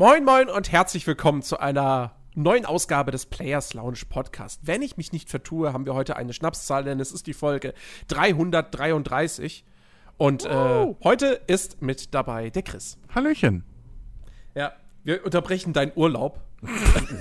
Moin, moin und herzlich willkommen zu einer neuen Ausgabe des Players Lounge Podcast. Wenn ich mich nicht vertue, haben wir heute eine Schnapszahl, denn es ist die Folge 333. Und äh, heute ist mit dabei der Chris. Hallöchen. Ja, wir unterbrechen deinen Urlaub.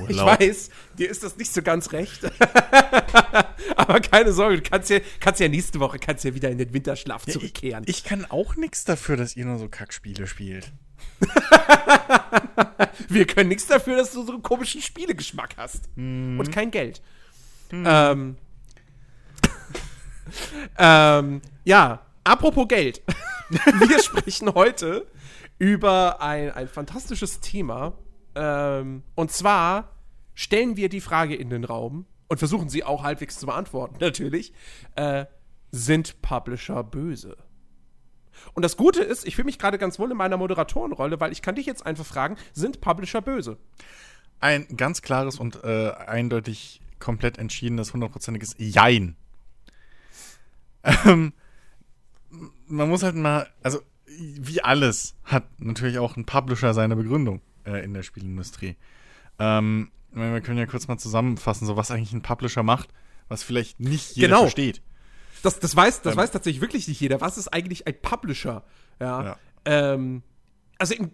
Ich Urlaub. weiß, dir ist das nicht so ganz recht. Aber keine Sorge, du kannst ja, kannst ja nächste Woche kannst ja wieder in den Winterschlaf Ja, zurückkehren. Ich, ich kann auch nichts dafür, dass ihr nur so Kackspiele spielt. Wir können nichts dafür, dass du so einen komischen Spielegeschmack hast. Und kein Geld. Ähm, ähm, ja, apropos Geld. Wir sprechen heute über ein, ein fantastisches Thema. Ähm, und zwar stellen wir die Frage in den Raum und versuchen sie auch halbwegs zu beantworten, natürlich. Äh, sind Publisher böse? Und das Gute ist, ich fühle mich gerade ganz wohl in meiner Moderatorenrolle, weil ich kann dich jetzt einfach fragen, sind Publisher böse? Ein ganz klares und äh, eindeutig komplett entschiedenes, hundertprozentiges Jein. Ähm, man muss halt mal, also wie alles hat natürlich auch ein Publisher seine Begründung äh, in der Spielindustrie. Ähm, wir können ja kurz mal zusammenfassen, so was eigentlich ein Publisher macht, was vielleicht nicht jeder Genau. versteht. Das, das, weiß, das Ähm. weiß tatsächlich wirklich nicht jeder. Was ist eigentlich ein Publisher? Ja. Ja. Ähm, also im,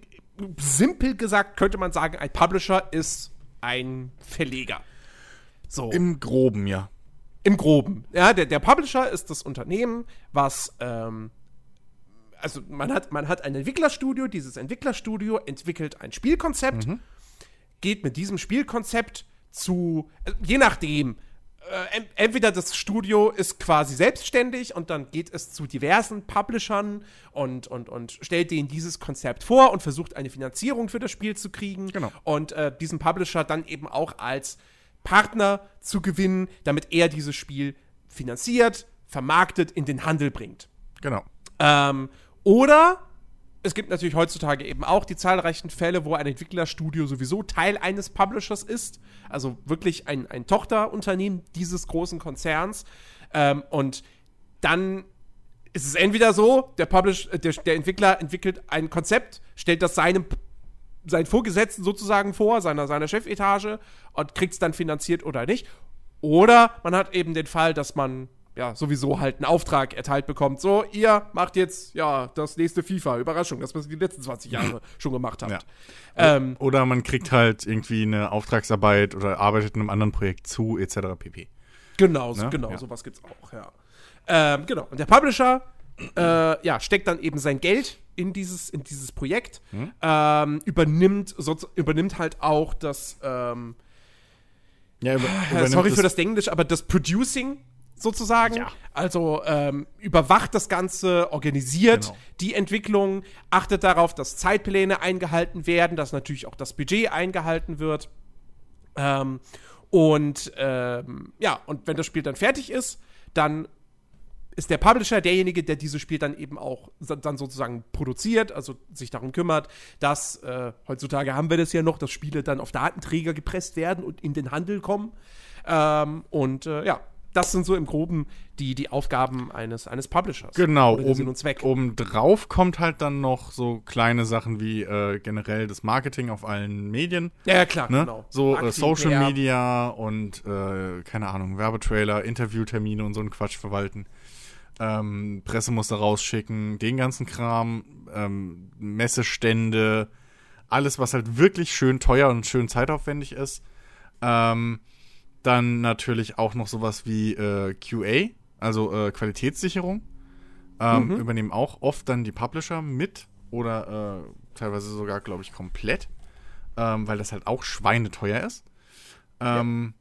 simpel gesagt könnte man sagen, ein Publisher ist ein Verleger. So. Im Groben, ja. Im Groben. Ja, der, der Publisher ist das Unternehmen, was, ähm, also man hat, man hat ein Entwicklerstudio, dieses Entwicklerstudio entwickelt ein Spielkonzept, geht mit diesem Spielkonzept zu, äh, je nachdem, entweder das Studio ist quasi selbstständig und dann geht es zu diversen Publishern und, und, und stellt denen dieses Konzept vor und versucht eine Finanzierung für das Spiel zu kriegen. Genau. Und äh, diesen Publisher dann eben auch als Partner zu gewinnen, damit er dieses Spiel finanziert, vermarktet, in den Handel bringt. Genau. Ähm, oder es gibt natürlich heutzutage eben auch die zahlreichen Fälle, wo ein Entwicklerstudio sowieso Teil eines Publishers ist, also wirklich ein, ein Tochterunternehmen dieses großen Konzerns. Ähm, und dann ist es entweder so, der, Publish, äh, der, der Entwickler entwickelt ein Konzept, stellt das seinem seinen Vorgesetzten sozusagen vor, seiner, seiner Chefetage und kriegt es dann finanziert oder nicht. Oder man hat eben den Fall, dass man ja sowieso halt einen Auftrag erteilt bekommt. So, ihr macht jetzt ja das nächste FIFA. Überraschung, das, was ihr die letzten 20 Jahre schon gemacht habt. Ja. Ähm, Oder man kriegt halt irgendwie eine Auftragsarbeit oder arbeitet in einem anderen Projekt zu, etc. pp. Genau, so- Ne? genau, Ja. sowas gibt's auch, ja. Ähm, genau. Und der Publisher, äh, ja, steckt dann eben sein Geld in dieses, in dieses Projekt, Hm? ähm, übernimmt, so, übernimmt halt auch das, ähm, Ja, über, äh, sorry für das Englisch, aber das Producing sozusagen. Ja. Also ähm, überwacht das Ganze, organisiert Genau. die Entwicklung, achtet darauf, dass Zeitpläne eingehalten werden, dass natürlich auch das Budget eingehalten wird. Ähm, und ähm, ja, und wenn das Spiel dann fertig ist, dann ist der Publisher derjenige, der dieses Spiel dann eben auch dann sozusagen produziert, also sich darum kümmert, dass äh, heutzutage haben wir das ja noch, dass Spiele dann auf Datenträger gepresst werden und in den Handel kommen. Ähm, und äh, ja, das sind so im Groben die, die Aufgaben eines, eines Publishers. Genau, oben, und Zweck. obendrauf kommt halt dann noch so kleine Sachen wie äh, generell das Marketing auf allen Medien. Ja, ja, klar, Ne? genau. So äh, Social PR. Media und äh, keine Ahnung, Werbetrailer, Interviewtermine und so einen Quatsch verwalten. Ähm, Pressemuster rausschicken, den ganzen Kram, ähm, Messestände, alles, was halt wirklich schön teuer und schön zeitaufwendig ist. Ähm, dann natürlich auch noch sowas wie äh, QA, also äh, Qualitätssicherung. Ähm, Mhm. Übernehmen auch oft dann die Publisher mit oder äh, teilweise sogar, glaube ich, komplett, ähm, weil das halt auch schweineteuer ist. Ähm,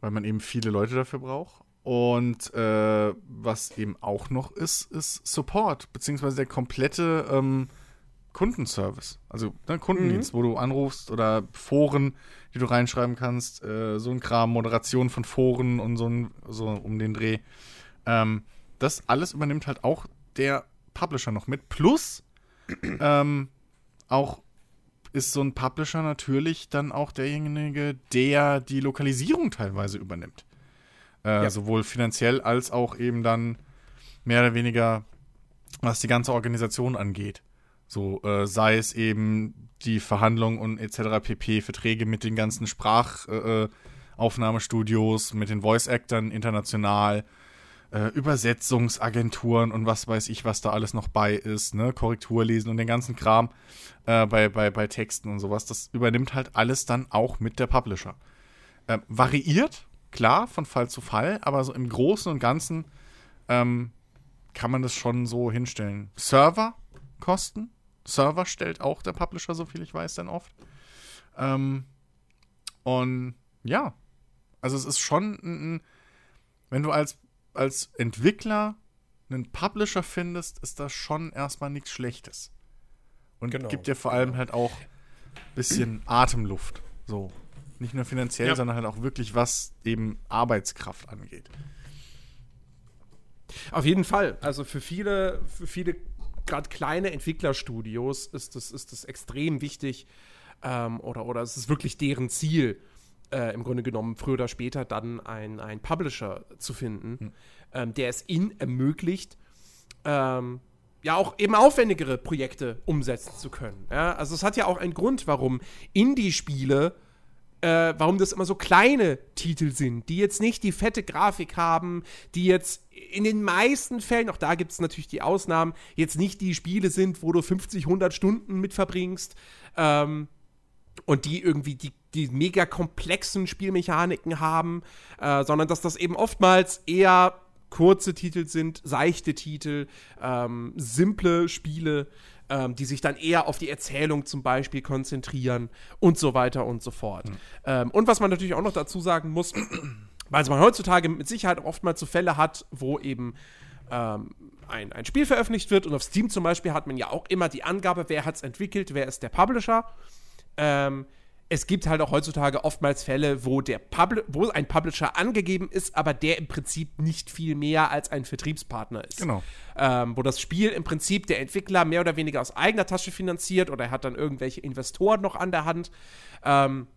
Weil man eben viele Leute dafür braucht. Und äh, was eben auch noch ist, ist Support, beziehungsweise der komplette ähm, Kundenservice. Also ne, Kundendienst, wo du anrufst oder Foren, die du reinschreiben kannst, äh, so ein Kram, Moderation von Foren und so, ein, so um den Dreh. Ähm, das alles übernimmt halt auch der Publisher noch mit. Plus ähm, auch ist so ein Publisher natürlich dann auch derjenige, der die Lokalisierung teilweise übernimmt. Äh, Ja. Sowohl finanziell als auch eben dann mehr oder weniger, was die ganze Organisation angeht. So, äh, sei es eben die Verhandlungen und etc. pp, Verträge mit den ganzen Sprachaufnahmestudios, äh, mit den Voice-Actern international, äh, Übersetzungsagenturen und was weiß ich, was da alles noch bei ist, ne, Korrekturlesen und den ganzen Kram äh, bei, bei, bei Texten und sowas, das übernimmt halt alles dann auch mit der Publisher. Ähm, variiert, klar, von Fall zu Fall, aber so im Großen und Ganzen ähm, kann man das schon so hinstellen. Serverkosten, Server stellt auch der Publisher, so viel ich weiß, dann oft. Ähm, und ja, also es ist schon ein, wenn du als als Entwickler einen Publisher findest, ist das schon erstmal nichts Schlechtes. Und genau, gibt dir vor allem genau. halt auch ein bisschen Atemluft. So. Nicht nur finanziell, ja. sondern halt auch wirklich, was eben Arbeitskraft angeht. Auf jeden Fall. Also für viele, für viele gerade kleine Entwicklerstudios ist das, ist das extrem wichtig. Ähm, oder, oder es ist wirklich deren Ziel, äh, im Grunde genommen früher oder später dann ein, ein Publisher zu finden, hm. ähm, der es ihnen ermöglicht, ähm, ja auch eben aufwendigere Projekte umsetzen zu können. Ja? Also es hat ja auch einen Grund, warum Indie-Spiele äh, warum das immer so kleine Titel sind, die jetzt nicht die fette Grafik haben, die jetzt in den meisten Fällen, auch da gibt es natürlich die Ausnahmen, jetzt nicht die Spiele sind, wo du 50, 100 Stunden mit verbringst ähm, und die irgendwie die die mega komplexen Spielmechaniken haben, äh, sondern dass das eben oftmals eher kurze Titel sind, seichte Titel, ähm, simple Spiele, ähm, die sich dann eher auf die Erzählung zum Beispiel konzentrieren und so weiter und so fort. Mhm. Ähm, und was man natürlich auch noch dazu sagen muss, weil man heutzutage mit Sicherheit oftmals so Fälle hat, wo eben ähm, ein, ein Spiel veröffentlicht wird und auf Steam zum Beispiel hat man ja auch immer die Angabe, wer hat es entwickelt, wer ist der Publisher. Ähm, es gibt halt auch heutzutage oftmals Fälle, wo, der Publi wo ein Publisher angegeben ist, aber der im Prinzip nicht viel mehr als ein Vertriebspartner ist. Genau. Ähm, wo das Spiel im Prinzip der Entwickler mehr oder weniger aus eigener Tasche finanziert oder er hat dann irgendwelche Investoren noch an der Hand. Ähm,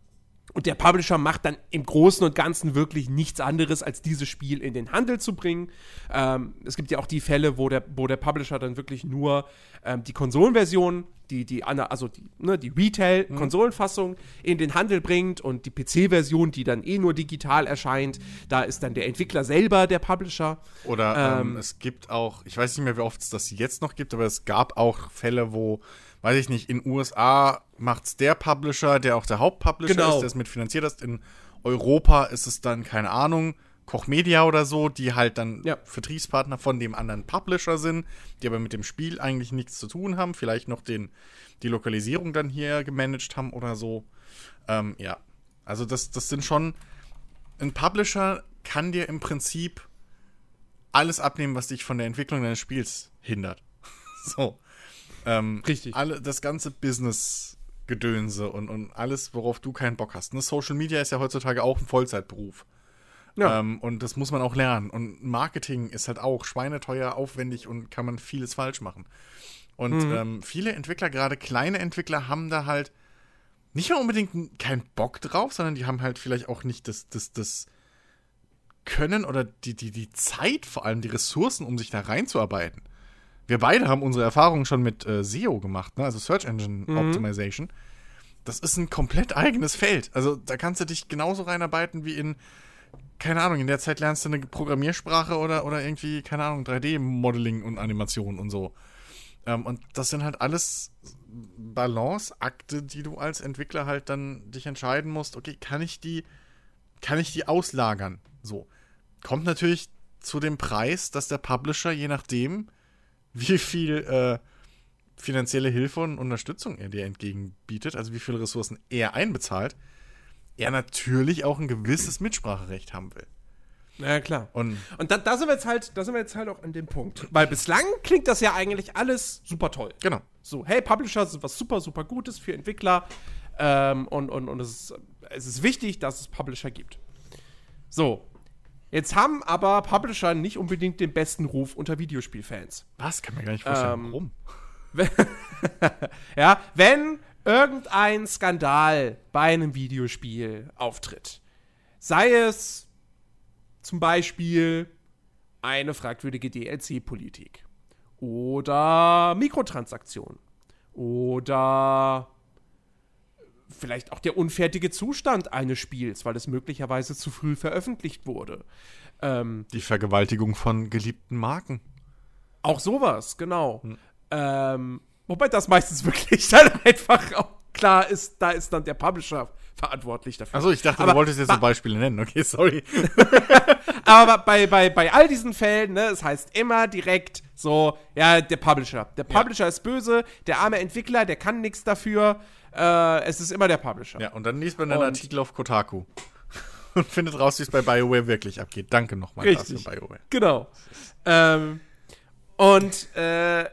und der Publisher macht dann im Großen und Ganzen wirklich nichts anderes, als dieses Spiel in den Handel zu bringen. Ähm, es gibt ja auch die Fälle, wo der, wo der Publisher dann wirklich nur ähm, die Konsolenversion, die, die, also die, ne, die Retail-Konsolenfassung mhm. in den Handel bringt und die PC-Version, die dann eh nur digital erscheint, da ist dann der Entwickler selber der Publisher. Oder ähm, ähm es gibt auch, ich weiß nicht mehr, wie oft es das jetzt noch gibt, aber es gab auch Fälle, wo weiß ich nicht, in USA macht es der Publisher, der auch der Hauptpublisher genau. ist, der es mitfinanziert ist. In Europa ist es dann, keine Ahnung, Koch Media oder so, die halt dann ja. Vertriebspartner von dem anderen Publisher sind, die aber mit dem Spiel eigentlich nichts zu tun haben, vielleicht noch den, die Lokalisierung dann hier gemanagt haben oder so. Ähm, ja. Also das, das sind schon. Ein Publisher kann dir im Prinzip alles abnehmen, was dich von der Entwicklung deines Spiels hindert. so. Ähm, Richtig. Alle, das ganze Business-Gedönse und, und alles, worauf du keinen Bock hast. Ne? Social Media ist ja heutzutage auch ein Vollzeitberuf. Ja. Ähm, und das muss man auch lernen. Und Marketing ist halt auch schweineteuer, aufwendig und kann man vieles falsch machen. Und mhm. ähm, viele Entwickler, gerade kleine Entwickler, haben da halt nicht mal unbedingt keinen Bock drauf, sondern die haben halt vielleicht auch nicht das, das, das Können oder die, die, die Zeit, vor allem die Ressourcen, um sich da reinzuarbeiten wir beide haben unsere Erfahrungen schon mit äh, SEO gemacht, ne? also Search Engine mhm. Optimization. Das ist ein komplett eigenes Feld. Also da kannst du dich genauso reinarbeiten wie in, keine Ahnung, in der Zeit lernst du eine Programmiersprache oder, oder irgendwie, keine Ahnung, 3D-Modeling und Animation und so. Ähm, und das sind halt alles Balanceakte, die du als Entwickler halt dann dich entscheiden musst, okay, kann ich die, kann ich die auslagern? So. Kommt natürlich zu dem Preis, dass der Publisher, je nachdem, wie viel äh, finanzielle Hilfe und Unterstützung er dir entgegenbietet, also wie viele Ressourcen er einbezahlt, er natürlich auch ein gewisses Mitspracherecht haben will. Ja, klar. Und, und da, da, sind wir jetzt halt, da sind wir jetzt halt auch an dem Punkt. Weil bislang klingt das ja eigentlich alles super toll. Genau. So, hey, Publisher sind was super, super Gutes für Entwickler. Ähm, und und, und es, ist, es ist wichtig, dass es Publisher gibt. So, Jetzt haben aber Publisher nicht unbedingt den besten Ruf unter Videospielfans. Was? Kann man gar nicht vorstellen. Ähm, Warum? ja, wenn irgendein Skandal bei einem Videospiel auftritt, sei es zum Beispiel eine fragwürdige DLC-Politik oder Mikrotransaktionen Oder vielleicht auch der unfertige Zustand eines Spiels, weil es möglicherweise zu früh veröffentlicht wurde. Ähm, Die Vergewaltigung von geliebten Marken. Auch sowas, genau. Hm. Ähm, wobei das meistens wirklich dann einfach auch klar ist, da ist dann der Publisher verantwortlich dafür. Achso, ich dachte, aber, du wolltest jetzt so Beispiele nennen. Okay, sorry. aber bei, bei, bei all diesen Fällen, ne, es heißt immer direkt so, ja, der Publisher. Der Publisher ja. ist böse, der arme Entwickler, der kann nichts dafür. Äh, es ist immer der Publisher. Ja, und dann liest man einen Artikel auf Kotaku und findet raus, wie es bei BioWare wirklich abgeht. Danke nochmal dafür, BioWare. Genau. Ähm, und äh,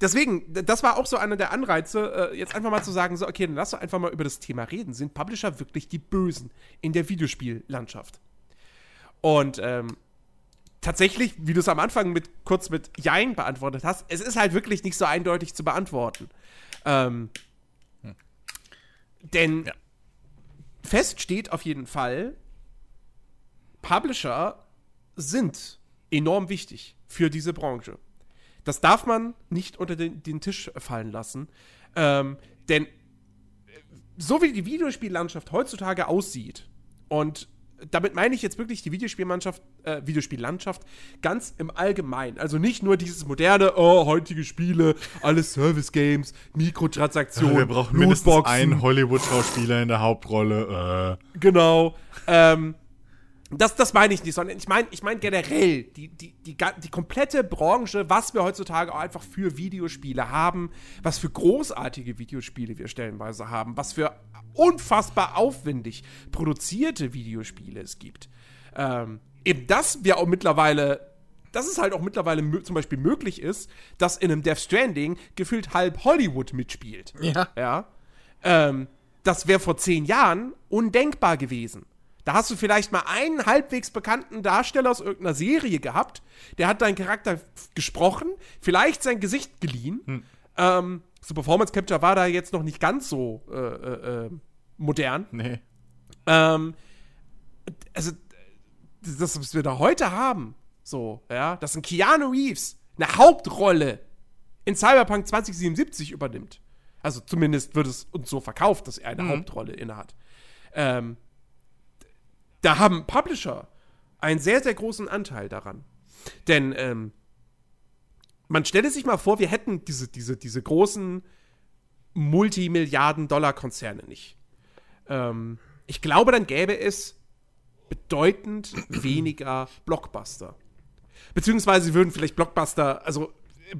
deswegen, das war auch so einer der Anreize, äh, jetzt einfach mal zu sagen, so, okay, dann lass doch einfach mal über das Thema reden. Sind Publisher wirklich die Bösen in der Videospiellandschaft? Und ähm, tatsächlich, wie du es am Anfang mit, kurz mit Jein beantwortet hast, es ist halt wirklich nicht so eindeutig zu beantworten. Ähm, hm. Denn ja. fest steht auf jeden Fall, Publisher sind enorm wichtig für diese Branche. Das darf man nicht unter den, den Tisch fallen lassen. Ähm, denn so wie die Videospiellandschaft heutzutage aussieht, und damit meine ich jetzt wirklich die Videospielmannschaft, äh, Videospiellandschaft ganz im Allgemeinen. Also nicht nur dieses moderne, oh, heutige Spiele, alles Service-Games, Mikrotransaktionen, Wir brauchen mindestens einen Hollywood-Schauspieler in der Hauptrolle. Äh. Genau. Ähm, das, das meine ich nicht, sondern ich meine ich mein generell die, die, die, die komplette Branche, was wir heutzutage auch einfach für Videospiele haben, was für großartige Videospiele wir stellenweise haben, was für unfassbar aufwendig produzierte Videospiele es gibt. Ähm, eben das wir auch mittlerweile dass es halt auch mittlerweile zum Beispiel möglich ist, dass in einem Death Stranding gefühlt halb Hollywood mitspielt. Ja. Ja. Ähm, das wäre vor zehn Jahren undenkbar gewesen. Da hast du vielleicht mal einen halbwegs bekannten Darsteller aus irgendeiner Serie gehabt, der hat deinen Charakter gesprochen, vielleicht sein Gesicht geliehen. Hm. Ähm, so Performance Capture war da jetzt noch nicht ganz so äh, äh, äh modern. Nee. Ähm, also, das, was wir da heute haben, so, ja, dass ein Keanu Reeves eine Hauptrolle in Cyberpunk 2077 übernimmt. Also zumindest wird es uns so verkauft, dass er eine mhm. Hauptrolle innehat. Ähm, da haben Publisher einen sehr, sehr großen Anteil daran. Denn ähm, man stelle sich mal vor, wir hätten diese, diese, diese großen Multimilliarden-Dollar-Konzerne nicht. Ähm, ich glaube, dann gäbe es bedeutend weniger Blockbuster. Beziehungsweise würden vielleicht Blockbuster, also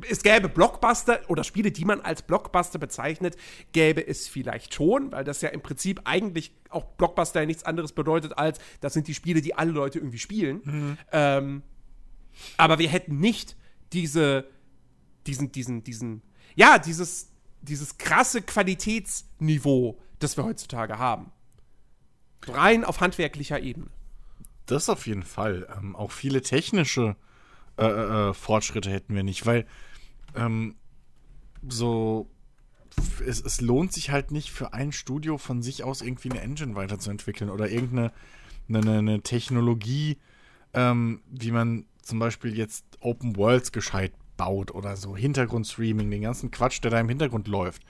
es gäbe Blockbuster oder Spiele, die man als Blockbuster bezeichnet, gäbe es vielleicht schon, weil das ja im Prinzip eigentlich auch Blockbuster ja nichts anderes bedeutet als, das sind die Spiele, die alle Leute irgendwie spielen. Mhm. Ähm, aber wir hätten nicht diese, diesen, diesen, diesen, ja, dieses, dieses krasse Qualitätsniveau, das wir heutzutage haben. Rein auf handwerklicher Ebene. Das auf jeden Fall. Ähm, auch viele technische äh, äh, äh, Fortschritte hätten wir nicht, weil ähm, so es, es, lohnt sich halt nicht für ein Studio von sich aus irgendwie eine Engine weiterzuentwickeln oder irgendeine eine, eine Technologie, ähm, wie man zum Beispiel jetzt Open Worlds gescheit baut oder so, Hintergrundstreaming, den ganzen Quatsch, der da im Hintergrund läuft.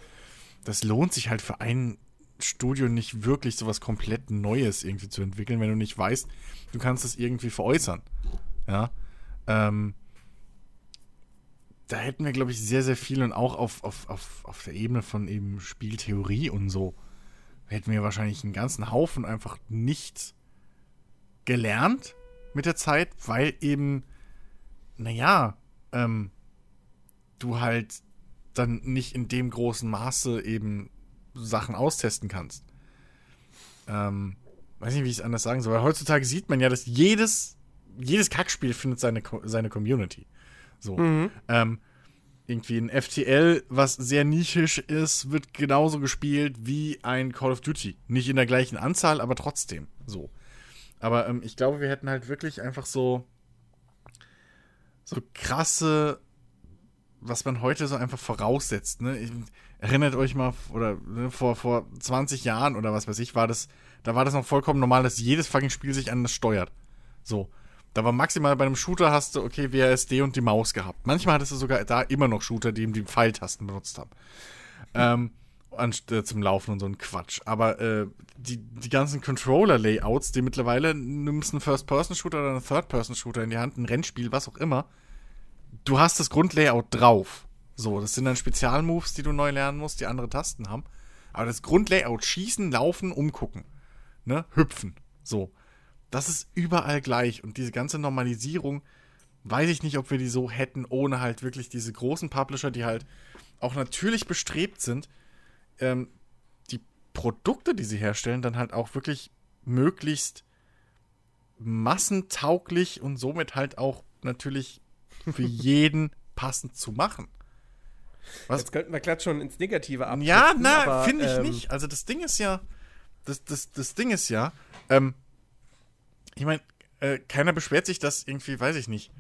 Das lohnt sich halt für ein Studio nicht wirklich sowas komplett Neues irgendwie zu entwickeln, wenn du nicht weißt, du kannst es irgendwie veräußern. Ja. Ähm, da hätten wir, glaube ich, sehr, sehr viel und auch auf, auf, auf, auf der Ebene von eben Spieltheorie und so hätten wir wahrscheinlich einen ganzen Haufen einfach nicht gelernt mit der Zeit, weil eben, naja, ähm, du halt dann nicht in dem großen Maße eben Sachen austesten kannst. Ähm, weiß nicht, wie ich es anders sagen soll, weil heutzutage sieht man ja, dass jedes jedes Kackspiel findet seine, seine Community. So. Mhm. Ähm, irgendwie ein FTL, was sehr nischisch ist, wird genauso gespielt wie ein Call of Duty. Nicht in der gleichen Anzahl, aber trotzdem. So. Aber ähm, ich glaube, wir hätten halt wirklich einfach so so krasse, was man heute so einfach voraussetzt. Ne? Ich, erinnert euch mal, oder ne, vor, vor 20 Jahren oder was weiß ich, war das, da war das noch vollkommen normal, dass jedes fucking Spiel sich anders steuert. So. Da war maximal bei einem Shooter hast du, okay, WASD und die Maus gehabt. Manchmal hattest du sogar da immer noch Shooter, die eben die Pfeiltasten benutzt haben. ähm, anst- äh, zum Laufen und so ein Quatsch. Aber äh, die, die ganzen Controller-Layouts, die mittlerweile nimmst einen First-Person-Shooter oder einen Third-Person-Shooter in die Hand, ein Rennspiel, was auch immer, du hast das Grundlayout drauf. So, das sind dann Spezialmoves, die du neu lernen musst, die andere Tasten haben. Aber das Grundlayout, schießen, laufen, umgucken, ne, hüpfen, so, das ist überall gleich. Und diese ganze Normalisierung, weiß ich nicht, ob wir die so hätten, ohne halt wirklich diese großen Publisher, die halt auch natürlich bestrebt sind, ähm, die Produkte, die sie herstellen, dann halt auch wirklich möglichst massentauglich und somit halt auch natürlich für jeden passend zu machen. Was? Jetzt könnten wir glatt schon ins Negative ab. Ja, na, finde ich nicht. Also das Ding ist ja, das, das, das Ding ist ja, ähm, ich meine, äh, keiner beschwert sich, dass irgendwie, weiß ich nicht,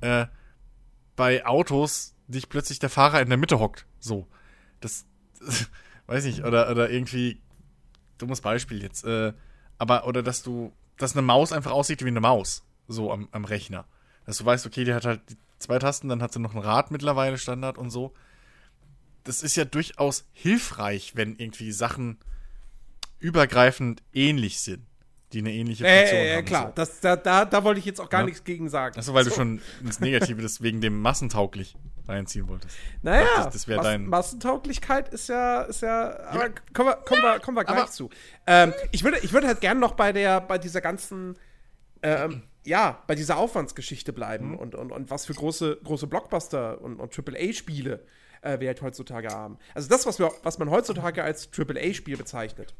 äh, bei Autos dich plötzlich der Fahrer in der Mitte hockt. So. Das, weiß ich, oder, oder irgendwie, dummes Beispiel jetzt, äh, aber, oder dass du, dass eine Maus einfach aussieht wie eine Maus, so am, am Rechner. Dass du weißt, okay, die hat halt zwei Tasten, dann hat sie noch ein Rad mittlerweile Standard und so. Das ist ja durchaus hilfreich, wenn irgendwie Sachen übergreifend ähnlich sind, die eine ähnliche Funktion Äh, äh, haben. klar, So. das, da, da, da wollte ich jetzt auch gar Ja. nichts gegen sagen. Achso, weil du schon ins Negative das wegen dem massentauglich reinziehen wolltest. Naja, dachte, das wär Mas dein- Massentauglichkeit ist ja, ist ja, aber kommen wir, kommen wir, kommen wir gleich aber- zu. Ähm, ich würde, ich würde halt gern noch bei der, bei dieser ganzen, ähm, ja, bei dieser Aufwandsgeschichte bleiben Mhm. und, und, und was für große, große Blockbuster und, und AAA-Spiele äh, wir halt heutzutage haben. Also das, was, wir, was man heutzutage als AAA-Spiel bezeichnet.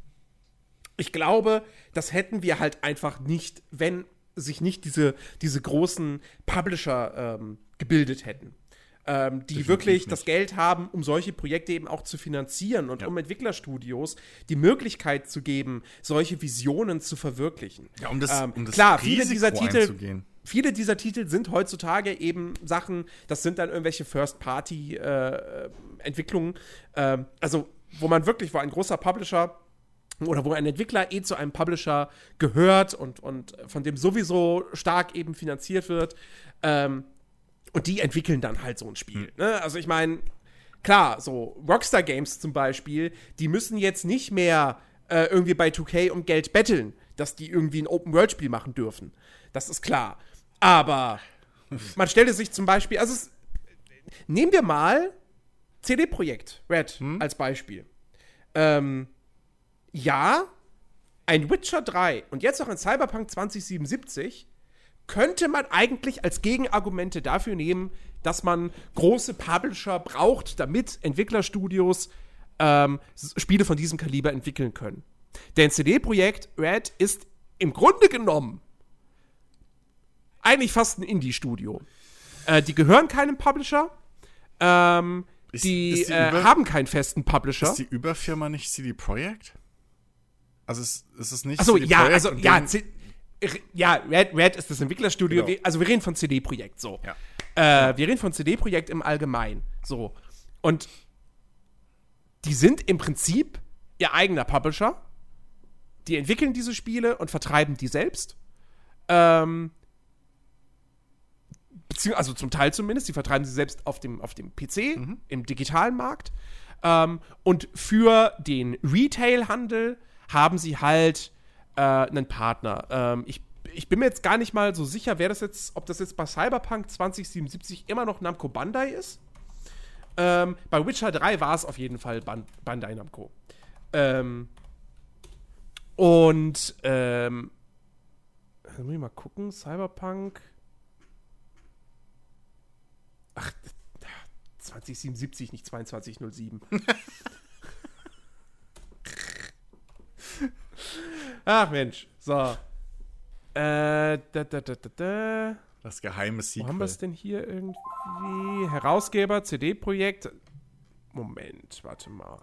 Ich glaube, das hätten wir halt einfach nicht, wenn sich nicht diese, diese großen Publisher ähm, gebildet hätten. Ähm, die wirklich das Geld haben, um solche Projekte eben auch zu finanzieren und Ja. um Entwicklerstudios die Möglichkeit zu geben, solche Visionen zu verwirklichen. Ja, um das, Ähm, um das klar, viele dieser Titel, viele dieser Titel sind heutzutage eben Sachen, das sind dann irgendwelche First-Party-Entwicklungen. ähm, also, wo man wirklich, wo ein großer Publisher oder wo ein Entwickler eh zu einem Publisher gehört und, und von dem sowieso stark eben finanziert wird. Ähm, und die entwickeln dann halt so ein Spiel. Ne? Also ich meine, klar, so Rockstar Games zum Beispiel, die müssen jetzt nicht mehr äh, irgendwie bei 2K um Geld betteln, dass die irgendwie ein Open-World-Spiel machen dürfen. Das ist klar. Aber man stellte sich zum Beispiel, also es, nehmen wir mal CD-Projekt Red als Beispiel. Ähm, ja, ein Witcher 3 und jetzt auch ein Cyberpunk 2077 könnte man eigentlich als Gegenargumente dafür nehmen, dass man große Publisher braucht, damit Entwicklerstudios ähm, Spiele von diesem Kaliber entwickeln können. Denn CD-Projekt Red ist im Grunde genommen eigentlich fast ein Indie-Studio. Äh, die gehören keinem Publisher. Ähm, Ist- die ist die äh, haben keinen festen Publisher. Ist die Überfirma nicht CD Projekt? Also ist, ist es nicht Achso, CD ja, also, ja, C ja, Red, Red ist das Entwicklerstudio. Genau. Also wir reden von CD-Projekt, so. Ja. Äh, wir reden von CD-Projekt im Allgemeinen, so. Und die sind im Prinzip ihr eigener Publisher. Die entwickeln diese Spiele und vertreiben die selbst. Ähm, also zum Teil zumindest, die vertreiben sie selbst auf dem, auf dem PC, im digitalen Markt. Ähm, und für den Retail-Handel haben sie halt äh, einen Partner. Ähm, ich, ich bin mir jetzt gar nicht mal so sicher, wer das jetzt, ob das jetzt bei Cyberpunk 2077 immer noch Namco Bandai ist. Ähm, bei Witcher 3 war es auf jeden Fall Ban Bandai Namco. Ähm, und ähm, muss ich mal gucken, Cyberpunk. Ach, 2077, nicht 2207. Ach Mensch, so. Äh, da, da, da, da, da. das geheime Wo Sequel. haben wir es denn hier irgendwie? Herausgeber, CD-Projekt. Moment, warte mal.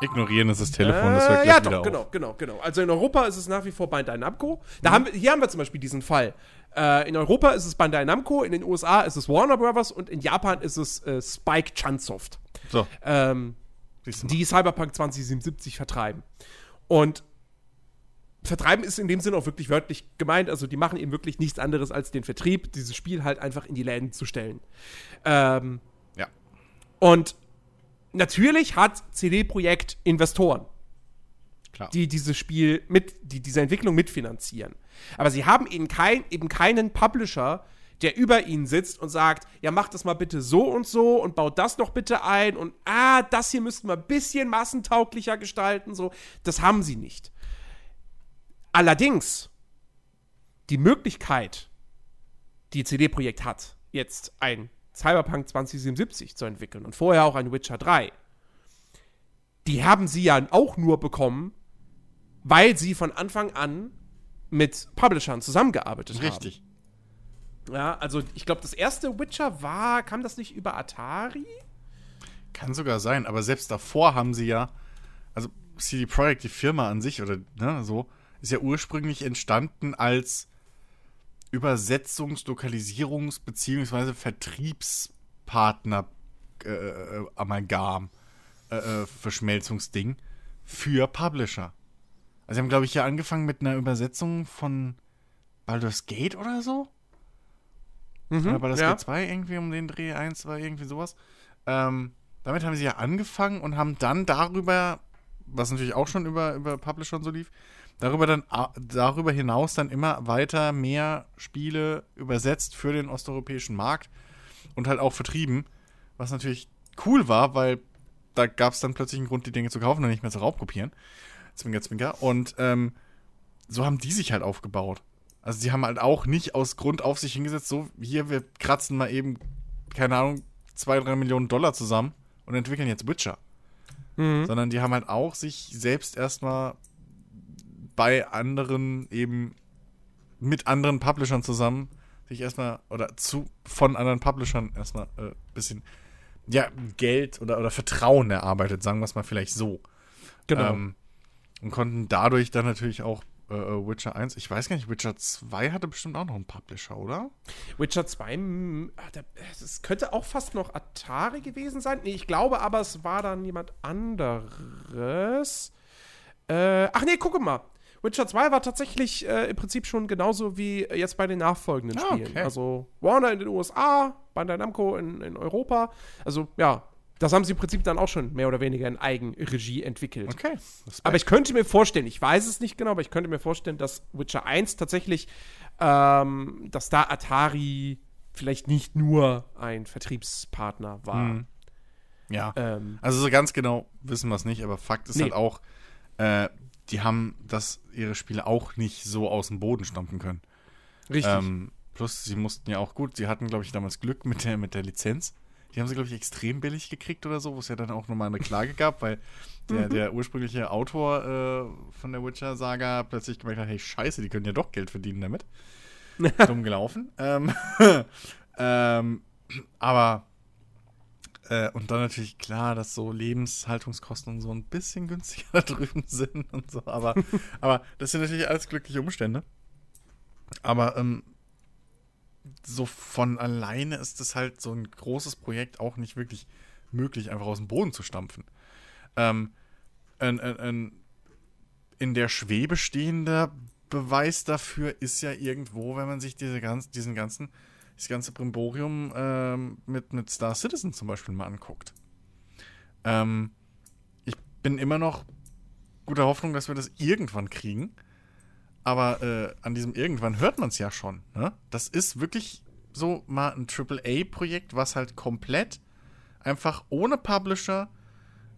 Ignorieren ist das Telefon, das hört Äh, ja, doch, auf. genau, genau, genau. Also in Europa ist es nach wie vor Bandai Namco. Da Mhm. haben wir, hier haben wir zum Beispiel diesen Fall. Äh, in Europa ist es Bandai Namco, in den USA ist es Warner Brothers und in Japan ist es äh, Spike Chunsoft, So, ähm, die Cyberpunk 2077 vertreiben. Und vertreiben ist in dem Sinne auch wirklich wörtlich gemeint. Also die machen eben wirklich nichts anderes als den Vertrieb, dieses Spiel halt einfach in die Läden zu stellen. Ähm, Ja. und natürlich hat CD Projekt Investoren, Klar. die dieses Spiel mit, die diese Entwicklung mitfinanzieren. Aber sie haben eben, kein, eben keinen Publisher, der über ihnen sitzt und sagt, ja, mach das mal bitte so und so und baut das noch bitte ein und ah, das hier müssten wir ein bisschen massentauglicher gestalten, so. Das haben sie nicht. Allerdings, die Möglichkeit, die CD-Projekt hat, jetzt ein Cyberpunk 2077 zu entwickeln und vorher auch ein Witcher 3, die haben sie ja auch nur bekommen, weil sie von Anfang an mit Publishern zusammengearbeitet haben. Richtig. Ja, also ich glaube, das erste Witcher war, kam das nicht über Atari? Kann sogar sein, aber selbst davor haben sie ja, also CD Projekt, die Firma an sich oder ne, so, ist ja ursprünglich entstanden als Übersetzungs-, Lokalisierungs- bzw. Vertriebspartner äh, äh, Amalgam, äh, äh, Verschmelzungsding für Publisher. Also sie haben, glaube ich, ja angefangen mit einer Übersetzung von Baldur's Gate oder so. Mhm, Oder Baldur's ja. Gate 2 irgendwie um den Dreh 1, 2, irgendwie sowas. Ähm, damit haben sie ja angefangen und haben dann darüber, was natürlich auch schon über, über Publisher und so lief, darüber dann darüber hinaus dann immer weiter mehr Spiele übersetzt für den osteuropäischen Markt und halt auch vertrieben, was natürlich cool war, weil da gab es dann plötzlich einen Grund, die Dinge zu kaufen und nicht mehr zu raubkopieren. Zwinker, zwinker. Und ähm, so haben die sich halt aufgebaut. Also die haben halt auch nicht aus Grund auf sich hingesetzt, so hier, wir kratzen mal eben, keine Ahnung, zwei, drei Millionen Dollar zusammen und entwickeln jetzt Witcher. Mhm. Sondern die haben halt auch sich selbst erstmal bei anderen eben mit anderen Publishern zusammen sich erstmal oder zu von anderen Publishern erstmal ein äh, bisschen ja, Geld oder, oder Vertrauen erarbeitet, sagen wir es mal vielleicht so. Genau. Ähm, und konnten dadurch dann natürlich auch äh, äh, Witcher 1, ich weiß gar nicht, Witcher 2 hatte bestimmt auch noch einen Publisher, oder? Witcher 2, mm, ah, das könnte auch fast noch Atari gewesen sein. Nee, ich glaube aber, es war dann jemand anderes. Äh, ach nee, gucke mal. Witcher 2 war tatsächlich äh, im Prinzip schon genauso wie jetzt bei den nachfolgenden Ah, Spielen. okay. Also Warner in den USA, Bandai Namco in, in Europa. Also ja, das haben sie im Prinzip dann auch schon mehr oder weniger in Eigenregie entwickelt. Okay. Aber ich könnte mir vorstellen, ich weiß es nicht genau, aber ich könnte mir vorstellen, dass Witcher 1 tatsächlich, ähm, dass da Atari vielleicht nicht nur ein Vertriebspartner war. Mhm. ja. Ähm, Also so ganz genau wissen wir es nicht, aber Fakt ist Nee. halt auch, äh, die haben das ihre Spiele auch nicht so aus dem Boden stampfen können. richtig. Ähm, plus, sie mussten ja auch gut, sie hatten, glaube ich, damals Glück mit der, mit der Lizenz. Die haben sie, glaube ich, extrem billig gekriegt oder so, wo es ja dann auch nochmal eine Klage gab, weil der, der ursprüngliche Autor äh, von der Witcher-Saga plötzlich gemerkt hat, hey, scheiße, die können ja doch Geld verdienen damit. Dumm gelaufen. ähm, ähm, aber äh, und dann natürlich klar, dass so Lebenshaltungskosten und so ein bisschen günstiger da drüben sind und so. Aber, aber das sind natürlich alles glückliche Umstände. Aber ähm, so von alleine ist es halt so ein großes Projekt auch nicht wirklich möglich, einfach aus dem Boden zu stampfen. Ähm, ein, ein, ein in der Schwebe stehender Beweis dafür ist ja irgendwo, wenn man sich diese ganz, diesen ganzen, das ganze Brimborium ähm, mit, mit Star Citizen zum Beispiel mal anguckt. Ähm, ich bin immer noch guter Hoffnung, dass wir das irgendwann kriegen. Aber äh, an diesem irgendwann hört man es ja schon. Ne? Das ist wirklich so mal ein AAA-Projekt, was halt komplett einfach ohne Publisher,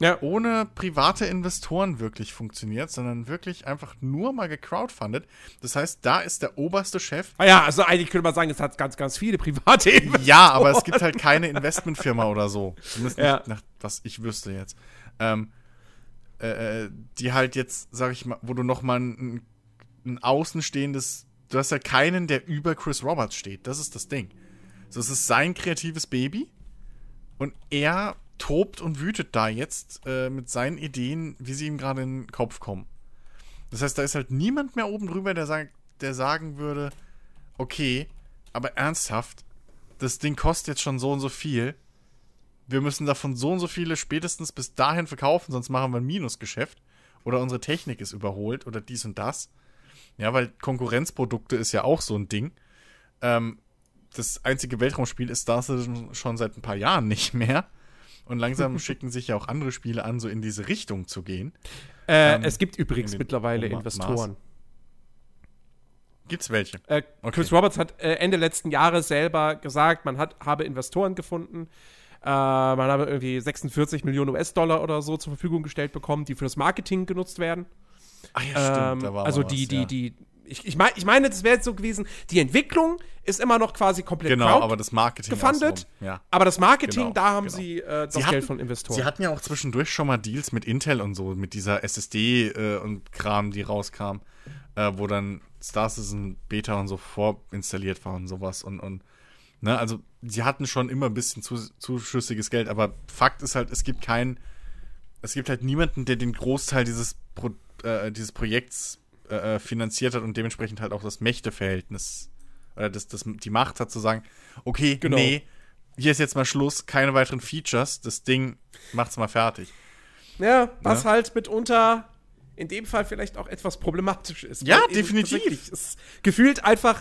ja. ohne private Investoren wirklich funktioniert, sondern wirklich einfach nur mal gecrowdfundet. Das heißt, da ist der oberste Chef. Ah ja, also eigentlich könnte man sagen, es hat ganz, ganz viele private Investoren. Ja, aber es gibt halt keine Investmentfirma oder so. Zumindest Ja. nicht nach was ich wüsste jetzt. Ähm, äh, äh, die halt jetzt, sag ich mal, wo du noch mal ein, ein außenstehendes, du hast ja keinen, der über Chris Roberts steht. Das ist das Ding. So, es ist sein kreatives Baby und er tobt und wütet da jetzt äh, mit seinen Ideen, wie sie ihm gerade in den Kopf kommen. Das heißt, da ist halt niemand mehr oben drüber, der, sagt, der sagen würde, okay, aber ernsthaft, das Ding kostet jetzt schon so und so viel. Wir müssen davon so und so viele spätestens bis dahin verkaufen, sonst machen wir ein Minusgeschäft. Oder unsere Technik ist überholt oder dies und das. Ja, weil Konkurrenzprodukte ist ja auch so ein Ding. Ähm, das einzige Weltraumspiel ist Star Citizen schon seit ein paar Jahren nicht mehr. Und langsam schicken sich ja auch andere Spiele an, so in diese Richtung zu gehen. Äh, Ähm, es gibt übrigens in mittlerweile Oma- Investoren. Gibt's welche? Äh, Chris Roberts hat äh, Ende letzten Jahres selber gesagt, man hat, habe Investoren gefunden. Äh, man habe irgendwie 46 Millionen US-Dollar oder so zur Verfügung gestellt bekommen, die für das Marketing genutzt werden. Ach ja, Ähm, da war also die, was, die, ja. die, ich, ich, mein, ich meine, das wäre jetzt so gewesen, die Entwicklung ist immer noch quasi komplett Genau, aber das Marketing gefundet. Ja. Aber das Marketing, Genau, da haben genau. sie äh, das Sie Geld hatten- von Investoren. Sie hatten ja auch zwischendurch schon mal Deals mit Intel und so, mit dieser SSD äh, und Kram, die rauskam, äh, wo dann Star Citizen Beta und so vorinstalliert war und sowas und, und ne, also sie hatten schon immer ein bisschen zu, zuschüssiges Geld, aber Fakt ist halt, es gibt keinen, es gibt halt niemanden, der den Großteil dieses, Pro, äh, dieses Projekts äh, finanziert hat und dementsprechend halt auch das Mächteverhältnis oder das, das, die Macht hat zu sagen, okay, Genau. nee, hier ist jetzt mal Schluss, keine weiteren Features, das Ding macht's mal fertig. Ja, was Ja. halt mitunter in dem Fall vielleicht auch etwas problematisch ist. Ja, definitiv. Es gefühlt einfach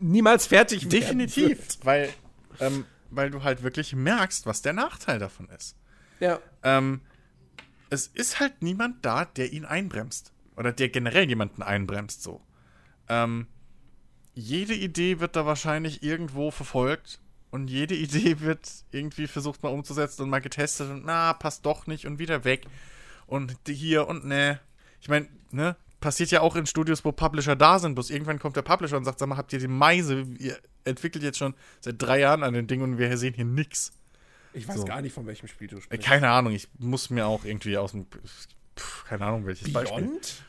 niemals fertig Definitiv, weil, ähm, weil du halt wirklich merkst, was der Nachteil davon ist. Ja. Ähm, es ist halt niemand da, der ihn einbremst. Oder der generell jemanden einbremst, so. Ähm, jede Idee wird da wahrscheinlich irgendwo verfolgt und jede Idee wird irgendwie versucht mal umzusetzen und mal getestet und na, passt doch nicht und wieder weg. Und hier und ne. Ich meine, ne, passiert ja auch in Studios, wo Publisher da sind, bloß irgendwann kommt der Publisher und sagt, sag mal, habt ihr die Meise? Ihr entwickelt jetzt schon seit drei Jahren an den Ding und wir sehen hier nix. Ich weiß So. gar nicht, von welchem Spiel du sprichst. Keine Ahnung, ich muss mir auch irgendwie aus dem. Pff, keine Ahnung, welches Beispiel. Beyond?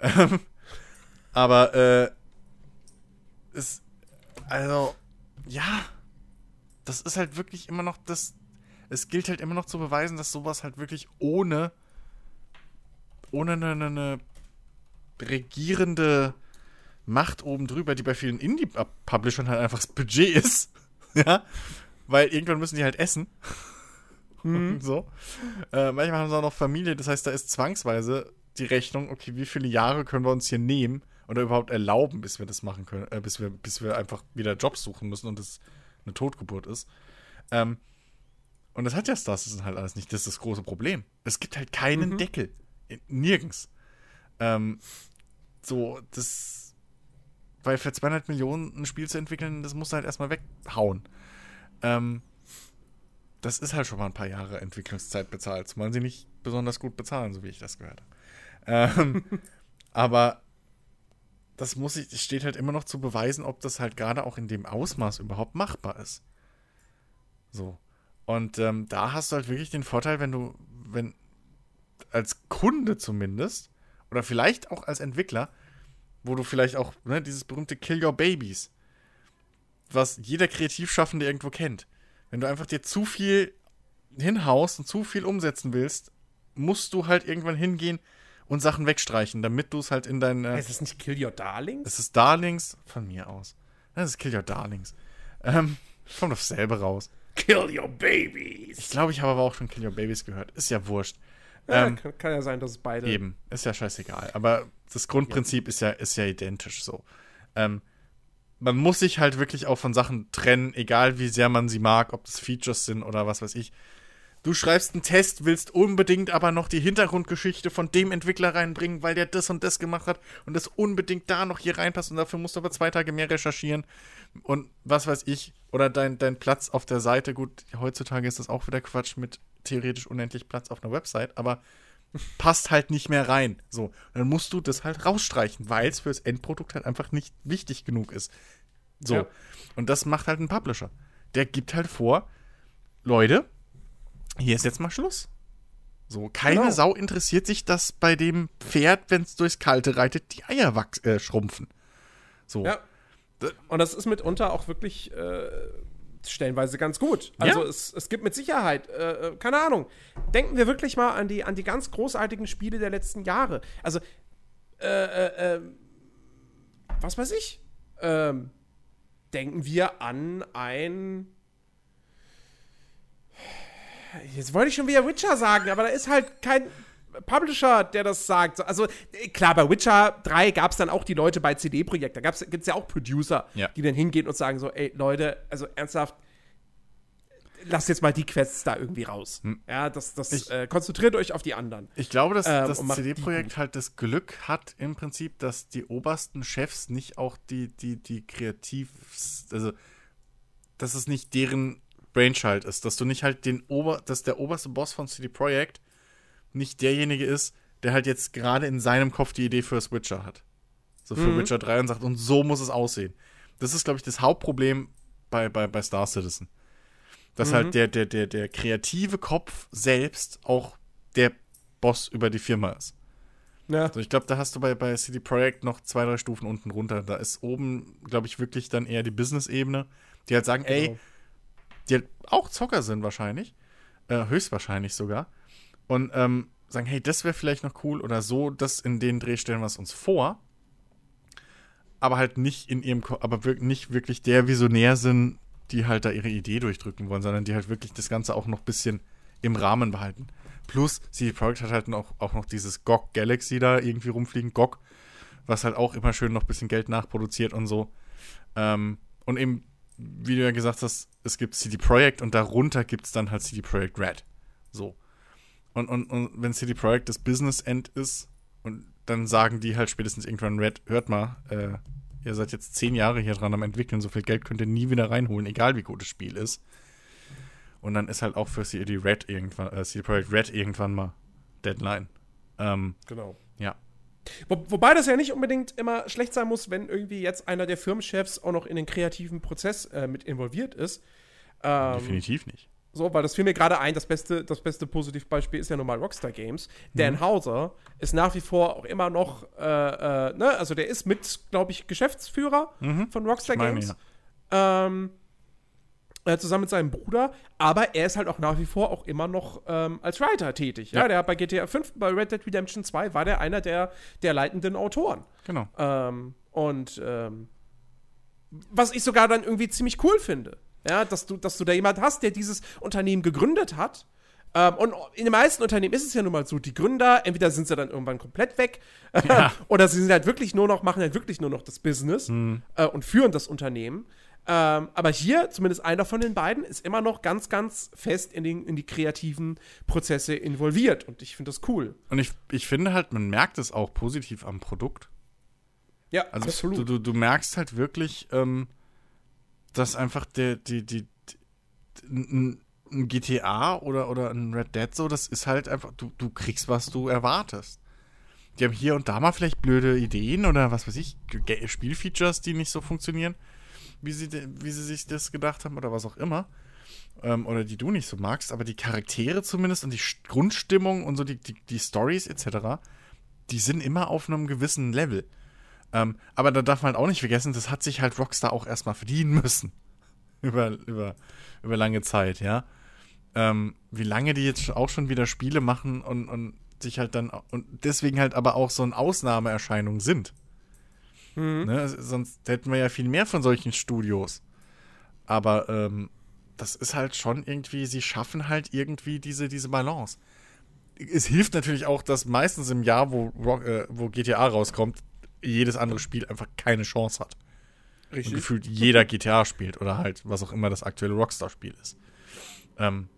Ähm, aber, äh. Es. Also, ja. Das ist halt wirklich immer noch das. Es gilt halt immer noch zu beweisen, dass sowas halt wirklich ohne. Ohne eine, eine, eine regierende Macht oben drüber, die bei vielen Indie-Publishern halt einfach das Budget ist. ja. Weil irgendwann müssen die halt essen. Und so. Äh, manchmal haben sie auch noch Familie, das heißt, da ist zwangsweise die Rechnung, okay, wie viele Jahre können wir uns hier nehmen oder überhaupt erlauben, bis wir das machen können, äh, bis wir, bis wir einfach wieder Jobs suchen müssen und das eine Totgeburt ist. Ähm, und das hat ja Star Citizen halt alles nicht. Das ist das große Problem. Es gibt halt keinen Deckel. In- Nirgends. Ähm, so, das. Weil für 200 Millionen ein Spiel zu entwickeln, das musst du halt erstmal weghauen. Ähm, das ist halt schon mal ein paar Jahre Entwicklungszeit bezahlt, zumal sie nicht besonders gut bezahlen, so wie ich das gehört habe. Ähm, aber das muss ich, es steht halt immer noch zu beweisen, ob das halt gerade auch in dem Ausmaß überhaupt machbar ist. So. Und ähm, da hast du halt wirklich den Vorteil, wenn du, wenn als Kunde zumindest, oder vielleicht auch als Entwickler, wo du vielleicht auch, ne, dieses berühmte Kill Your Babies, was jeder Kreativschaffende irgendwo kennt. Wenn du einfach dir zu viel hinhaust und zu viel umsetzen willst, musst du halt irgendwann hingehen und Sachen wegstreichen, damit du es halt in dein. Äh, Ist das nicht Kill Your Darlings? es ist Darlings von mir aus. Das ist Kill Your Darlings. Ähm, kommt auf selber raus. Kill Your Babies. Ich glaube, ich habe aber auch schon Kill Your Babies gehört. Ist ja wurscht. Ja, Ähm, kann, kann ja sein, dass es beide. Eben, ist ja scheißegal. Aber das Grundprinzip ist ja, ist ja identisch so. Ähm, man muss sich halt wirklich auch von Sachen trennen, egal wie sehr man sie mag, ob das Features sind oder was weiß ich. Du schreibst einen Test, willst unbedingt aber noch die Hintergrundgeschichte von dem Entwickler reinbringen, weil der das und das gemacht hat und das unbedingt da noch hier reinpasst und dafür musst du aber zwei Tage mehr recherchieren und was weiß ich. Oder dein, dein Platz auf der Seite, gut, heutzutage ist das auch wieder Quatsch mit theoretisch unendlich Platz auf einer Website, aber passt halt nicht mehr rein. So, dann musst du das halt rausstreichen, weil es fürs Endprodukt halt einfach nicht wichtig genug ist. So. Ja. Und das macht halt ein Publisher. Der gibt halt vor, Leute, hier ist jetzt mal Schluss. So, keine Genau. Sau interessiert sich, dass bei dem Pferd, wenn es durchs Kalte reitet, die Eier wachs äh, schrumpfen. So. Ja. Und das ist mitunter auch wirklich äh, stellenweise ganz gut. Also Ja. es, es gibt mit Sicherheit, äh, äh, keine Ahnung, denken wir wirklich mal an die, an die ganz großartigen Spiele der letzten Jahre. Also, äh, äh, äh, was weiß ich? Ähm, denken wir an ein. Jetzt wollte ich schon wieder Witcher sagen, aber da ist halt kein Publisher, der das sagt. Also äh, klar, bei Witcher 3 gab es dann auch die Leute bei CD-Projekt. Da gibt es ja auch Producer, Ja. die dann hingehen und sagen so, ey Leute, also ernsthaft, lasst jetzt mal die Quests da irgendwie raus. Hm. Ja, das, das Ich- äh, konzentriert euch auf die anderen. Ich glaube, dass Ähm, das CD-Projekt halt das Glück hat, im Prinzip, dass die obersten Chefs nicht auch die, die, die kreativ, also, dass es nicht deren Brainchild ist, dass du nicht halt den Ober, dass der oberste Boss von CD Projekt nicht derjenige ist, der halt jetzt gerade in seinem Kopf die Idee für Witcher hat. So für Mhm. Witcher 3 und sagt, und so muss es aussehen. Das ist, glaube ich, das Hauptproblem bei, bei, bei Star Citizen. Dass Mhm. halt der, der, der, der kreative Kopf selbst auch der Boss über die Firma ist. Ja. Also ich glaube, da hast du bei, bei CD Projekt noch zwei, drei Stufen unten runter. Da ist oben, glaube ich, wirklich dann eher die Business-Ebene, die halt sagen, ey, Genau. die halt auch Zocker sind wahrscheinlich, äh, höchstwahrscheinlich sogar, und ähm, sagen, hey, das wäre vielleicht noch cool oder so, das in den Dreh stellen wir es uns vor, aber halt nicht in ihrem, aber nicht wirklich der Visionär sind, die halt da ihre Idee durchdrücken wollen, sondern die halt wirklich das Ganze auch noch ein bisschen im Rahmen behalten. Plus, CD Projekt hat halt noch, auch noch dieses GOG Galaxy da irgendwie rumfliegen, GOG, was halt auch immer schön noch ein bisschen Geld nachproduziert und so. Ähm, und eben, wie du ja gesagt hast, es gibt CD Projekt und darunter gibt es dann halt CD Projekt Red. So. Und, und, und wenn CD Projekt das Business End ist, und dann sagen die halt spätestens irgendwann Red, hört mal, äh, ihr seid jetzt zehn Jahre hier dran am entwickeln, so viel Geld könnt ihr nie wieder reinholen, egal wie gut das Spiel ist. Und dann ist halt auch für CD Red irgendwann, äh, CD Projekt Red irgendwann mal Deadline. Ähm, Genau. ja. Wo, wobei das ja nicht unbedingt immer schlecht sein muss, wenn irgendwie jetzt einer der Firmenchefs auch noch in den kreativen Prozess äh, mit involviert ist. Ähm, Definitiv nicht. So, weil das fiel mir gerade ein, das beste, das beste Positivbeispiel ist ja nun mal Rockstar Games. Dan Hauser ist nach wie vor auch immer noch, äh, äh, ne, also der ist mit, glaube ich, Geschäftsführer von Rockstar Ich meine, Games. Ähm, äh, zusammen mit seinem Bruder, aber er ist halt auch nach wie vor auch immer noch ähm, als Writer tätig. Ja? Ja. der hat bei GTA 5, bei Red Dead Redemption 2 war der einer der, der leitenden Autoren. Genau. Ähm, und ähm, was ich sogar dann irgendwie ziemlich cool finde. Ja, dass du, dass du da jemand hast, der dieses Unternehmen gegründet hat. Ähm, und in den meisten Unternehmen ist es ja nun mal so, die Gründer, entweder sind sie dann irgendwann komplett weg, Ja. oder sie sind halt wirklich nur noch, machen halt wirklich nur noch das Business äh, und führen das Unternehmen. Ähm, aber hier, zumindest einer von den beiden, ist immer noch ganz, ganz fest in, den, in die kreativen Prozesse involviert. Und ich finde das cool. Und ich, ich finde halt, man merkt es auch positiv am Produkt. Ja, Also Du, du, du merkst halt wirklich, ähm, dass einfach der, die, die, die ein, GTA oder, oder ein Red Dead so, das ist halt einfach, du, du kriegst, was du erwartest. Die haben hier und da mal vielleicht blöde Ideen oder was weiß ich, Spielfeatures, die nicht so funktionieren, wie sie, wie sie sich das gedacht haben oder was auch immer. Ähm, oder die du nicht so magst, aber die Charaktere zumindest und die Grundstimmung und so die, die, die Stories etc., die sind immer auf einem gewissen Level. Ähm, aber da darf man halt auch nicht vergessen, das hat sich halt Rockstar auch erstmal verdienen müssen. über, über, über lange Zeit, ja. Ähm, wie lange die jetzt auch schon wieder Spiele machen und, und sich halt dann und deswegen halt aber auch so eine Ausnahmeerscheinung sind. Ne? Sonst hätten wir ja viel mehr von solchen Studios. Aber ähm, das ist halt schon irgendwie, sie schaffen halt irgendwie diese, diese Balance. Es hilft natürlich auch, dass meistens im Jahr, wo, Rock, äh, wo GTA rauskommt, jedes andere Spiel einfach keine Chance hat. Und gefühlt jeder GTA spielt oder halt, was auch immer das aktuelle Rockstar-Spiel ist. Ähm,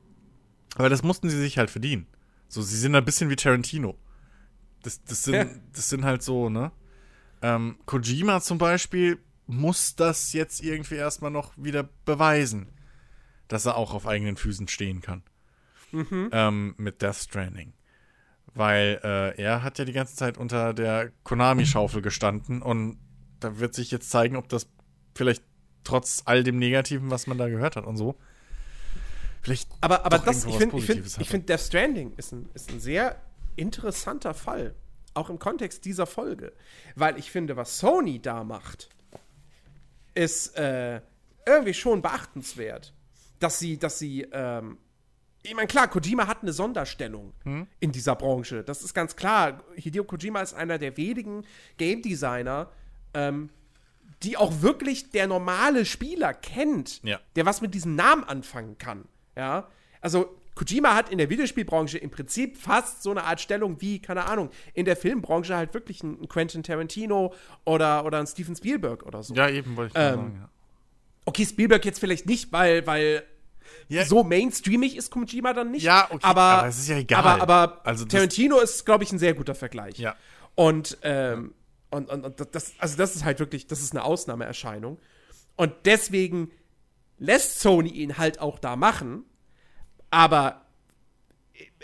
aber das mussten sie sich halt verdienen. So, sie sind ein bisschen wie Tarantino. Das, das, sind, Ja. das sind halt so, ne? Ähm, Kojima zum Beispiel muss das jetzt irgendwie erstmal noch wieder beweisen, dass er auch auf eigenen Füßen stehen kann. Ähm, mit Death Stranding. Weil äh, er hat ja die ganze Zeit unter der Konami-Schaufel gestanden und da wird sich jetzt zeigen, ob das vielleicht trotz all dem Negativen, was man da gehört hat und so, vielleicht Aber, aber das, ich finde, ich finde, finde, Death Stranding ist ein, ist ein sehr interessanter Fall. Auch im Kontext dieser Folge. Weil ich finde, was Sony da macht, ist äh, irgendwie schon beachtenswert. Dass sie, dass sie, ähm, ich meine, klar, Kojima hat eine Sonderstellung Hm? in dieser Branche. Das ist ganz klar. Hideo Kojima ist einer der wenigen Game Designer, ähm, die auch wirklich der normale Spieler kennt, Ja. der was mit diesem Namen anfangen kann. Ja, also Kojima hat in der Videospielbranche im Prinzip fast so eine Art Stellung wie, keine Ahnung, in der Filmbranche halt wirklich ein, Quentin Tarantino oder, oder ein Steven Spielberg oder so. Ja, eben wollte ich Ähm, sagen, ja. Okay, Spielberg jetzt vielleicht nicht, weil, weil Ja. so mainstreamig ist Kojima dann nicht. Ja, okay, aber, aber es ist ja egal. Aber, aber Also Tarantino ist, glaube ich, ein sehr guter Vergleich. Ja. Und, ähm, und, und, und das, also das ist halt wirklich, das ist eine Ausnahmeerscheinung. Und deswegen lässt Sony ihn halt auch da machen. Aber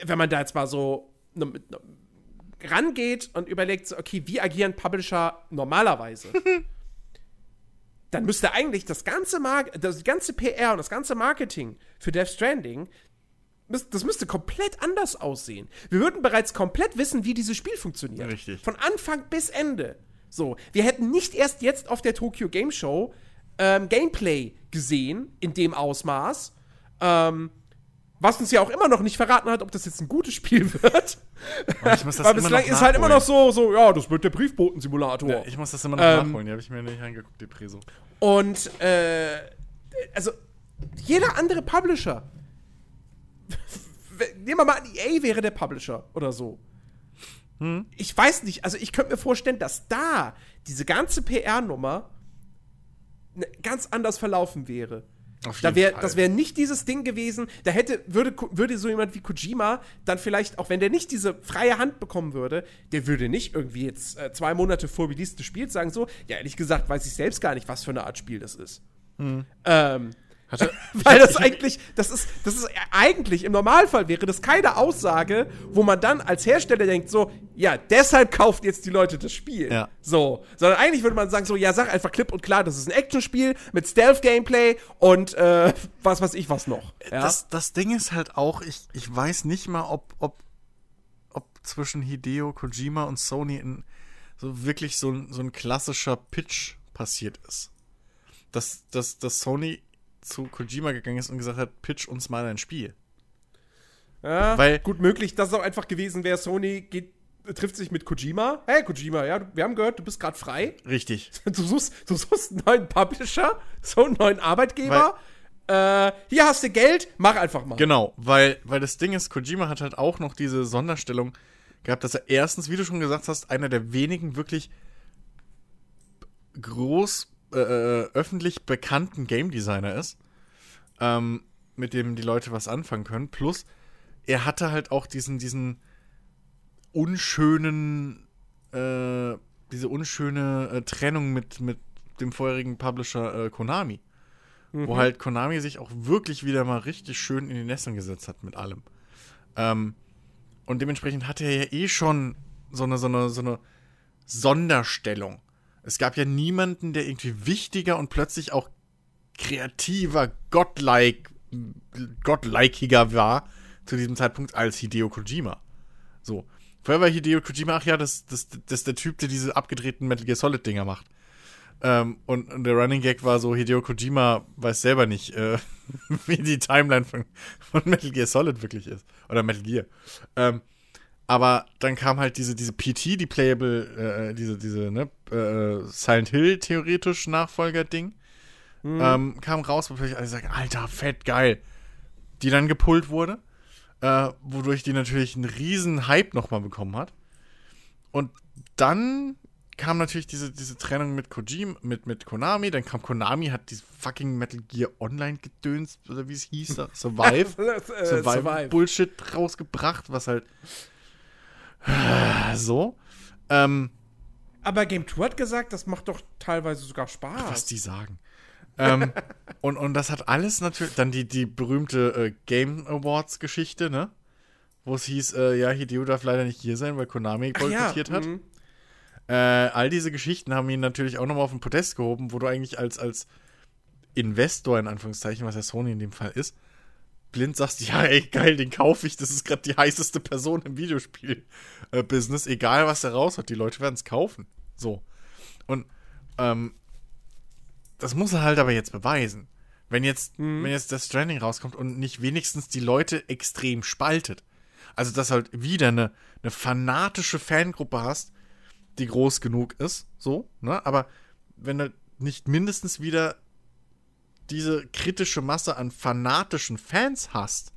wenn man da jetzt mal so ne, ne, rangeht und überlegt, so, okay, wie agieren Publisher normalerweise? dann müsste eigentlich das ganze, Mar das ganze PR und das ganze Marketing für Death Stranding, das müsste komplett anders aussehen. Wir würden bereits komplett wissen, wie dieses Spiel funktioniert. Richtig. Von Anfang bis Ende. So, wir hätten nicht erst jetzt auf der Tokyo Game Show ähm, Gameplay gesehen in dem Ausmaß, ähm, was uns ja auch immer noch nicht verraten hat, ob das jetzt ein gutes Spiel wird. Und ich muss das Weil bislang ist halt immer noch so, so, ja, das wird der Briefboten-Simulator. Ja, ich muss das immer noch Ähm, nachholen. Die habe ich mir nicht angeguckt, die Preso. Und, äh, also, jeder andere Publisher, nehmen wir mal an, EA wäre der Publisher oder so. Ich weiß nicht, also ich könnte mir vorstellen, dass da diese ganze PR-Nummer ne- ganz anders verlaufen wäre. Da wär, das wäre nicht dieses Ding gewesen, da hätte, würde, würde so jemand wie Kojima dann vielleicht, auch wenn der nicht diese freie Hand bekommen würde, der würde nicht irgendwie jetzt äh, zwei Monate vor Release des Spiels sagen so, ja, ehrlich gesagt weiß ich selbst gar nicht, was für eine Art Spiel das ist. Ähm, Hatte, weil das eigentlich, das ist, das ist eigentlich, im Normalfall wäre das keine Aussage, wo man dann als Hersteller denkt, so, ja, deshalb kauft jetzt die Leute das Spiel. Ja. So. Sondern eigentlich würde man sagen, so, ja, sag einfach klipp und klar, das ist ein Actionspiel mit Stealth-Gameplay und äh, was weiß ich was noch. Ja? das, das Ding ist halt auch, ich, ich weiß nicht mal, ob, ob, ob zwischen Hideo Kojima und Sony in, so wirklich so ein, so ein klassischer Pitch passiert ist. Dass, dass, dass Sony zu Kojima gegangen ist und gesagt hat, pitch uns mal ein Spiel. ja, weil- gut möglich, dass es auch einfach gewesen wäre, Sony geht, trifft sich mit Kojima. Hey, Kojima, ja, wir haben gehört, du bist gerade frei. Richtig. Du suchst, du suchst einen neuen Publisher, so einen neuen Arbeitgeber. äh, hier hast du Geld, mach einfach mal. Genau, weil, weil das Ding ist, Kojima hat halt auch noch diese Sonderstellung gehabt, dass er erstens, wie du schon gesagt hast, einer der wenigen wirklich groß äh, äh, öffentlich bekannten Game Designer ist, ähm, mit dem die Leute was anfangen können. Plus, er hatte halt auch diesen, diesen unschönen, äh, diese unschöne äh, Trennung mit, mit dem vorherigen Publisher äh, Konami. Wo halt Konami sich auch wirklich wieder mal richtig schön in die Nesseln gesetzt hat mit allem. Ähm, und dementsprechend hatte er ja eh schon so eine, so eine, so eine Sonderstellung. Es gab ja niemanden, der irgendwie wichtiger und plötzlich auch kreativer, godlike, godlikiger war zu diesem Zeitpunkt als Hideo Kojima. So. Vorher war Hideo Kojima, ach ja, das, das, das ist der Typ, der diese abgedrehten Metal Gear Solid Dinger macht. Ähm, und, und der Running Gag war so, Hideo Kojima weiß selber nicht, äh, wie die Timeline von, von Metal Gear Solid wirklich ist. Oder Metal Gear. Ähm, aber dann kam halt diese, diese PT, die Playable, äh, diese, diese, ne, äh, Silent Hill theoretisch Nachfolger-Ding, ähm, kam raus, wo plötzlich alle sagen, alter, fett, geil. Die dann gepullt wurde, äh, wodurch die natürlich einen riesen Hype nochmal bekommen hat. Und dann kam natürlich diese, diese Trennung mit Kojima, mit, mit Konami, dann kam Konami, hat dieses fucking Metal Gear Online gedönst, oder wie es hieß, da, Survive. äh, Survival Bullshit rausgebracht, was halt so. Ähm, Aber Game 2 hat gesagt, das macht doch teilweise sogar Spaß. was die sagen. ähm, und, und das hat alles natürlich, dann die, die berühmte äh, Game Awards Geschichte, ne? Wo es hieß, äh, ja, Hideo darf leider nicht hier sein, weil Konami Ach ja, boykottiert hat. mhm. Äh, all diese Geschichten haben ihn natürlich auch nochmal auf den Podest gehoben, wo du eigentlich als, als Investor, in Anführungszeichen, was ja Sony in dem Fall ist, blind sagst, ja, ey, geil, den kaufe ich, das ist gerade die heißeste Person im Videospiel-Business, egal was er raus hat, die Leute werden es kaufen. So. Und ähm, das muss er halt aber jetzt beweisen. Wenn jetzt, wenn jetzt das Stranding rauskommt und nicht wenigstens die Leute extrem spaltet. Also, dass halt wieder eine, eine fanatische Fangruppe hast, die groß genug ist, so, ne? Aber wenn du nicht mindestens wieder diese kritische Masse an fanatischen Fans hast,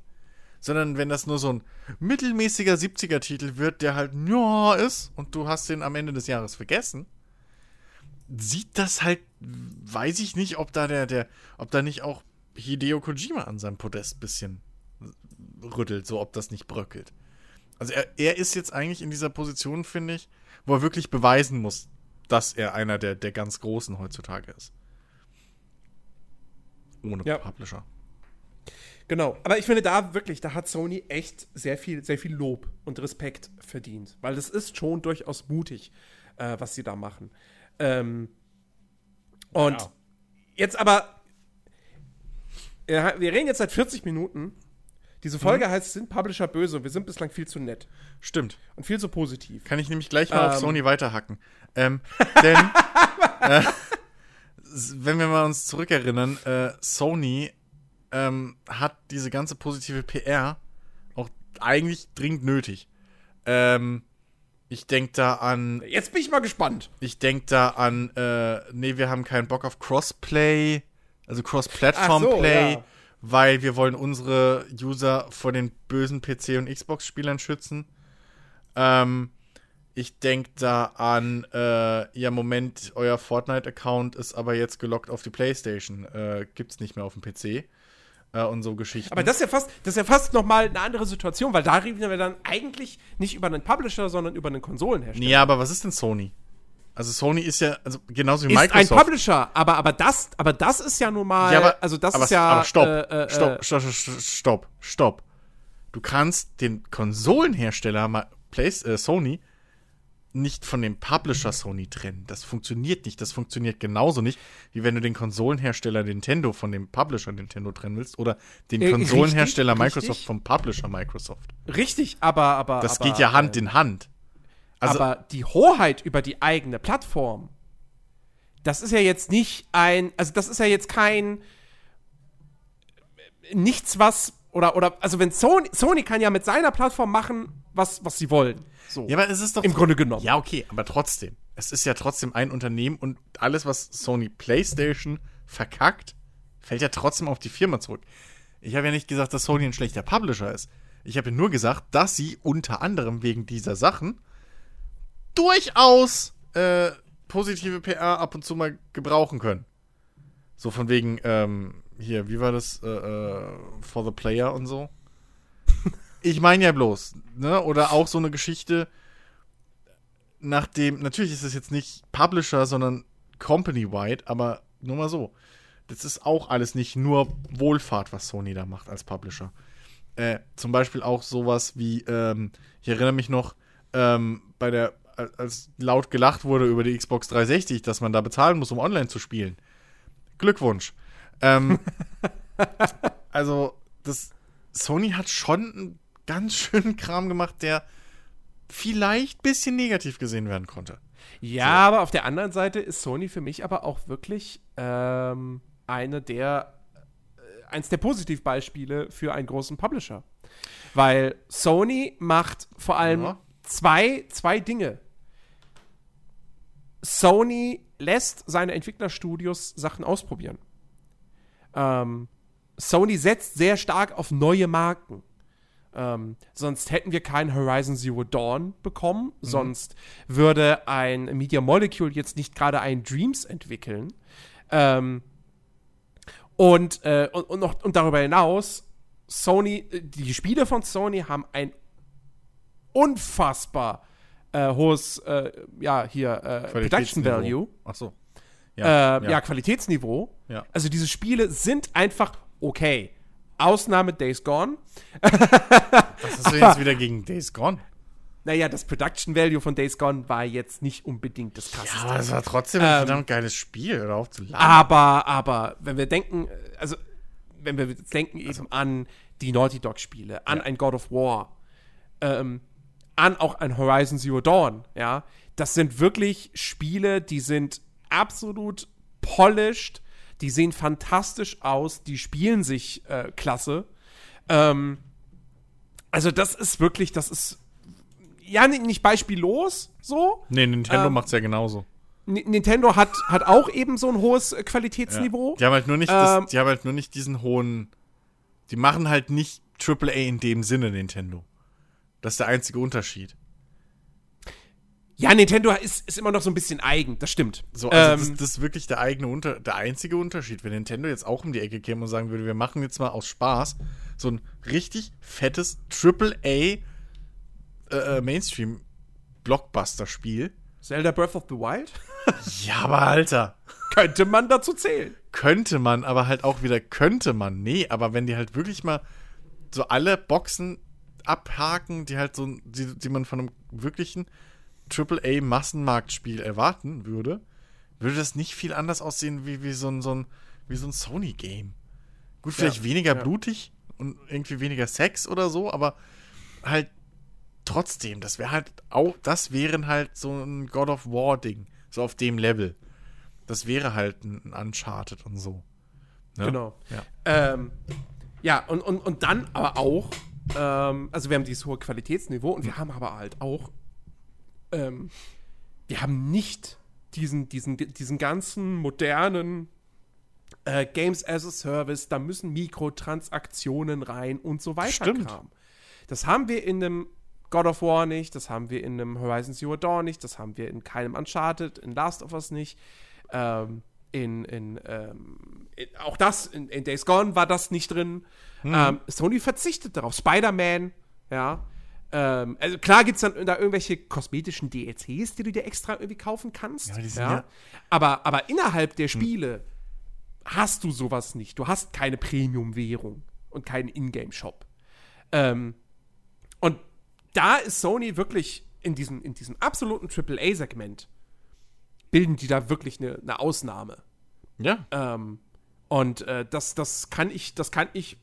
sondern wenn das nur so ein mittelmäßiger 70er-Titel wird, der halt ja ist und du hast den am Ende des Jahres vergessen, sieht das halt, weiß ich nicht, ob da der, der, ob da nicht auch Hideo Kojima an seinem Podest ein bisschen rüttelt, so ob das nicht bröckelt. Also er, er ist jetzt eigentlich in dieser Position, finde ich, wo er wirklich beweisen muss, dass er einer der, der ganz Großen heutzutage ist. Ohne Ja. Publisher. Genau. Aber ich finde da wirklich, da hat Sony echt sehr viel, sehr viel Lob und Respekt verdient. Weil das ist schon durchaus mutig, äh, was sie da machen. Ähm, und Ja. jetzt aber, ja, wir reden jetzt seit 40 Minuten. Diese Folge Mhm. heißt, sind Publisher böse? Und wir sind bislang viel zu nett Stimmt. und viel zu positiv. Kann ich nämlich gleich mal auf Ähm. Sony weiterhacken. Ähm, denn, äh, wenn wir mal uns zurückerinnern, äh, Sony ähm, hat diese ganze positive PR auch eigentlich dringend nötig. Ähm, ich denke da an, Jetzt bin ich mal gespannt. ich denke da an, äh, nee, wir haben keinen Bock auf Crossplay, also Cross-Platform-Play, so, ja. weil wir wollen unsere User vor den bösen PC- und Xbox-Spielern schützen. Ähm, ich denke da an, äh, ja, Moment, euer Fortnite-Account ist aber jetzt gelockt auf die Playstation. Äh, gibt's nicht mehr auf dem PC. Äh, und so Geschichten. Aber das ist ja fast, das ist ja fast noch mal eine andere Situation, weil da reden wir dann eigentlich nicht über einen Publisher, sondern über einen Konsolenhersteller. nee, aber was ist denn Sony? Also Sony ist ja, also genauso wie ist ein Microsoft. Publisher, aber, aber, das, aber das ist ja nun mal, Ja, aber, also das aber, ist ja, aber stopp, äh, äh, stopp, stopp, stopp, stopp, stopp. Du kannst den Konsolenhersteller mal- Play, äh, Sony nicht von dem Publisher Sony trennen. Das funktioniert nicht. Das funktioniert genauso nicht, wie wenn du den Konsolenhersteller Nintendo von dem Publisher Nintendo trennen willst oder den Äh, Konsolenhersteller richtig, Microsoft richtig. vom Publisher Microsoft. richtig, aber, aber, Das aber, geht ja Hand äh, in Hand. Also, aber die Hoheit über die eigene Plattform, das ist ja jetzt nicht ein, also das ist ja jetzt kein nichts, was oder oder also wenn Sony Sony kann ja mit seiner Plattform machen, was was sie wollen. So. ja, aber es ist doch Im Grunde genommen. Ja, okay, aber trotzdem. Es ist ja trotzdem ein Unternehmen und alles, was Sony PlayStation verkackt, fällt ja trotzdem auf die Firma zurück. Ich habe ja nicht gesagt, dass Sony ein schlechter Publisher ist. Ich habe ja nur gesagt, dass sie unter anderem wegen dieser Sachen durchaus äh, positive PR ab und zu mal gebrauchen können. So von wegen, ähm, hier, wie war das? Äh, äh, for the Player und so. ich meine ja bloß, ne? Oder auch so eine Geschichte, nachdem, natürlich ist es jetzt nicht Publisher, sondern Company-wide, aber nur mal so. Das ist auch alles nicht nur Wohlfahrt, was Sony da macht als Publisher. Äh, zum Beispiel auch sowas wie, ähm, ich erinnere mich noch, ähm, bei der, als- laut gelacht wurde über die Xbox 360, dass man da bezahlen muss, um online zu spielen. Glückwunsch. Ähm, also, das, Sony hat schon einen ganz schönen Kram gemacht, der vielleicht ein bisschen negativ gesehen werden konnte. Ja, aber auf der anderen Seite ist Sony für mich aber auch wirklich ähm, eine der äh, eins der Positivbeispiele für einen großen Publisher. Weil Sony macht vor allem Ja. zwei, zwei Dinge. Sony lässt seine Entwicklerstudios Sachen ausprobieren. Ähm, Sony setzt sehr stark auf neue Marken. Ähm, sonst hätten wir kein Horizon Zero Dawn bekommen. Sonst würde ein Media Molecule jetzt nicht gerade ein Dreams entwickeln. Ähm, und, äh, und, und, noch, und darüber hinaus, Sony, äh, die Spiele von Sony haben ein unfassbar äh, hohes, äh, ja, hier, äh, Production Value. Ach so. Äh, ja. Qualitätsniveau. Ja. Also diese Spiele sind einfach okay. Ausnahme Days Gone. Was hast du jetzt wieder gegen Days Gone? Naja, das Production Value von Days Gone war jetzt nicht unbedingt das krasseste. Ja, aber es war trotzdem ein Ähm, verdammt geiles Spiel, auf zu lachen. Aber, aber, wenn wir denken, also, wenn wir jetzt denken eben an die Naughty Dog-Spiele, an Ja. ein God of War, ähm, an auch ein Horizon Zero Dawn, ja, das sind wirklich Spiele, die sind absolut polished, die sehen fantastisch aus, die spielen sich äh, klasse. Ähm, also, das ist wirklich, das ist ja nicht, nicht beispiellos so, Nee, Nintendo ähm, macht's ja genauso. Nintendo hat, hat auch eben so ein hohes äh, Qualitätsniveau. Die haben halt nur nicht, Ähm, das, die haben halt nur nicht diesen hohen. Die machen halt nicht AAA in dem Sinne, Nintendo. Das ist der einzige Unterschied. Ja, Nintendo ist, ist immer noch so ein bisschen eigen, das stimmt. So, also Ähm, das, das ist wirklich der eigene Unter der einzige Unterschied. Wenn Nintendo jetzt auch um die Ecke käme und sagen würde, wir machen jetzt mal aus Spaß so ein richtig fettes AAA äh, äh, Mainstream Blockbuster-Spiel. Zelda Breath of the Wild? Ja, aber Alter. Könnte man dazu zählen. Könnte man, aber halt auch wieder könnte man. Nee, aber wenn die halt wirklich mal so alle Boxen abhaken, die halt so, die, die man von einem wirklichen AAA-Massenmarktspiel erwarten würde, würde das nicht viel anders aussehen wie, wie so ein, so ein, wie so ein Sony-Game. Gut, vielleicht Ja, weniger ja. blutig und irgendwie weniger Sex oder so, aber halt trotzdem, das wäre halt auch, das wären halt so ein God of War-Ding, so auf dem Level. Das wäre halt ein Uncharted und so. Ne? Genau. Ja. Ähm, ja, und, und, und dann aber auch, ähm, also wir haben dieses hohe Qualitätsniveau und wir haben aber halt auch, ähm, wir haben nicht diesen, diesen, diesen ganzen modernen äh, Games as a Service, da müssen Mikrotransaktionen rein und so weiter. Stimmt. Kram. Das haben wir in einem God of War nicht, das haben wir in einem Horizon Zero Dawn nicht, das haben wir in keinem Uncharted, in Last of Us nicht. Ähm, in, in, ähm, in, auch das, in, in Days Gone war das nicht drin. Ähm, Sony verzichtet darauf. Spider-Man, ja. Ähm, also klar gibt es dann da irgendwelche kosmetischen DLCs, die du dir extra irgendwie kaufen kannst. Ja, die sind ja- Aber, aber innerhalb der Spiele hast du sowas nicht. Du hast keine Premium-Währung und keinen Ingame-Shop. Ähm, und da ist Sony wirklich in diesem, in diesem absoluten AAA-Segment, bilden die da wirklich eine, eine Ausnahme. Ja. Ähm, und äh, das, das kann ich, das kann ich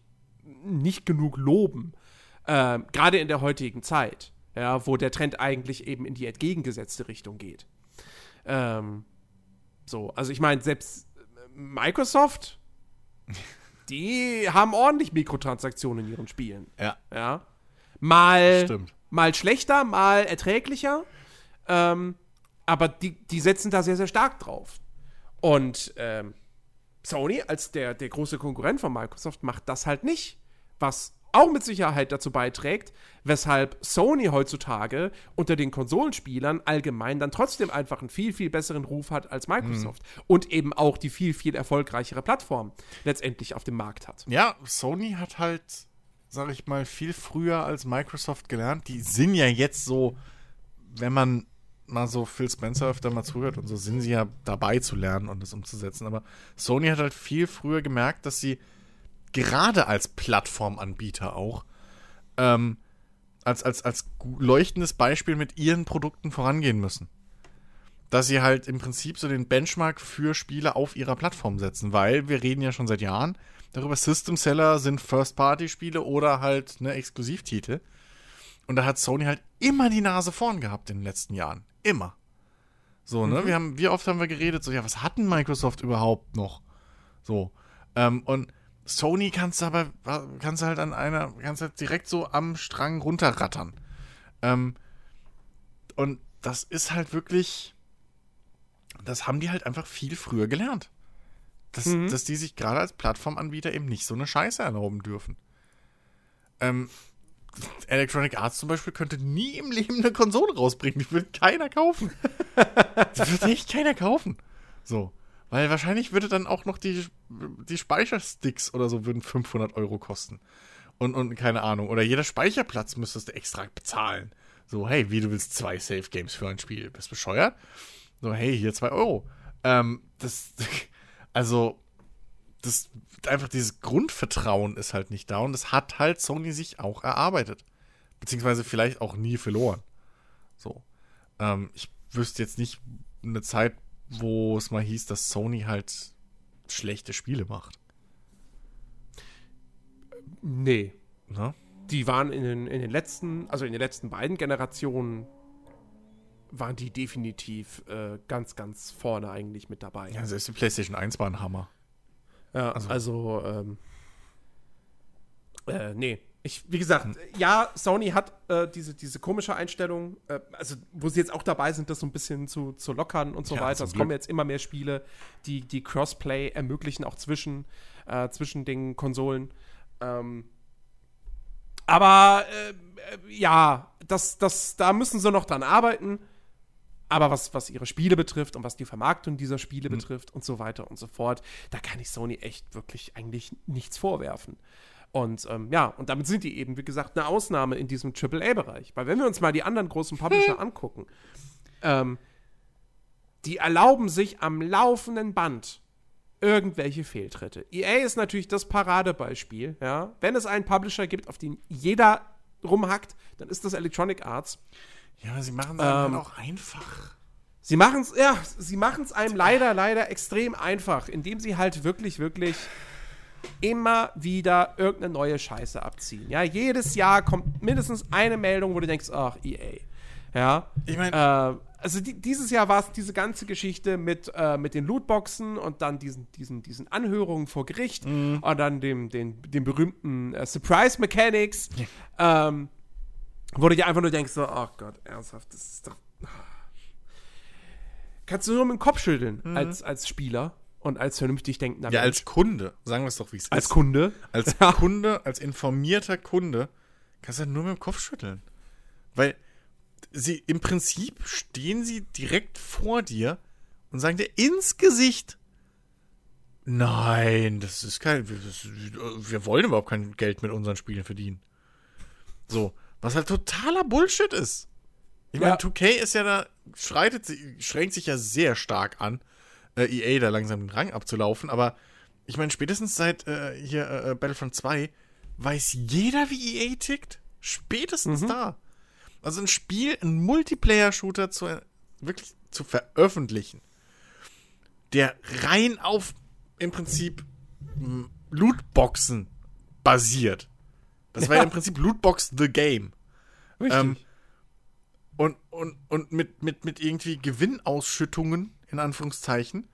nicht genug loben. Ähm, Gerade in der heutigen Zeit, ja, wo der Trend eigentlich eben in die entgegengesetzte Richtung geht. Ähm, so, also ich meine, selbst äh, Microsoft, die haben ordentlich Mikrotransaktionen in ihren Spielen. Ja. Ja. Mal, mal schlechter, mal erträglicher. Ähm, aber die, die setzen da sehr, sehr stark drauf. Und ähm, Sony als der, der große Konkurrent von Microsoft macht das halt nicht. Was auch mit Sicherheit dazu beiträgt, weshalb Sony heutzutage unter den Konsolenspielern allgemein dann trotzdem einfach einen viel, viel besseren Ruf hat als Microsoft. Und eben auch die viel, viel erfolgreichere Plattform letztendlich auf dem Markt hat. Ja, Sony hat halt, sag ich mal, viel früher als Microsoft gelernt. Die sind ja jetzt so, wenn man mal so Phil Spencer öfter mal zuhört und so, sind sie ja dabei zu lernen und das umzusetzen. Aber Sony hat halt viel früher gemerkt, dass sie gerade als Plattformanbieter auch ähm, als, als, als leuchtendes Beispiel mit ihren Produkten vorangehen müssen. Dass sie halt im Prinzip so den Benchmark für Spiele auf ihrer Plattform setzen, weil wir reden ja schon seit Jahren darüber, System Seller sind First-Party-Spiele oder halt ne, Exklusivtitel. Und da hat Sony halt immer die Nase vorn gehabt in den letzten Jahren. Immer. So, ne? Wir haben, wie oft haben wir geredet, so, ja, was hat denn Microsoft überhaupt noch? So. Ähm, und Sony kannst du aber, kannst du halt an einer, kannst halt direkt so am Strang runterrattern. Ähm, und das ist halt wirklich, das haben die halt einfach viel früher gelernt. Dass, dass die sich gerade als Plattformanbieter eben nicht so eine Scheiße erlauben dürfen. Ähm, Electronic Arts zum Beispiel könnte nie im Leben eine Konsole rausbringen. Die würde keiner kaufen. die würde echt keiner kaufen. So. Weil wahrscheinlich würde dann auch noch die, die Speichersticks oder so würden 500 Euro kosten. Und, und keine Ahnung. Oder jeder Speicherplatz müsstest du extra bezahlen. So, hey, wie du willst zwei Safe Games für ein Spiel. Bist bescheuert? So, hey, hier zwei Euro. Ähm, das, also, das, einfach dieses Grundvertrauen ist halt nicht da und das hat halt Sony sich auch erarbeitet. Beziehungsweise vielleicht auch nie verloren. So. Ähm, ich wüsste jetzt nicht eine Zeit, wo es mal hieß, dass Sony halt schlechte Spiele macht. Nee. Ne? Die waren in den, in den letzten, also in den letzten beiden Generationen, waren die definitiv äh, ganz, ganz vorne eigentlich mit dabei. Ja, selbst die PlayStation 1 war ein Hammer. Ja, also, ähm, äh, nee. Ich, wie gesagt, ja, Sony hat äh, diese, diese komische Einstellung, äh, also wo sie jetzt auch dabei sind, das so ein bisschen zu, zu lockern und so Ja, weiter. Es Glück. kommen jetzt immer mehr Spiele, die, die Crossplay ermöglichen, auch zwischen, äh, zwischen den Konsolen. Ähm, aber äh, ja, das, das, da müssen sie noch dran arbeiten. aber was, was ihre Spiele betrifft und was die Vermarktung dieser Spiele Mhm. betrifft und so weiter und so fort, da kann ich Sony echt wirklich eigentlich nichts vorwerfen. Und ähm, ja, und damit sind die eben, wie gesagt, eine Ausnahme in diesem AAA-Bereich. Weil wenn wir uns mal die anderen großen Publisher angucken, ähm, die erlauben sich am laufenden Band irgendwelche Fehltritte. EA ist natürlich das Paradebeispiel, ja. Wenn es einen Publisher gibt, auf den jeder rumhackt, dann ist das Electronic Arts. Ja, aber sie machen es Ähm, auch einfach. Sie machen es, ja, sie machen es einem leider, leider extrem einfach, indem sie halt wirklich, wirklich immer wieder irgendeine neue Scheiße abziehen. Ja, jedes Jahr kommt mindestens eine Meldung, wo du denkst, ach, EA. Ja. Ich mein- äh, also die, dieses Jahr war es diese ganze Geschichte mit, äh, mit den Lootboxen und dann diesen, diesen, diesen Anhörungen vor Gericht Mhm. und dann dem, den, den berühmten äh, Surprise Mechanics. Ähm, wo du dir einfach nur denkst, so, oh Gott, ernsthaft, das ist doch. Kannst du nur mit dem Kopf schütteln als, als Spieler und als vernünftig denkender. Ja, Mensch. als Kunde, sagen wir es doch, wie es als ist. Kunde. Als Kunde, als informierter Kunde, kannst du halt nur mit dem Kopf schütteln. Weil sie im Prinzip stehen sie direkt vor dir und sagen dir ins Gesicht: Nein, das ist kein. Wir, das, wir wollen überhaupt kein Geld mit unseren Spielen verdienen. So, was halt totaler Bullshit ist. Ich meine, Ja. 2K ist ja da, schreitet, schränkt sich ja sehr stark an, äh, EA da langsam den Rang abzulaufen, aber ich meine, spätestens seit äh, hier äh, Battlefront 2 weiß jeder, wie EA tickt. Spätestens da. Also ein Spiel, ein Multiplayer-Shooter zu, wirklich zu veröffentlichen, der rein auf im Prinzip Lootboxen basiert. Das war ja Ja. im Prinzip Lootbox the Game. Richtig. Ähm, und, und, und mit, mit, mit irgendwie Gewinnausschüttungen, in Anführungszeichen,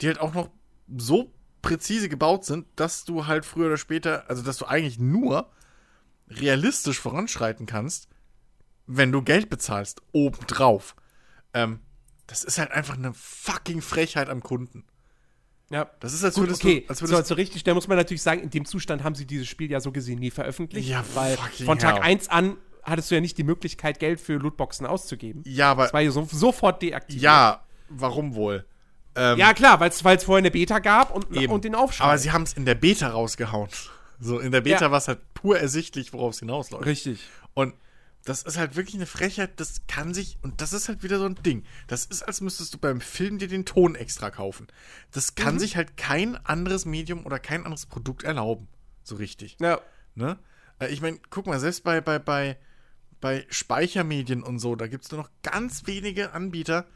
die halt auch noch so präzise gebaut sind, dass du halt früher oder später, also dass du eigentlich nur realistisch voranschreiten kannst, wenn du Geld bezahlst, obendrauf. Ähm, das ist halt einfach eine fucking Frechheit am Kunden. ja. Das ist, als Gut, würdest okay. du. Als so, würdest, so richtig, da muss man natürlich sagen, in dem Zustand haben sie dieses Spiel ja so gesehen nie veröffentlicht. Ja, weil von Tag hell. 1 an hattest du ja nicht die Möglichkeit, Geld für Lootboxen auszugeben. ja, aber. Das war ja so, sofort deaktiviert. Ja, warum wohl? Ähm, Ja, klar, weil es vorher eine Beta gab und, Eben. und den Aufschrei. Aber sie haben es in der Beta rausgehauen. So, in der Beta Ja. war es halt pur ersichtlich, worauf es hinausläuft. Richtig. Und das ist halt wirklich eine Frechheit, das kann sich, und das ist halt wieder so ein Ding. Das ist, als müsstest du beim Film dir den Ton extra kaufen. Das Mhm. kann sich halt kein anderes Medium oder kein anderes Produkt erlauben. So richtig. Ja. Ne? Äh, Ich meine, guck mal, selbst bei, bei, bei, bei Speichermedien und so, da gibt es nur noch ganz wenige Anbieter,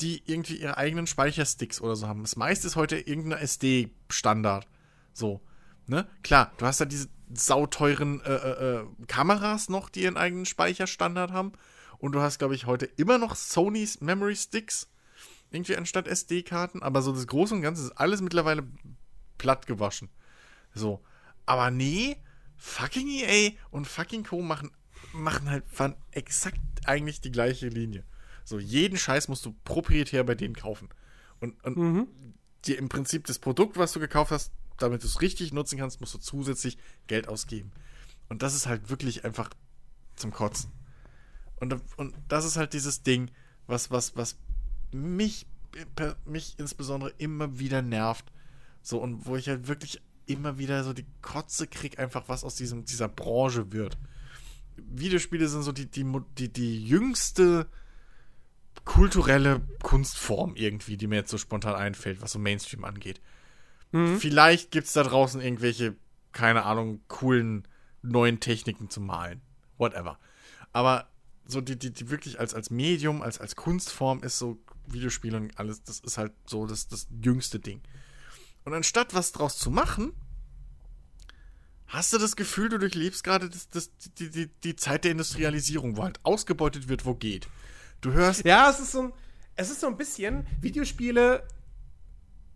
die irgendwie ihre eigenen Speichersticks oder so haben. Das meiste ist heute irgendein SD-Standard. So. Ne? Klar, du hast da diese sauteuren äh, äh, äh, Kameras noch, die ihren eigenen Speicherstandard haben. Und du hast, glaube ich, heute immer noch Sonys Memory Sticks. Irgendwie anstatt SD-Karten. Aber so das Große und Ganze ist alles mittlerweile platt gewaschen. So. Aber nee, fucking EA und fucking Co. machen, machen halt exakt eigentlich die gleiche Linie. So, jeden Scheiß musst du proprietär bei denen kaufen. Und, und dir im Prinzip das Produkt, was du gekauft hast, damit du es richtig nutzen kannst, musst du zusätzlich Geld ausgeben. Und das ist halt wirklich einfach zum Kotzen. Und, und das ist halt dieses Ding, was, was, was mich, mich insbesondere immer wieder nervt. So, und wo ich halt wirklich immer wieder so die Kotze krieg, einfach was aus diesem, dieser Branche wird. Videospiele sind so die, die, die, die jüngste kulturelle Kunstform irgendwie, die mir jetzt so spontan einfällt, was so Mainstream angeht. Vielleicht gibt es da draußen irgendwelche, keine Ahnung, coolen neuen Techniken zum Malen. Whatever. Aber so die, die, die wirklich als, als Medium, als, als Kunstform ist so Videospiele und alles, das ist halt so das, das jüngste Ding. Und anstatt was draus zu machen, hast du das Gefühl, du durchlebst gerade das, das, die, die, die Zeit der Industrialisierung, wo halt ausgebeutet wird, wo geht. Du hörst, Ja, es ist so ein, es ist so ein bisschen, Videospiele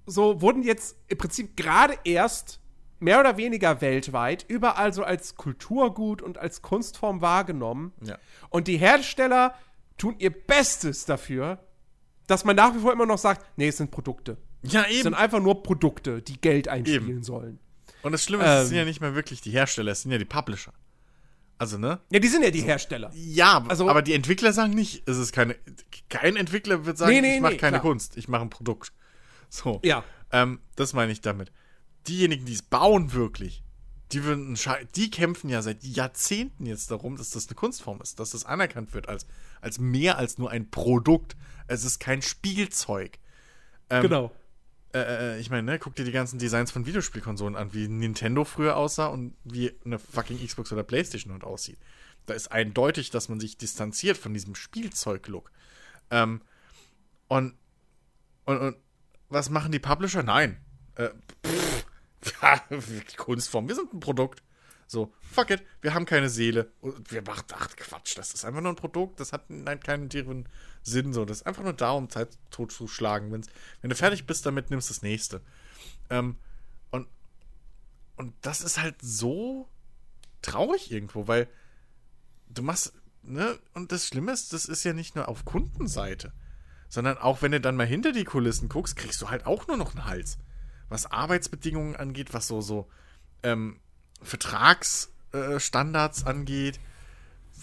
so wurden jetzt im Prinzip gerade erst mehr oder weniger weltweit überall so als Kulturgut und als Kunstform wahrgenommen. Ja. Und die Hersteller tun ihr Bestes dafür, dass man nach wie vor immer noch sagt, nee, es sind Produkte. ja Es eben. sind einfach nur Produkte, die Geld einspielen Eben. sollen. Und das Schlimme ist, es Ähm. sind ja nicht mehr wirklich die Hersteller, es sind ja die Publisher. Also, ne? Ja, die sind ja die Hersteller. Ja, Also- aber die Entwickler sagen nicht, es ist keine. Kein Entwickler wird sagen, Nee, nee, ich mache nee, keine klar. Kunst, ich mache ein Produkt. So. Ja. Ähm, das meine ich damit. Diejenigen, die es bauen wirklich, die würden die kämpfen ja seit Jahrzehnten jetzt darum, dass das eine Kunstform ist, dass das anerkannt wird als, als mehr als nur ein Produkt. Es ist kein Spielzeug. Ähm, Genau. Äh, äh, ich meine, ne, guck dir die ganzen Designs von Videospielkonsolen an, wie Nintendo früher aussah und wie eine fucking Xbox oder Playstation heute aussieht. Da ist eindeutig, dass man sich distanziert von diesem Spielzeug-Look. Ähm, und, und, und was machen die Publisher? Nein. Äh, pff, Kunstform, wir sind ein Produkt. So, fuck it, wir haben keine Seele. Und wir machen, ach Quatsch, das ist einfach nur ein Produkt, das hat nein, keinen tieferen Sinn. So, das ist einfach nur da, um Zeit totzuschlagen. Wenn's, wenn du fertig bist damit, nimmst du das nächste. Ähm, und, und das ist halt so traurig irgendwo, weil du machst, ne, und das Schlimme ist, das ist ja nicht nur auf Kundenseite, sondern auch wenn du dann mal hinter die Kulissen guckst, kriegst du halt auch nur noch einen Hals. Was Arbeitsbedingungen angeht, was so, so, ähm, Vertragsstandards angeht,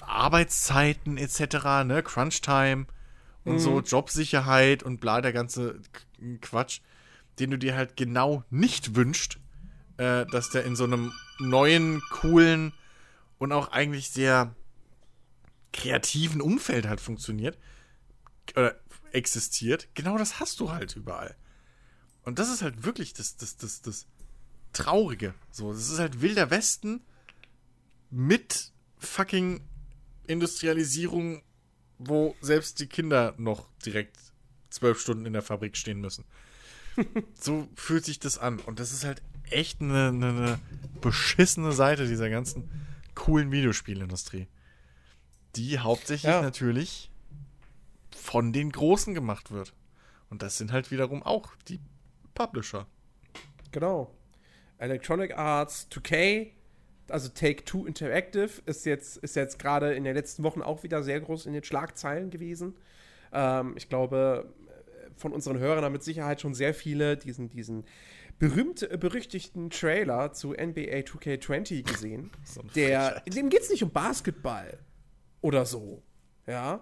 Arbeitszeiten etc., ne, Crunch-Time und so, Jobsicherheit und bla, der ganze Quatsch, den du dir halt genau nicht wünscht, äh, dass der in so einem neuen, coolen und auch eigentlich sehr kreativen Umfeld halt funktioniert oder existiert. Genau das hast du halt überall. Und das ist halt wirklich das, das, das, das Traurige. So, das ist halt wilder Westen mit fucking Industrialisierung, wo selbst die Kinder noch direkt zwölf Stunden in der Fabrik stehen müssen. so fühlt sich das an. Und das ist halt echt eine, eine, eine beschissene Seite dieser ganzen coolen Videospielindustrie. Die hauptsächlich Ja. natürlich von den Großen gemacht wird. Und das sind halt wiederum auch die Publisher. Genau. Electronic Arts 2K, also Take Two Interactive, ist jetzt, ist jetzt gerade in den letzten Wochen auch wieder sehr groß in den Schlagzeilen gewesen. Ähm, ich glaube, von unseren Hörern haben mit Sicherheit schon sehr viele diesen, diesen berühmt berüchtigten Trailer zu NBA 2K20 gesehen. So der, in dem geht es nicht um Basketball oder so. Ja.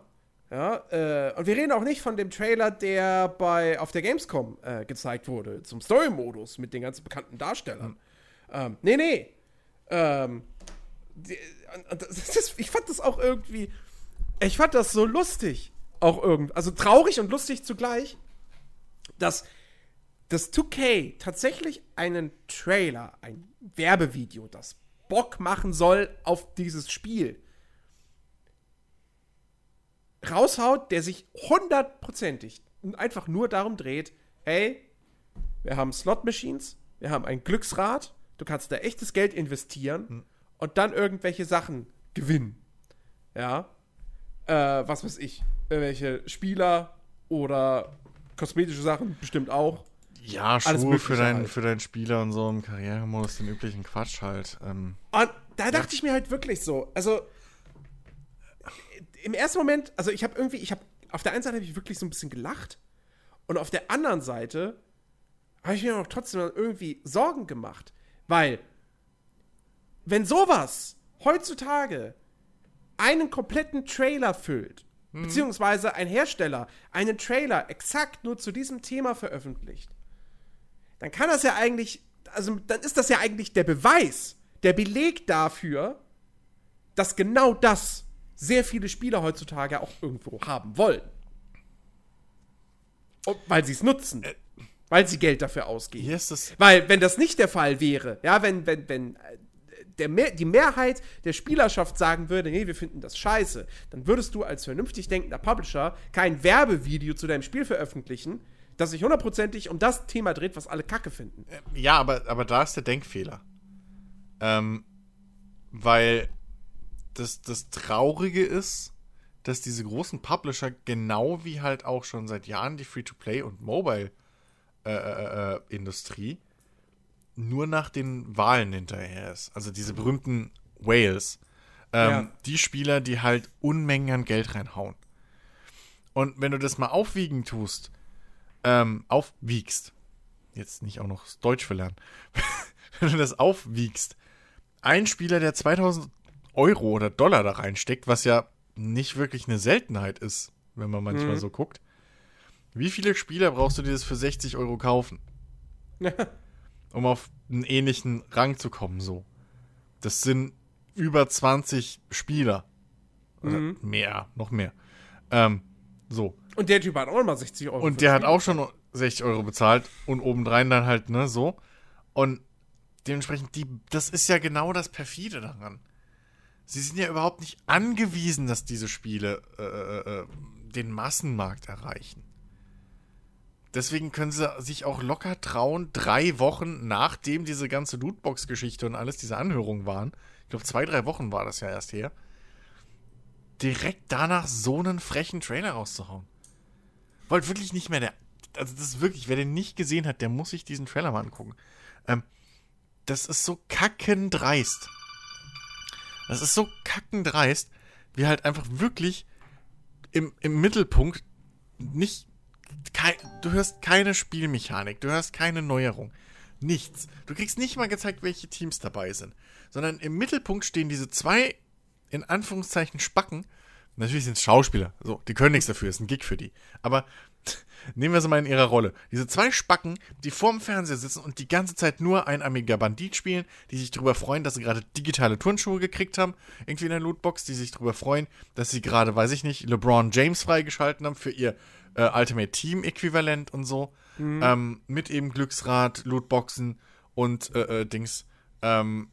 Ja, äh, und wir reden auch nicht von dem Trailer, der bei auf der Gamescom äh, gezeigt wurde, zum Story-Modus mit den ganzen bekannten Darstellern. Ähm, nee, nee. Ähm, die, das ich fand das auch irgendwie. Ich fand das so lustig. Auch irgendwie. Also traurig und lustig zugleich, dass das 2K tatsächlich einen Trailer, ein Werbevideo, das Bock machen soll auf dieses Spiel, raushaut, der sich hundertprozentig einfach nur darum dreht, hey, wir haben Slot-Machines, wir haben ein Glücksrad, du kannst da echtes Geld investieren und dann irgendwelche Sachen gewinnen. Ja. Äh, was weiß ich, irgendwelche Spieler oder kosmetische Sachen bestimmt auch. Ja, Schuhe für, deinen, halt. für deinen Spieler und so im Karrieremodus, den üblichen Quatsch halt. Ähm, Und da dachte ich mir halt wirklich so, also im ersten Moment, also ich habe irgendwie, ich habe auf der einen Seite habe ich wirklich so ein bisschen gelacht und auf der anderen Seite habe ich mir auch trotzdem irgendwie Sorgen gemacht, weil wenn sowas heutzutage einen kompletten Trailer füllt, beziehungsweise ein Hersteller einen Trailer exakt nur zu diesem Thema veröffentlicht, dann kann das ja eigentlich, also dann ist das ja eigentlich der Beweis, der Beleg dafür, dass genau das sehr viele Spieler heutzutage auch irgendwo haben wollen. Und weil sie es nutzen. Weil sie Geld dafür ausgeben. ist das. Weil, wenn das nicht der Fall wäre, ja, wenn, wenn, wenn äh, der Mehr, die Mehrheit der Spielerschaft sagen würde, nee, wir finden das scheiße, dann würdest du als vernünftig denkender Publisher kein Werbevideo zu deinem Spiel veröffentlichen, das sich hundertprozentig um das Thema dreht, was alle Kacke finden. Ja, aber, aber da ist der Denkfehler. Ähm, weil das, das Traurige ist, dass diese großen Publisher genau wie halt auch schon seit Jahren die Free-to-Play- und Mobile-Industrie nur nach den Wahlen hinterher ist. Also diese berühmten Whales. Ähm, Ja. Die Spieler, die halt Unmengen an Geld reinhauen. Und wenn du das mal aufwiegen tust, ähm, aufwiegst, jetzt nicht auch noch Deutsch verlernen, wenn du das aufwiegst, ein Spieler, der 2000 Euro oder Dollar da reinsteckt, was ja nicht wirklich eine Seltenheit ist, wenn man manchmal Mhm. so guckt. Wie viele Spieler brauchst du dir das für 60 Euro kaufen, um auf einen ähnlichen Rang zu kommen, so? Das sind über 20 Spieler. Oder Mhm. mehr, noch mehr. Ähm, so. Und der Typ hat auch mal 60 Euro. Und der hat auch schon 60 Euro bezahlt und obendrein dann halt, ne, so. Und dementsprechend, die, das ist ja genau das Perfide daran. Sie sind ja überhaupt nicht angewiesen, dass diese Spiele äh, äh, äh, den Massenmarkt erreichen. Deswegen können sie sich auch locker trauen, drei Wochen nachdem diese ganze Lootbox-Geschichte und alles diese Anhörungen waren, ich glaube zwei, drei Wochen war das ja erst her, direkt danach so einen frechen Trailer rauszuhauen. Wollt wirklich nicht mehr der. Also, das ist wirklich, wer den nicht gesehen hat, der muss sich diesen Trailer mal angucken. Ähm, das ist so kackendreist. Das ist so kackendreist, wie halt einfach wirklich im, im Mittelpunkt nicht. Du hörst keine Spielmechanik, du hörst keine Neuerung. Nichts. Du kriegst nicht mal gezeigt, welche Teams dabei sind. Sondern im Mittelpunkt stehen diese zwei, in Anführungszeichen, Spacken. Natürlich sind es Schauspieler. So, die können nichts dafür, ist ein Gig für die. Aber nehmen wir sie mal in ihrer Rolle. Diese zwei Spacken, die vorm Fernseher sitzen und die ganze Zeit nur ein Amiga Bandit spielen, die sich darüber freuen, dass sie gerade digitale Turnschuhe gekriegt haben, irgendwie in der Lootbox, die sich darüber freuen, dass sie gerade, weiß ich nicht, LeBron James freigeschalten haben für ihr äh, Ultimate Team Äquivalent und so. Ähm, mit eben Glücksrad, Lootboxen und äh, äh, Dings, ähm,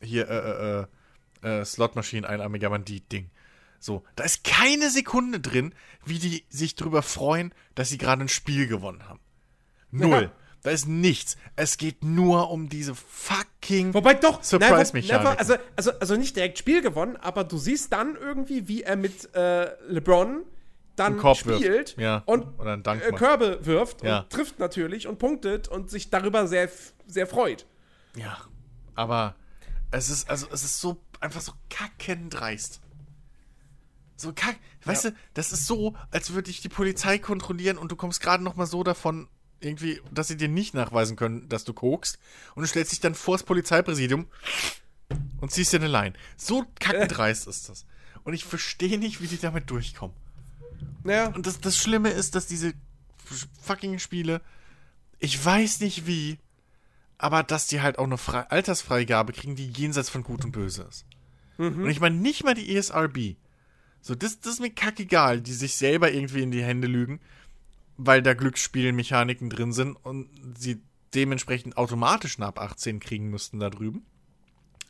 hier, äh, äh, äh, Slotmaschinen, ein Amiga Bandit Ding. So, da ist keine Sekunde drin, wie die sich drüber freuen, dass sie gerade ein Spiel gewonnen haben. Null. Ja. Da ist nichts. Es geht nur um diese fucking. Wobei doch, Surprise-Mechanik. never- Also, also, also nicht direkt Spiel gewonnen, aber du siehst dann irgendwie, wie er mit äh, LeBron dann spielt. Ja, und äh. Körbe wirft Ja. und trifft natürlich und punktet und sich darüber sehr, sehr freut. Ja. Aber es ist, also, es ist so, einfach so kackendreist. So kack. Weißt du, das ist so, als würde ich die Polizei kontrollieren und du kommst gerade noch mal so davon, irgendwie, dass sie dir nicht nachweisen können, dass du kokst. Und du stellst dich dann vors Polizeipräsidium und ziehst dir eine Line. So kackendreist ist das. Und ich verstehe nicht, wie die damit durchkommen. Ja. Und das, das Schlimme ist, dass diese fucking Spiele, ich weiß nicht wie, aber dass die halt auch eine Fre Altersfreigabe kriegen, die jenseits von Gut und Böse ist. Und ich meine nicht mal die ESRB. So, das, das ist mir kackegal, die sich selber irgendwie in die Hände lügen, weil da Glücksspielmechaniken drin sind und sie dementsprechend automatisch eine ab 18 kriegen müssten da drüben.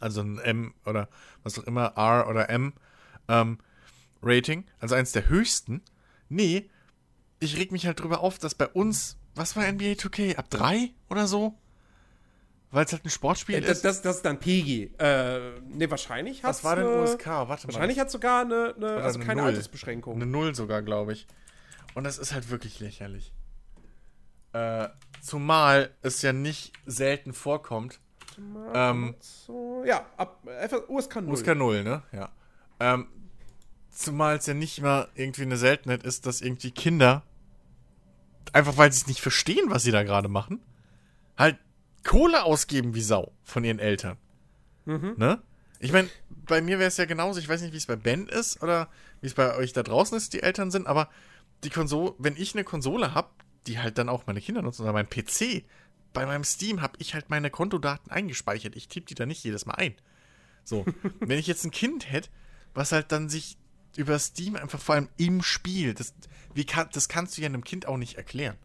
Also ein M oder was auch immer, R oder M ähm, Rating, also eins der höchsten. Nee, ich reg mich halt drüber auf, dass bei uns, was war NBA 2K, ab 3 oder so? Weil es halt ein Sportspiel Äh, Das, ist. das, das ist dann PG. Äh, ne, wahrscheinlich hat was war denn USK? Warte mal. Wahrscheinlich hat sogar eine, eine also eine keine Null. Altersbeschränkung. Eine Null sogar, glaube ich. Und das ist halt wirklich lächerlich. Äh, zumal es ja nicht selten vorkommt. Ähm, So, ja, ab, USK 0. USK 0, ne? Ja. Ähm, zumal es ja nicht mal irgendwie eine Seltenheit ist, dass irgendwie Kinder, einfach weil sie es nicht verstehen, was sie da gerade machen, halt Kohle ausgeben wie Sau von ihren Eltern. Ne? Ich meine, bei mir wäre es ja genauso, ich weiß nicht, wie es bei Ben ist oder wie es bei euch da draußen ist, die Eltern sind, aber die Konsole, wenn ich eine Konsole habe, die halt dann auch meine Kinder nutzen oder mein PC, bei meinem Steam habe ich halt meine Kontodaten eingespeichert. Ich tippe die da nicht jedes Mal ein. So, wenn ich jetzt ein Kind hätte, was halt dann sich über Steam einfach vor allem im Spiel, das, wie kann, das kannst du ja einem Kind auch nicht erklären.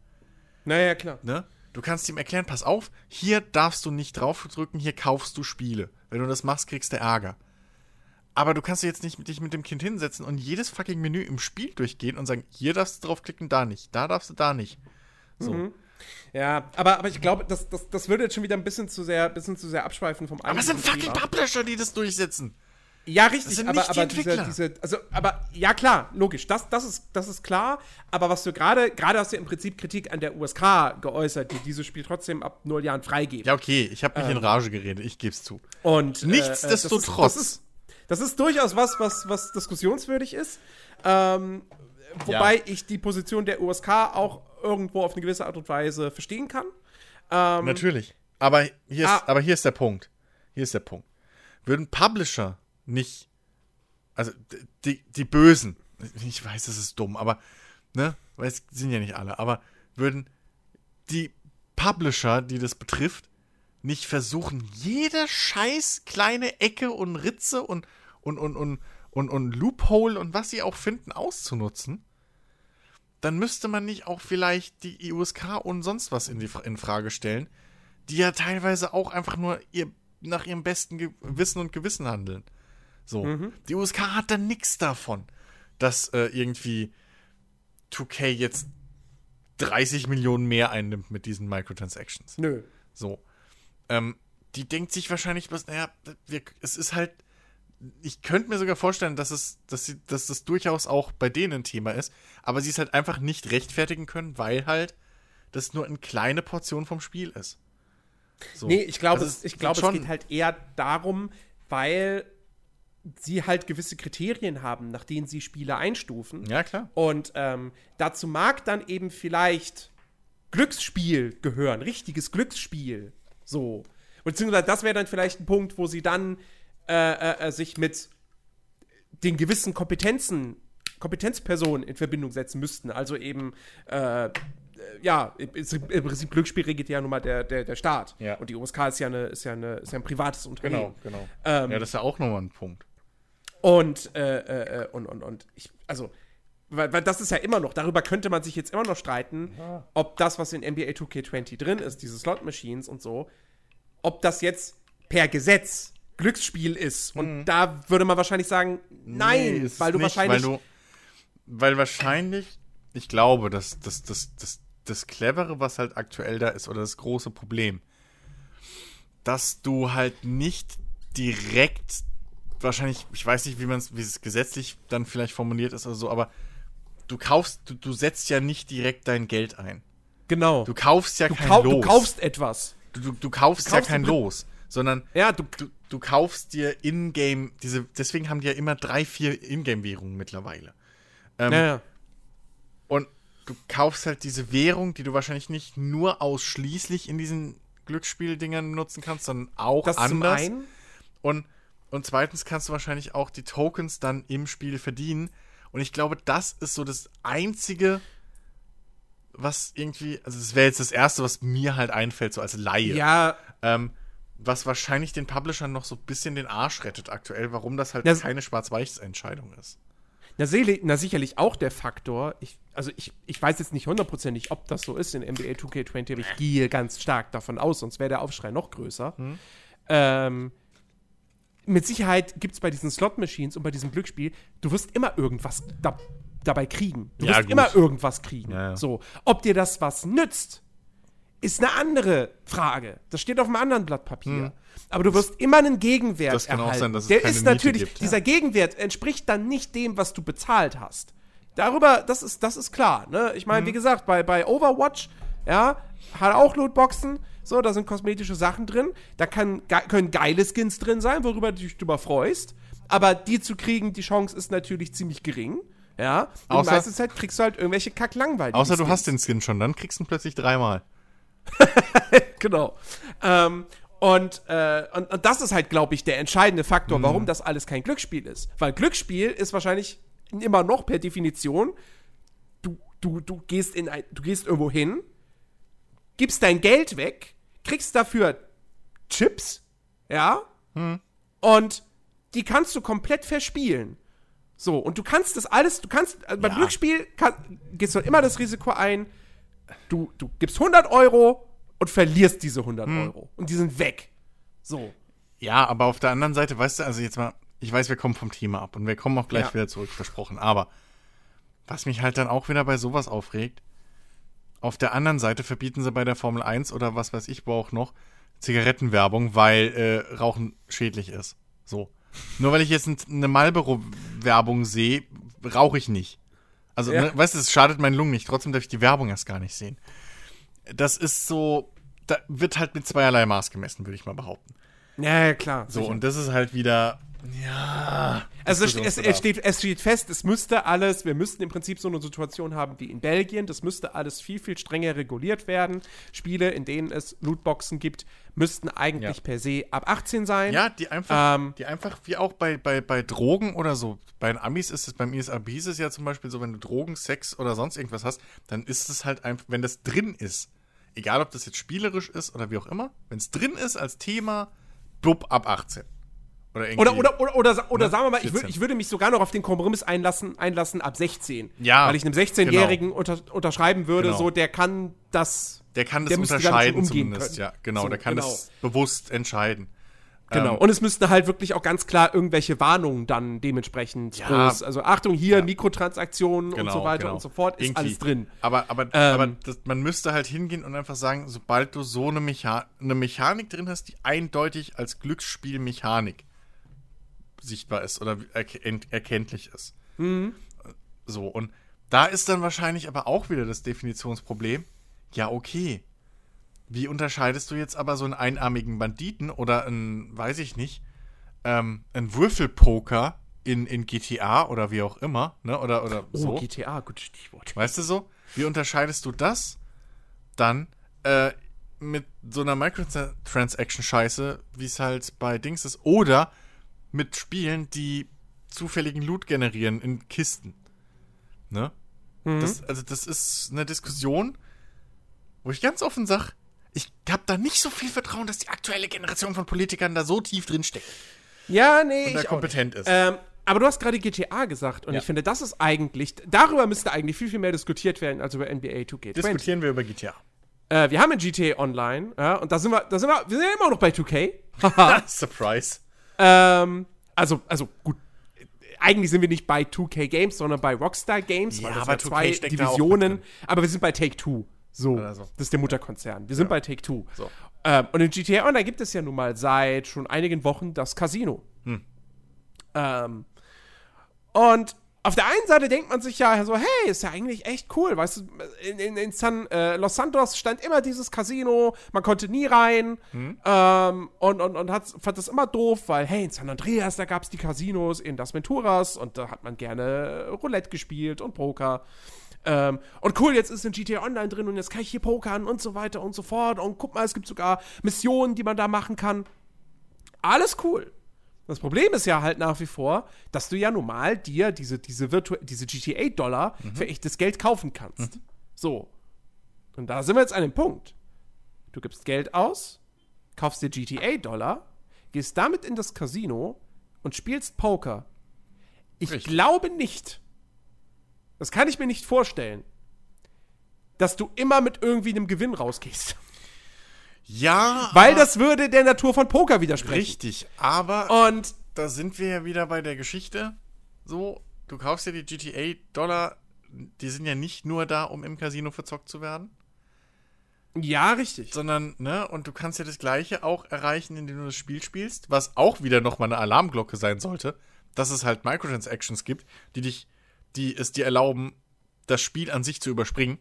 Naja, klar. Ne? Du kannst ihm erklären, pass auf, hier darfst du nicht draufdrücken, hier kaufst du Spiele. Wenn du das machst, kriegst du Ärger. Aber du kannst jetzt nicht mit, dich mit dem Kind hinsetzen und jedes fucking Menü im Spiel durchgehen und sagen, hier darfst du draufklicken, da nicht, da darfst du da nicht. So. Ja, aber, aber ich glaube, das, das, das würde jetzt schon wieder ein bisschen zu sehr, bisschen zu sehr abschweifen vom Aber es sind fucking. Publisher, die das durchsetzen. Ja, richtig, aber, nicht die aber diese, diese, also, aber ja klar, logisch, das, das, ist, das ist klar, aber was du gerade, gerade hast du im Prinzip Kritik an der USK geäußert, die dieses Spiel trotzdem ab null Jahren freigeht. Ja, okay, ich habe mich in Rage geredet, ich geb's zu. Und äh, Nichtsdestotrotz. Äh, das, ist, das, ist, das ist durchaus was, was, was diskussionswürdig ist. Ähm, wobei Ja. ich die Position der USK auch irgendwo auf eine gewisse Art und Weise verstehen kann. Ähm, Natürlich. Aber hier, ist, Ah. aber hier ist der Punkt. Hier ist der Punkt. Würden Publisher nicht, also die, die Bösen, ich weiß, das ist dumm, aber, ne, weil es sind ja nicht alle, aber würden die Publisher, die das betrifft, nicht versuchen, jede scheiß kleine Ecke und Ritze und, und, und, und, und, und Loophole und was sie auch finden, auszunutzen, dann müsste man nicht auch vielleicht die IUSK und sonst was in, die, in Frage stellen, die ja teilweise auch einfach nur ihr, nach ihrem besten Ge Wissen und Gewissen handeln. So. Die USK hat dann nichts davon, dass äh, irgendwie 2K jetzt 30 Millionen mehr einnimmt mit diesen Microtransactions. Nö. So. Ähm, die denkt sich wahrscheinlich bloß, naja, wir, es ist halt. Ich könnte mir sogar vorstellen, dass es, dass sie, dass das durchaus auch bei denen ein Thema ist, aber sie es halt einfach nicht rechtfertigen können, weil halt das nur eine kleine Portion vom Spiel ist. So. Nee, ich glaube, Also es, ich glaube es geht halt eher darum, weil sie halt gewisse Kriterien haben, nach denen sie Spiele einstufen. Ja, klar. Und ähm, dazu mag dann eben vielleicht Glücksspiel gehören, richtiges Glücksspiel. So. Beziehungsweise das wäre dann vielleicht ein Punkt, wo sie dann äh, äh, äh, sich mit den gewissen Kompetenzen, Kompetenzpersonen in Verbindung setzen müssten. Also eben, äh, äh, ja, im Prinzip Glücksspiel regelt ja nun mal der, der, der Staat. Ja. Und die USK ist ja, eine, ist, ja eine, ist ja ein privates Unternehmen. genau. Ähm, ja, das ist ja auch nochmal ein Punkt. Und, äh, äh, äh, und, und, und ich, also, weil, weil das ist ja immer noch, darüber könnte man sich jetzt immer noch streiten, ob das, was in NBA 2K20 drin ist, diese Slot-Machines und so, ob das jetzt per Gesetz Glücksspiel ist. Und da würde man wahrscheinlich sagen, nein, Nee, weil du nicht, wahrscheinlich. Weil, du, weil wahrscheinlich, ich glaube, dass das, das, das, das Clevere, was halt aktuell da ist, oder das große Problem, dass du halt nicht direkt, wahrscheinlich, ich weiß nicht, wie man es, wie es gesetzlich dann vielleicht formuliert ist oder so, aber du kaufst, du, du setzt ja nicht direkt dein Geld ein. genau. Du kaufst ja Du, kein kau Los. du kaufst etwas. du, du, du kaufst, kaufst ja kein Los, sondern Ja, du. du, kaufst dir in-game, diese, deswegen haben die ja immer drei, vier Ingame-Währungen mittlerweile. Ähm, ja, Und du kaufst halt diese Währung, die du wahrscheinlich nicht nur ausschließlich in diesen Glücksspieldingern nutzen kannst, sondern auch das zum anders. einen. Und, und zweitens kannst du wahrscheinlich auch die Tokens dann im Spiel verdienen. Und ich glaube, das ist so das Einzige, was irgendwie, also das wäre jetzt das Erste, was mir halt einfällt, so als Laie. Ja, Ähm, was wahrscheinlich den Publishern noch so ein bisschen den Arsch rettet aktuell, warum das halt Das- keine Schwarz-Weiß-Entscheidung ist. Na, na sicherlich auch der Faktor. Ich, also ich, ich weiß jetzt nicht hundertprozentig, ob das so ist in NBA 2K20, aber ich gehe ganz stark davon aus, sonst wäre der Aufschrei noch größer. Ähm, mit Sicherheit gibt es bei diesen Slot-Machines und bei diesem Glücksspiel, du wirst immer irgendwas da, dabei kriegen. Du Ja, wirst gut. immer irgendwas kriegen. Ja, ja. So, ob dir das was nützt, ist eine andere Frage. Das steht auf einem anderen Blatt Papier. Aber du wirst immer einen Gegenwert Hm. Das kann auch erhalten. sein, dass es Der ist natürlich, gibt, dieser Gegenwert entspricht dann nicht dem, was du bezahlt hast. Darüber, das ist, das ist klar. Ne? Ich meine, wie gesagt, bei, bei Overwatch, ja, hat auch Lootboxen, so, da sind kosmetische Sachen drin. Da kann, ge können geile Skins drin sein, worüber du dich drüber freust. Aber die zu kriegen, die Chance ist natürlich ziemlich gering. Ja, und Außer- meistens halt kriegst du halt irgendwelche kacklangweiligen Außer du Skins. hast den Skin schon, dann kriegst du ihn plötzlich dreimal. genau. Ähm, und, äh, und, und das ist halt, glaube ich, der entscheidende Faktor, warum das alles kein Glücksspiel ist. Weil Glücksspiel ist wahrscheinlich immer noch per Definition, du, du, du, gehst, in ein, du gehst irgendwo hin, gibst dein Geld weg, kriegst dafür Chips, ja, und die kannst du komplett verspielen. So, und du kannst das alles, du kannst, äh, beim Ja. Glücksspiel kann, gehst du immer das Risiko ein, du, du gibst 100 Euro und verlierst diese 100 Euro. Und die sind weg. So. Ja, aber auf der anderen Seite, weißt du, also jetzt mal, ich weiß, wir kommen vom Thema ab und wir kommen auch gleich Ja. wieder zurück, versprochen. Aber was mich halt dann auch wieder bei sowas aufregt, auf der anderen Seite verbieten sie bei der Formel 1 oder was weiß ich wo auch noch Zigarettenwerbung, weil äh, Rauchen schädlich ist. So. Nur weil ich jetzt eine Marlboro-Werbung sehe, rauche ich nicht. Also, Ja. ne, weißt du, es schadet meinen Lungen nicht. Trotzdem darf ich die Werbung erst gar nicht sehen. Das ist so, da wird halt mit zweierlei Maß gemessen, würde ich mal behaupten. Ja, ja, klar. So, sicher. und das ist halt wieder, Ja. Also es, es, es, steht, es steht fest, es müsste alles, wir müssten im Prinzip so eine Situation haben wie in Belgien, das müsste alles viel, viel strenger reguliert werden. Spiele, in denen es Lootboxen gibt, müssten eigentlich Ja. per se ab 18 sein. Ja, die einfach, Ähm, die einfach wie auch bei, bei, bei Drogen oder so. Bei den Amis ist es, beim ISAB ist es ja zum Beispiel so, wenn du Drogen, Sex oder sonst irgendwas hast, dann ist es halt einfach, wenn das drin ist, egal ob das jetzt spielerisch ist oder wie auch immer, wenn es drin ist als Thema, blub ab 18. Oder. Oder, oder, oder, oder, oder Ne? sagen wir mal, ich, würd, 14. ich würde mich sogar noch auf den Kompromiss einlassen, einlassen ab 16. Ja, Weil ich einem 16-Jährigen unter, unterschreiben würde, Genau. so, der kann das. der kann das der unterscheiden zumindest, können. ja, genau, So, der kann genau. das bewusst entscheiden. Genau. Ähm, und es müssten halt wirklich auch ganz klar irgendwelche Warnungen dann dementsprechend Ja. groß. Also Achtung, hier Mikrotransaktionen und Genau, so weiter genau. und so fort, ist Irgendwie. alles drin. Aber, aber, Ähm. aber das, man müsste halt hingehen und einfach sagen, sobald du so eine, Mecha eine Mechanik drin hast, die eindeutig als Glücksspielmechanik sichtbar ist oder erken erkenntlich ist. Mhm. So, und da ist dann wahrscheinlich aber auch wieder das Definitionsproblem. Ja, okay. Wie unterscheidest du jetzt aber so einen einarmigen Banditen oder einen, weiß ich nicht, ähm, einen Würfelpoker in, in GTA oder wie auch immer, ne? Oder, oder Oh, so. GTA, gutes Stichwort. Weißt du so? Wie unterscheidest du das dann äh, mit so einer Microtransaction-Scheiße, wie es halt bei Dings ist, oder mit Spielen, die zufälligen Loot generieren in Kisten? Ne? Das, also, das ist eine Diskussion, wo ich ganz offen sage, ich habe da nicht so viel Vertrauen, dass die aktuelle Generation von Politikern da so tief drin steckt Ja, nee, und da kompetent ist. Ähm, aber du hast gerade GTA gesagt und Ja. ich finde, das ist eigentlich, darüber müsste eigentlich viel, viel mehr diskutiert werden als über NBA 2K20. Diskutieren wir über GTA. Äh, wir haben in GTA Online, ja, und da sind wir, da sind wir, wir sind ja immer noch bei 2K. Haha. Surprise. Ähm, also, also gut. Eigentlich sind wir nicht bei 2K Games, sondern bei Rockstar Games, weil Ja, das aber ja 2K zwei Divisionen. Aber wir sind bei Take Two. So, Oder so. das ist der Mutterkonzern. Wir sind bei Take Two. So. Ähm, und in GTA Online gibt es ja nun mal seit schon einigen Wochen das Casino. Hm. Ähm, und auf der einen Seite denkt man sich ja so, hey, ist ja eigentlich echt cool, weißt du, in, in, in San, äh, Los Santos stand immer dieses Casino, man konnte nie rein ähm, und, und, und hat, fand das immer doof, weil, hey, in San Andreas, da gab es die Casinos, in Das Venturas und da hat man gerne Roulette gespielt und Poker. Ähm, und cool, jetzt ist in GTA Online drin und jetzt kann ich hier pokern und so weiter und so fort und guck mal, es gibt sogar Missionen, die man da machen kann. Alles cool. Das Problem ist ja halt nach wie vor, dass du ja normal dir diese, diese, Virtu diese GTA-Dollar für echtes Geld kaufen kannst. So. Und da sind wir jetzt an dem Punkt. Du gibst Geld aus, kaufst dir GTA-Dollar, gehst damit in das Casino und spielst Poker. Ich Richtig. glaube nicht, das kann ich mir nicht vorstellen, dass du immer mit irgendwie einem Gewinn rausgehst. Ja, Weil das würde der Natur von Poker widersprechen. Richtig, aber Und da sind wir ja wieder bei der Geschichte. So, du kaufst dir die GTA-Dollar, die sind ja nicht nur da, um im Casino verzockt zu werden, ja, richtig. sondern, ne, und du kannst ja das Gleiche auch erreichen, indem du das Spiel spielst, was auch wieder nochmal eine Alarmglocke sein sollte, dass es halt Microtransactions gibt, die dich, die es dir erlauben, das Spiel an sich zu überspringen.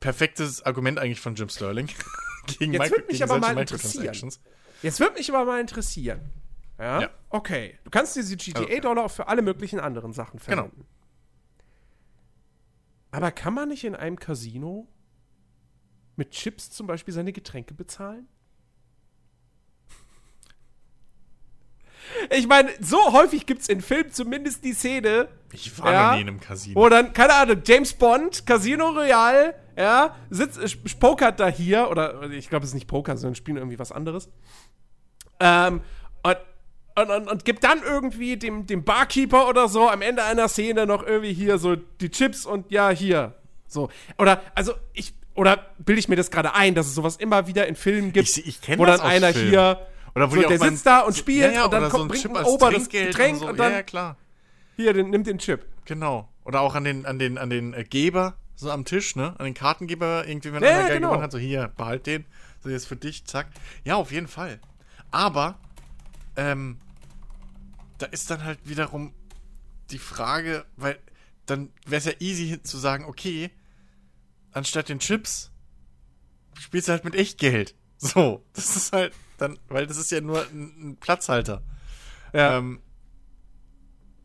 Perfektes Argument eigentlich von Jim Sterling. gegen Jetzt Micro- gegen aber mal interessieren. Microtransactions. Jetzt würde mich aber mal interessieren. Ja? Ja. Okay. Du kannst diese GTA-Dollar auch für alle möglichen anderen Sachen Genau. verwenden. Aber kann man nicht in einem Casino mit Chips zum Beispiel seine Getränke bezahlen? Ich meine, so häufig gibt es in Filmen zumindest die Szene, Ich war Ja. noch nie in einem Casino. wo dann, keine Ahnung, James Bond, Casino Royale, ja, sitzt, pokert da hier, oder ich glaube, es ist nicht Poker, sondern spielen irgendwie was anderes. Ähm, und, und, und, und gibt dann irgendwie dem, dem Barkeeper oder so am Ende einer Szene noch irgendwie hier so die Chips und ja, hier. So. Oder, also ich, oder bilde ich mir das gerade ein, dass es sowas immer wieder in Filmen gibt, Ich- ich wo das dann einer Filmen. hier, Oder wo so, der sitzt da und spielt ja, ja, und dann kommt, so ein bringt ein Ober das Getränk und und, so. dann, ja, ja, klar. hier, den, nimmt den Chip. Genau. Oder auch an den, an den, an den äh, Geber, so am Tisch, ne? An den Kartengeber, irgendwie, wenn Ja, einer ja, geil genau. gewonnen hat, so hier, behalt den. So, jetzt für dich, zack. Ja, auf jeden Fall. Aber, ähm, da ist dann halt wiederum die Frage, weil dann wäre es ja easy zu sagen, okay, anstatt den Chips spielst du halt mit Echtgeld. So, das ist halt dann, weil das ist ja nur ein, ein Platzhalter. Ja. Ähm,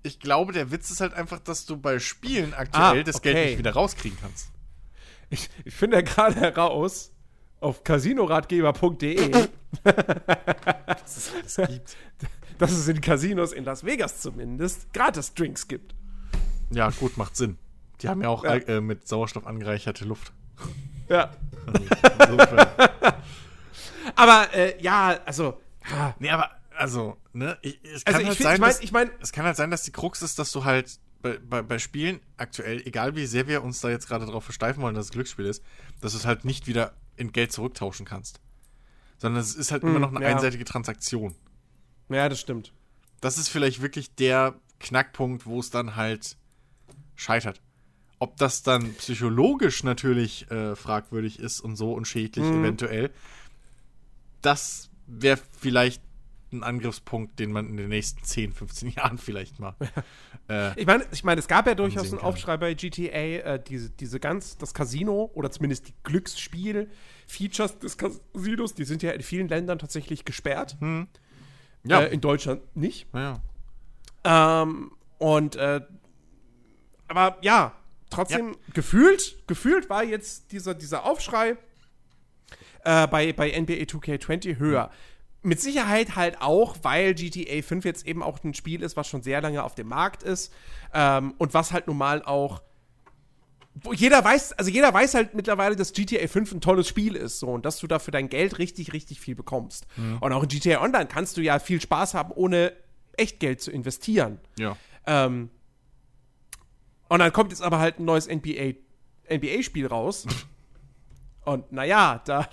ich glaube, der Witz ist halt einfach, dass du bei Spielen aktuell Ah, das okay. Geld nicht wieder rauskriegen kannst. Ich, ich finde ja gerade heraus, auf casinoratgeber.de, Dass es alles gibt. dass es in Casinos in Las Vegas zumindest Gratis-Drinks gibt. Ja, gut, macht Sinn. Die haben ja auch Ja. Äh, mit Sauerstoff angereicherte Luft. Ja. Also. Aber äh, ja, also. ha, nee, aber, also, ne, ich, es Also kann ich halt finde, sein, ich meine, dass, ich mein, es kann halt sein, dass die Krux ist, dass du halt bei, bei, bei Spielen aktuell, egal wie sehr wir uns da jetzt gerade drauf versteifen wollen, dass es Glücksspiel ist, dass du es halt nicht wieder in Geld zurücktauschen kannst. Sondern es ist halt immer Hm, noch eine ja. einseitige Transaktion. ja, das stimmt. Das ist vielleicht wirklich der Knackpunkt, wo es dann halt scheitert. Ob das dann psychologisch natürlich äh, fragwürdig ist und so und schädlich Mhm. eventuell, das wäre vielleicht ein Angriffspunkt, den man in den nächsten 10, 15 Jahren vielleicht mal. äh, Ich meine, ich meine, es gab ja durchaus einen. Aufschrei bei GTA, äh, diese, diese ganz, das Casino oder zumindest die Glücksspiel-Features des Casinos, die sind ja in vielen Ländern tatsächlich gesperrt. ja, Äh, in Deutschland nicht. ja. Ähm, und äh, aber ja, trotzdem gefühlt, gefühlt war jetzt dieser, dieser Aufschrei äh, bei, bei NBA 2K20 höher. Mit Sicherheit halt auch, weil GTA 5 jetzt eben auch ein Spiel ist, was schon sehr lange auf dem Markt ist ähm, und was halt nun mal auch wo jeder weiß, also jeder weiß halt mittlerweile, dass GTA 5 ein tolles Spiel ist, so und dass du dafür dein Geld richtig, richtig viel bekommst. Und auch in GTA Online kannst du ja viel Spaß haben, ohne Echtgeld zu investieren. ja. Ähm, und dann kommt jetzt aber halt ein neues NBA, NBA-Spiel raus. Und naja, da,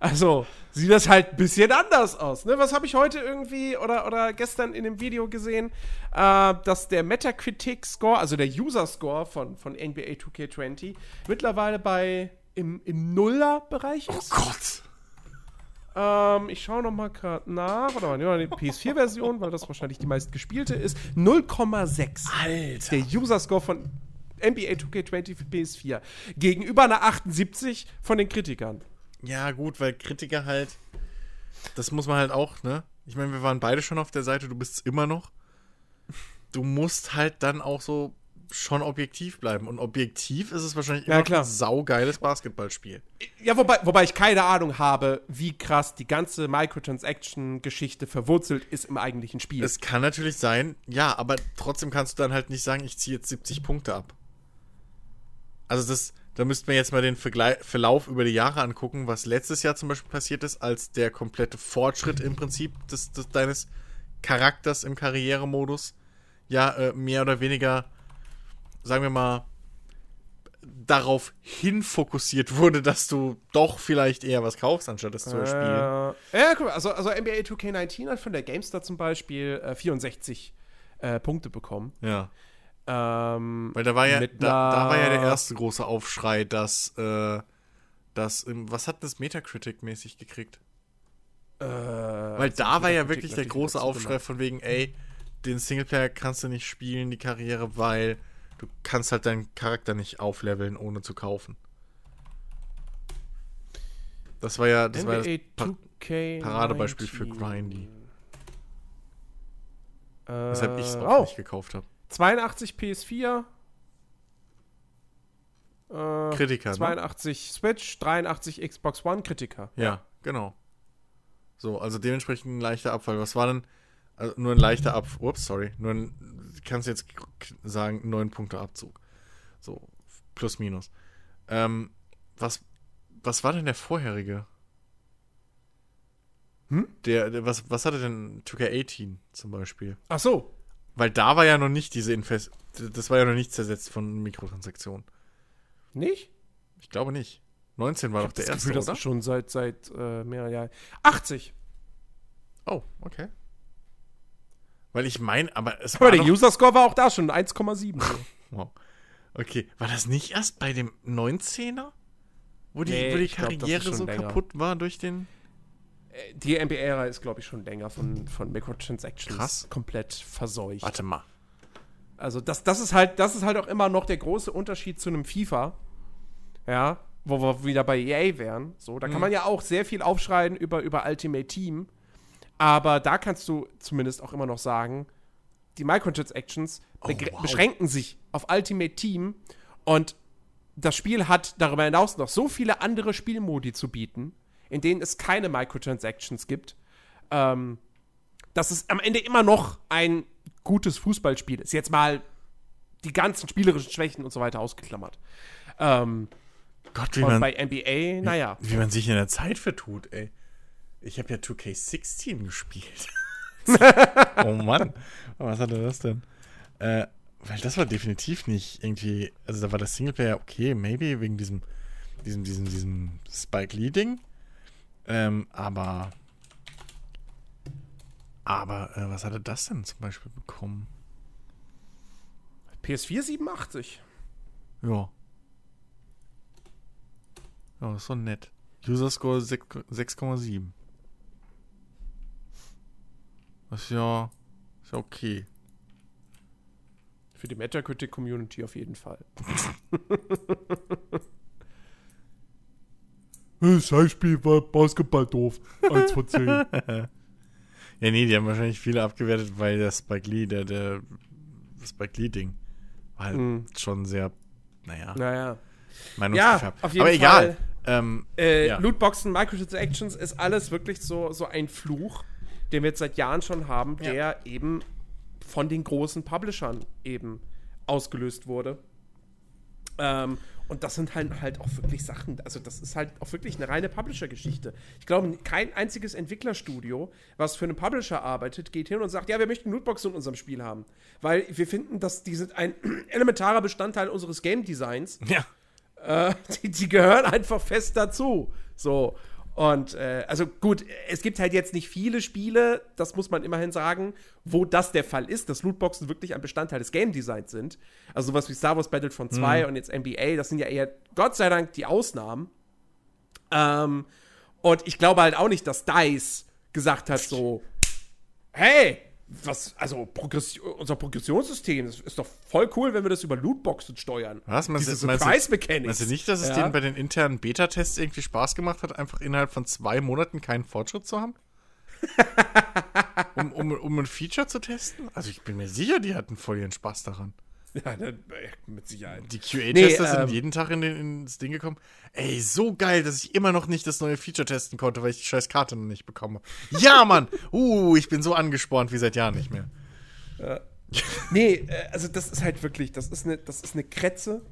also sieht das halt ein bisschen anders aus. Ne? Was habe ich heute irgendwie oder, oder gestern in dem Video gesehen, äh, dass der Metacritic-Score, also der User-Score von, von NBA 2K20, mittlerweile bei im, im Nuller-Bereich ist. Gott. Ähm, ich schaue noch mal gerade nach. Oder mal, nehmen wir die PS4-Version, weil das wahrscheinlich die meistgespielte ist. 0,6. Alter. Der User-Score von NBA 2K20 für PS4. Gegenüber einer 78 von den Kritikern. Ja, gut, weil Kritiker halt, das muss man halt auch, ne? Ich meine, wir waren beide schon auf der Seite, du bist es immer noch. Du musst halt dann auch so schon objektiv bleiben. Und objektiv ist es wahrscheinlich Ja, immer klar. ein saugeiles Basketballspiel. Ja, wobei, wobei ich keine Ahnung habe, wie krass die ganze Microtransaction-Geschichte verwurzelt ist im eigentlichen Spiel. Es kann natürlich sein, ja, aber trotzdem kannst du dann halt nicht sagen, ich ziehe jetzt 70 Punkte ab. Also das, da müssten wir jetzt mal den Verlauf über die Jahre angucken, was letztes Jahr zum Beispiel passiert ist, als der komplette Fortschritt im Prinzip des, des deines Charakters im Karrieremodus ja äh, mehr oder weniger, sagen wir mal, darauf hin fokussiert wurde, dass du doch vielleicht eher was kaufst, anstatt es zu erspielen. Äh, ja, guck mal, also, also NBA 2K19 hat von der GameStar zum Beispiel äh, 64 äh, Punkte bekommen. Ja. Ähm, Weil da war ja, da, da war ja der erste große Aufschrei, dass, äh, dass, im- was hat das Metacritic-mäßig gekriegt? äh, Weil da war ja wirklich der große Aufschrei gemacht. von wegen, ey, den Singleplayer kannst du nicht spielen, die Karriere, weil du kannst halt deinen Charakter nicht aufleveln, ohne zu kaufen. Das war ja, das war das NBA Pa 2K Paradebeispiel für Grindy. Äh, weshalb ich es auch oh, nicht gekauft habe. 82 PS4. Äh, Kritiker, ne? 82 Switch, 83 Xbox One Kritiker. Ja, genau. So, also dementsprechend ein leichter Abfall. Was war denn? Also nur ein leichter Abfall. Ups, sorry. Nur ein, kannst jetzt sagen, neun Punkte Abzug. So, plus minus. Ähm, was, was war denn der vorherige? Hm? Der, der was, was hatte denn 2K18 zum Beispiel? Ach so. Weil da war ja noch nicht diese Invest. Das war ja noch nicht zersetzt von Mikrotransaktionen. Nicht? Ich glaube nicht. 19 war Ich doch der das erste, Gefühl, das oder? ist schon seit, seit äh, mehreren Jahren. 80. Oh, okay. Weil ich meine, aber es Aber war der doch, User Score war auch da schon 1,7. so. Wow. Okay, war das nicht erst bei dem 19er? Wo die, Nee, wo die glaub, das Karriere schon so länger. kaputt war durch den. Die NBA-Ära ist, glaube ich, schon länger von, von Microtransactions Krass. komplett verseucht. Warte mal. Also das, das ist halt, das ist halt auch immer noch der große Unterschied zu einem FIFA. Ja, wo wir wieder bei EA wären. So, da kann Mhm. man ja auch sehr viel aufschreien über, über Ultimate Team. Aber da kannst du zumindest auch immer noch sagen, die Microtransactions Oh, wow. beschränken sich auf Ultimate Team und das Spiel hat darüber hinaus noch so viele andere Spielmodi zu bieten, in denen es keine Microtransactions gibt, ähm, dass es am Ende immer noch ein gutes Fußballspiel ist. Jetzt mal die ganzen spielerischen Schwächen und so weiter ausgeklammert. Ähm, Gott, wie man, bei NBA, naja. wie man sich in der Zeit vertut, ey. Ich habe ja 2K16 gespielt. oh Mann. Was hatte das denn? Äh, weil das war definitiv nicht irgendwie. Also da war das Singleplayer okay, maybe, wegen diesem, diesem, diesem, diesem Spike Lee-Ding. Ähm, aber. Aber, äh, was hatte das denn zum Beispiel bekommen? PS4 87. Ja. Ja, das ist doch nett. User Score 6 6,7. Das ist ja, ist ja okay. Für die Metacritic-Community auf jeden Fall. Das Heimspiel war Basketball doof. 1 von 10. Ja, nee, die haben wahrscheinlich viele abgewertet, weil der Spike Lee, der, der Spike Lee-Ding war halt Mhm. schon sehr, naja, naja. meinungsgefärbt. auf jeden Aber egal. Fall. Ähm, Äh, Ja. Lootboxen, Microtransactions ist alles wirklich so, so ein Fluch, den wir jetzt seit Jahren schon haben, Ja. der eben von den großen Publishern eben ausgelöst wurde. Ähm, und das sind halt, halt auch wirklich Sachen, also das ist halt auch wirklich eine reine Publisher-Geschichte. Ich glaube, kein einziges Entwicklerstudio, was für einen Publisher arbeitet, geht hin und sagt, ja, wir möchten Lootboxen in unserem Spiel haben. Weil wir finden, dass die sind ein elementarer Bestandteil unseres Game-Designs ja. äh, die, die gehören einfach fest dazu. So. Und äh, also gut, es gibt halt jetzt nicht viele Spiele, das muss man immerhin sagen, wo das der Fall ist, dass Lootboxen wirklich ein Bestandteil des Game Designs sind. Also sowas wie Star Wars Battlefront 2 und jetzt NBA, das sind ja eher Gott sei Dank die Ausnahmen. Ähm, und ich glaube halt auch nicht, dass DICE gesagt hat so, hey, was, also Progression, unser Progressionssystem, das ist doch voll cool, wenn wir das über Lootboxen steuern. Was? Meinst, Diese du- meinst, Surprise du, Mechanics. meinst du nicht, dass es Ja. denen bei den internen Beta-Tests irgendwie Spaß gemacht hat, einfach innerhalb von zwei Monaten keinen Fortschritt zu haben? um, um, um ein Feature zu testen? Also ich bin mir sicher, die hatten voll ihren Spaß daran. Ja, ne, mit Sicherheit. Die QA-Tester Nee, ähm, sind jeden Tag in den, ins Ding gekommen. Ey, so geil, dass ich immer noch nicht das neue Feature testen konnte, weil ich die scheiß Karte noch nicht bekomme. Ja, Mann! Uh, ich bin so angespornt wie seit Jahren nicht mehr. Nee, äh, also das ist halt wirklich, das ist eine, das ist eine Kretze.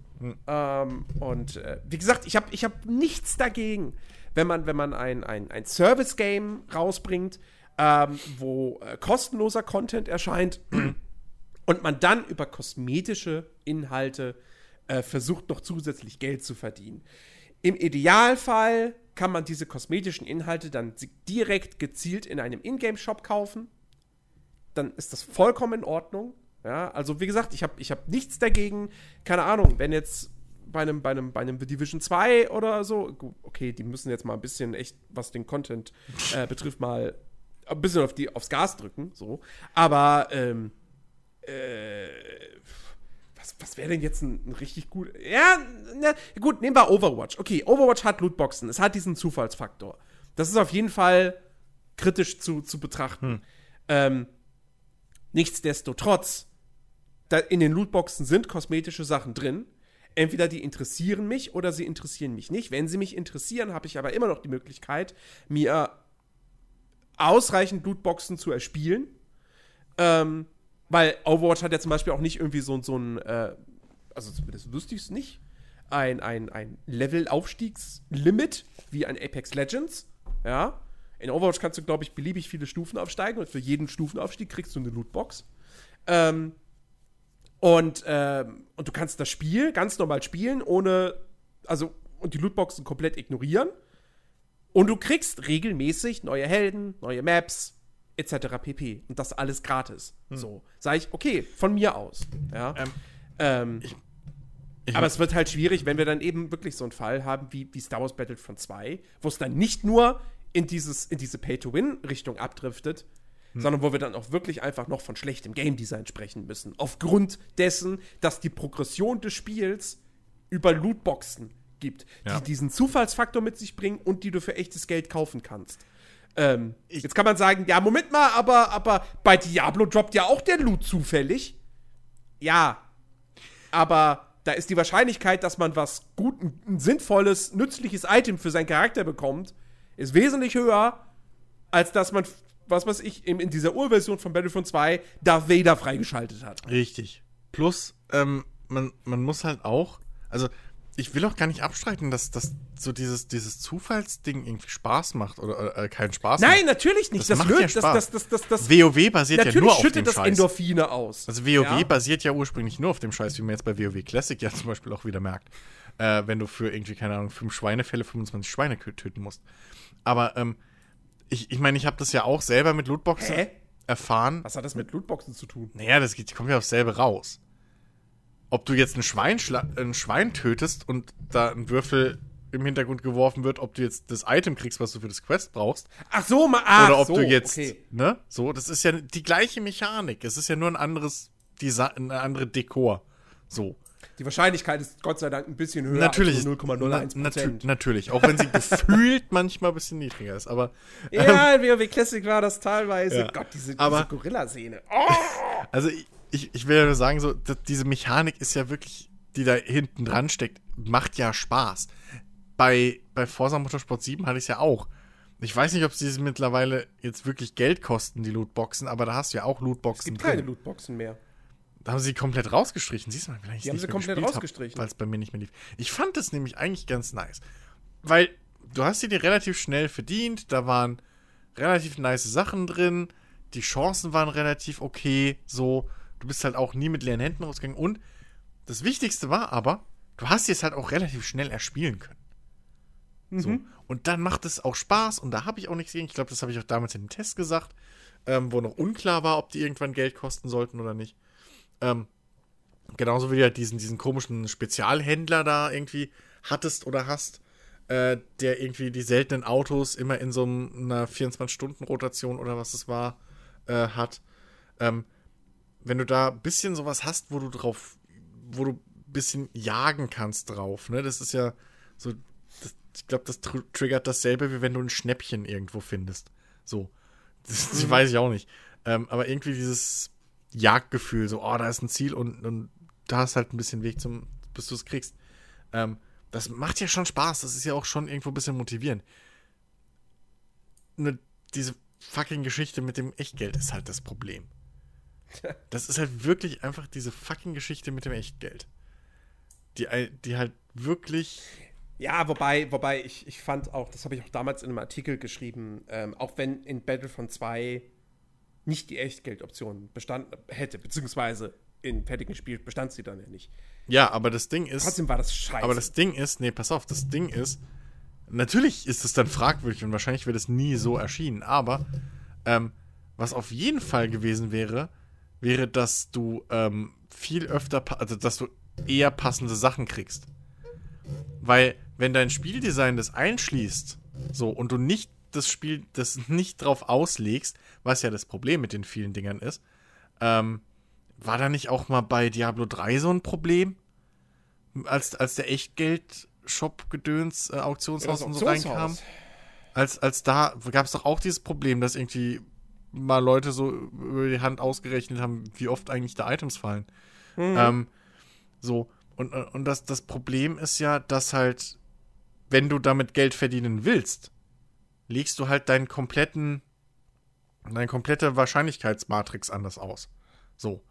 Ähm, und äh, wie gesagt, ich habe ich hab nichts dagegen, wenn man, wenn man ein, ein, ein Service-Game rausbringt, ähm, wo äh, kostenloser Content erscheint und man dann über kosmetische Inhalte äh, versucht, noch zusätzlich Geld zu verdienen. Im Idealfall kann man diese kosmetischen Inhalte dann direkt gezielt in einem Ingame-Shop kaufen dann ist das vollkommen in Ordnung. Ja, also wie gesagt, ich habe ich hab nichts dagegen. Keine Ahnung, wenn jetzt bei einem, bei einem, bei einem Division 2 oder so, okay, die müssen jetzt mal ein bisschen echt, was den Content äh, betrifft, mal ein bisschen auf die, aufs Gas drücken, so. Aber, ähm, äh, was, was wäre denn jetzt ein, ein richtig gut. Ja, na, gut, nehmen wir Overwatch. Okay, Overwatch hat Lootboxen, es hat diesen Zufallsfaktor. Das ist auf jeden Fall kritisch zu, zu betrachten. Ähm, nichtsdestotrotz, in den Lootboxen sind kosmetische Sachen drin. Entweder die interessieren mich oder sie interessieren mich nicht. Wenn sie mich interessieren, habe ich aber immer noch die Möglichkeit, mir ausreichend Lootboxen zu erspielen. Ähm, weil Overwatch hat ja zum Beispiel auch nicht irgendwie so, so ein, äh, also zumindest wüsste ich es nicht, ein, ein, ein Level-Aufstiegslimit wie ein Apex Legends. Ja. In Overwatch kannst du, glaube ich, beliebig viele Stufen aufsteigen und für jeden Stufenaufstieg kriegst du eine Lootbox. Ähm, und, ähm, und du kannst das Spiel ganz normal spielen, ohne, also, und die Lootboxen komplett ignorieren. Und du kriegst regelmäßig neue Helden, neue Maps, etc. pp. Und das alles gratis. So. Sag ich, okay, von mir aus. Ja. Ähm, Ähm, ich- aber es wird halt schwierig, wenn wir dann eben wirklich so einen Fall haben wie, wie Star Wars Battlefront 2, wo es dann nicht nur in, dieses, in diese Pay-to-Win-Richtung abdriftet, sondern wo wir dann auch wirklich einfach noch von schlechtem Game Design sprechen müssen. Aufgrund dessen, dass die Progression des Spiels über Lootboxen gibt, Ja. die diesen Zufallsfaktor mit sich bringen und die du für echtes Geld kaufen kannst. Ähm, jetzt kann man sagen, ja, Moment mal, aber, aber bei Diablo droppt ja auch der Loot zufällig. Ja. Aber da ist die Wahrscheinlichkeit, dass man was gut, ein, ein sinnvolles, nützliches Item für seinen Charakter bekommt, ist wesentlich höher, als dass man, was weiß ich, in, in dieser Urversion von Battlefront 2 Darth Vader freigeschaltet hat. Richtig. Plus, ähm, man, man muss halt auch, also ich will auch gar nicht abstreiten, dass, dass so dieses, dieses Zufallsding irgendwie Spaß macht oder äh, keinen Spaß Nein, macht. natürlich nicht. Das macht ja das, Spaß. das, das, das, das, WoW basiert ja natürlich nur auf schüttet dem das Scheiß. Endorphine aus. Also WoW Ja. basiert ja ursprünglich nur auf dem Scheiß, wie man jetzt bei WoW Classic ja zum Beispiel auch wieder merkt. Äh, wenn du für irgendwie, keine Ahnung, fünf Schweinefälle 25 Schweine töten musst. Aber ähm, ich, ich meine, ich habe das ja auch selber mit Lootboxen Hä? erfahren. Was hat das mit Lootboxen zu tun? Naja, das geht, kommt ja aufs selbe raus. Ob du jetzt ein Schwein, ein Schwein tötest und da ein Würfel im Hintergrund geworfen wird, ob du jetzt das Item kriegst, was du für das Quest brauchst, Ach so, ma, ah, oder ob so, du jetzt, Okay. ne, so, das ist ja die gleiche Mechanik. Es ist ja nur ein anderes Design, eine andere Dekor. So. Die Wahrscheinlichkeit ist Gott sei Dank ein bisschen höher natürlich. als ist- nur 0,01 na- natü- Prozent. Natürlich. Auch wenn sie gefühlt manchmal ein bisschen niedriger ist. Aber, Ja, in WoW Classic war das teilweise. Ja. Gott, diese, Aber- diese Gorilla-Szene. Oh, also ich, ich, ich will ja nur sagen, so, diese Mechanik ist ja wirklich, die da hinten dran steckt, macht ja Spaß. Bei, bei Forza Motorsport 7 hatte ich es ja auch. Ich weiß nicht, ob sie mittlerweile jetzt wirklich Geld kosten, die Lootboxen, aber da hast du ja auch es Lootboxen gibt keine drin. Lootboxen mehr. Da haben sie komplett rausgestrichen. Siehst du mal, vielleicht Die haben sie komplett rausgestrichen. Weil es bei mir nicht mehr lief. Ich fand das nämlich eigentlich ganz nice. Weil du hast sie dir relativ schnell verdient. Da waren relativ nice Sachen drin. Die Chancen waren relativ okay. So, du bist halt auch nie mit leeren Händen rausgegangen. Und das Wichtigste war aber, du hast es halt auch relativ schnell erspielen können. So. Mhm. Und dann macht es auch Spaß und da habe ich auch nichts gegen. Ich glaube, das habe ich auch damals in dem Test gesagt, ähm, wo noch unklar war, ob die irgendwann Geld kosten sollten oder nicht. Ähm, genauso wie du halt diesen, diesen komischen Spezialhändler da irgendwie hattest oder hast, äh, der irgendwie die seltenen Autos immer in so einer 24-Stunden-Rotation oder was es war, äh, hat. Ähm, wenn du da ein bisschen sowas hast, wo du drauf, wo du ein bisschen jagen kannst drauf, ne? Das ist ja so, das, ich glaube, das tr triggert dasselbe, wie wenn du ein Schnäppchen irgendwo findest. So. Das, das weiß ich auch nicht. Ähm, aber irgendwie dieses Jagdgefühl, so, oh, da ist ein Ziel und, und da hast halt ein bisschen Weg zum, bis du es kriegst. Ähm, das macht ja schon Spaß. Das ist ja auch schon irgendwo ein bisschen motivierend. Nur diese fucking Geschichte mit dem Echtgeld ist halt das Problem. Das ist halt wirklich einfach diese fucking Geschichte mit dem Echtgeld. Die, die halt wirklich. Ja, wobei, wobei ich, ich fand auch, das habe ich auch damals in einem Artikel geschrieben, ähm, auch wenn in Battlefront 2 nicht die Echtgeldoption bestanden hätte, beziehungsweise in fertigen Spiel bestand sie dann ja nicht. Ja, aber das Ding ist. Trotzdem war das scheiße. Aber das Ding ist, nee, pass auf, das Ding ist, natürlich ist es dann fragwürdig und wahrscheinlich wird es nie so erschienen, aber ähm, was auf jeden Fall gewesen wäre, wäre, dass du ähm, viel öfter, also dass du eher passende Sachen kriegst. Weil, wenn dein Spieldesign das einschließt, so, und du nicht das Spiel, das nicht drauf auslegst, was ja das Problem mit den vielen Dingern ist, ähm, war da nicht auch mal bei Diablo 3 so ein Problem? als, als der Echtgeld-Shop-Gedöns äh, Auktionshaus und so reinkam, als, als da gab es doch auch dieses Problem, dass irgendwie mal Leute so über die Hand ausgerechnet haben, wie oft eigentlich da Items fallen. Mhm. Ähm, so, und, und das, das Problem ist ja, dass halt, wenn du damit Geld verdienen willst, legst du halt deinen kompletten, deine komplette Wahrscheinlichkeitsmatrix anders aus. So.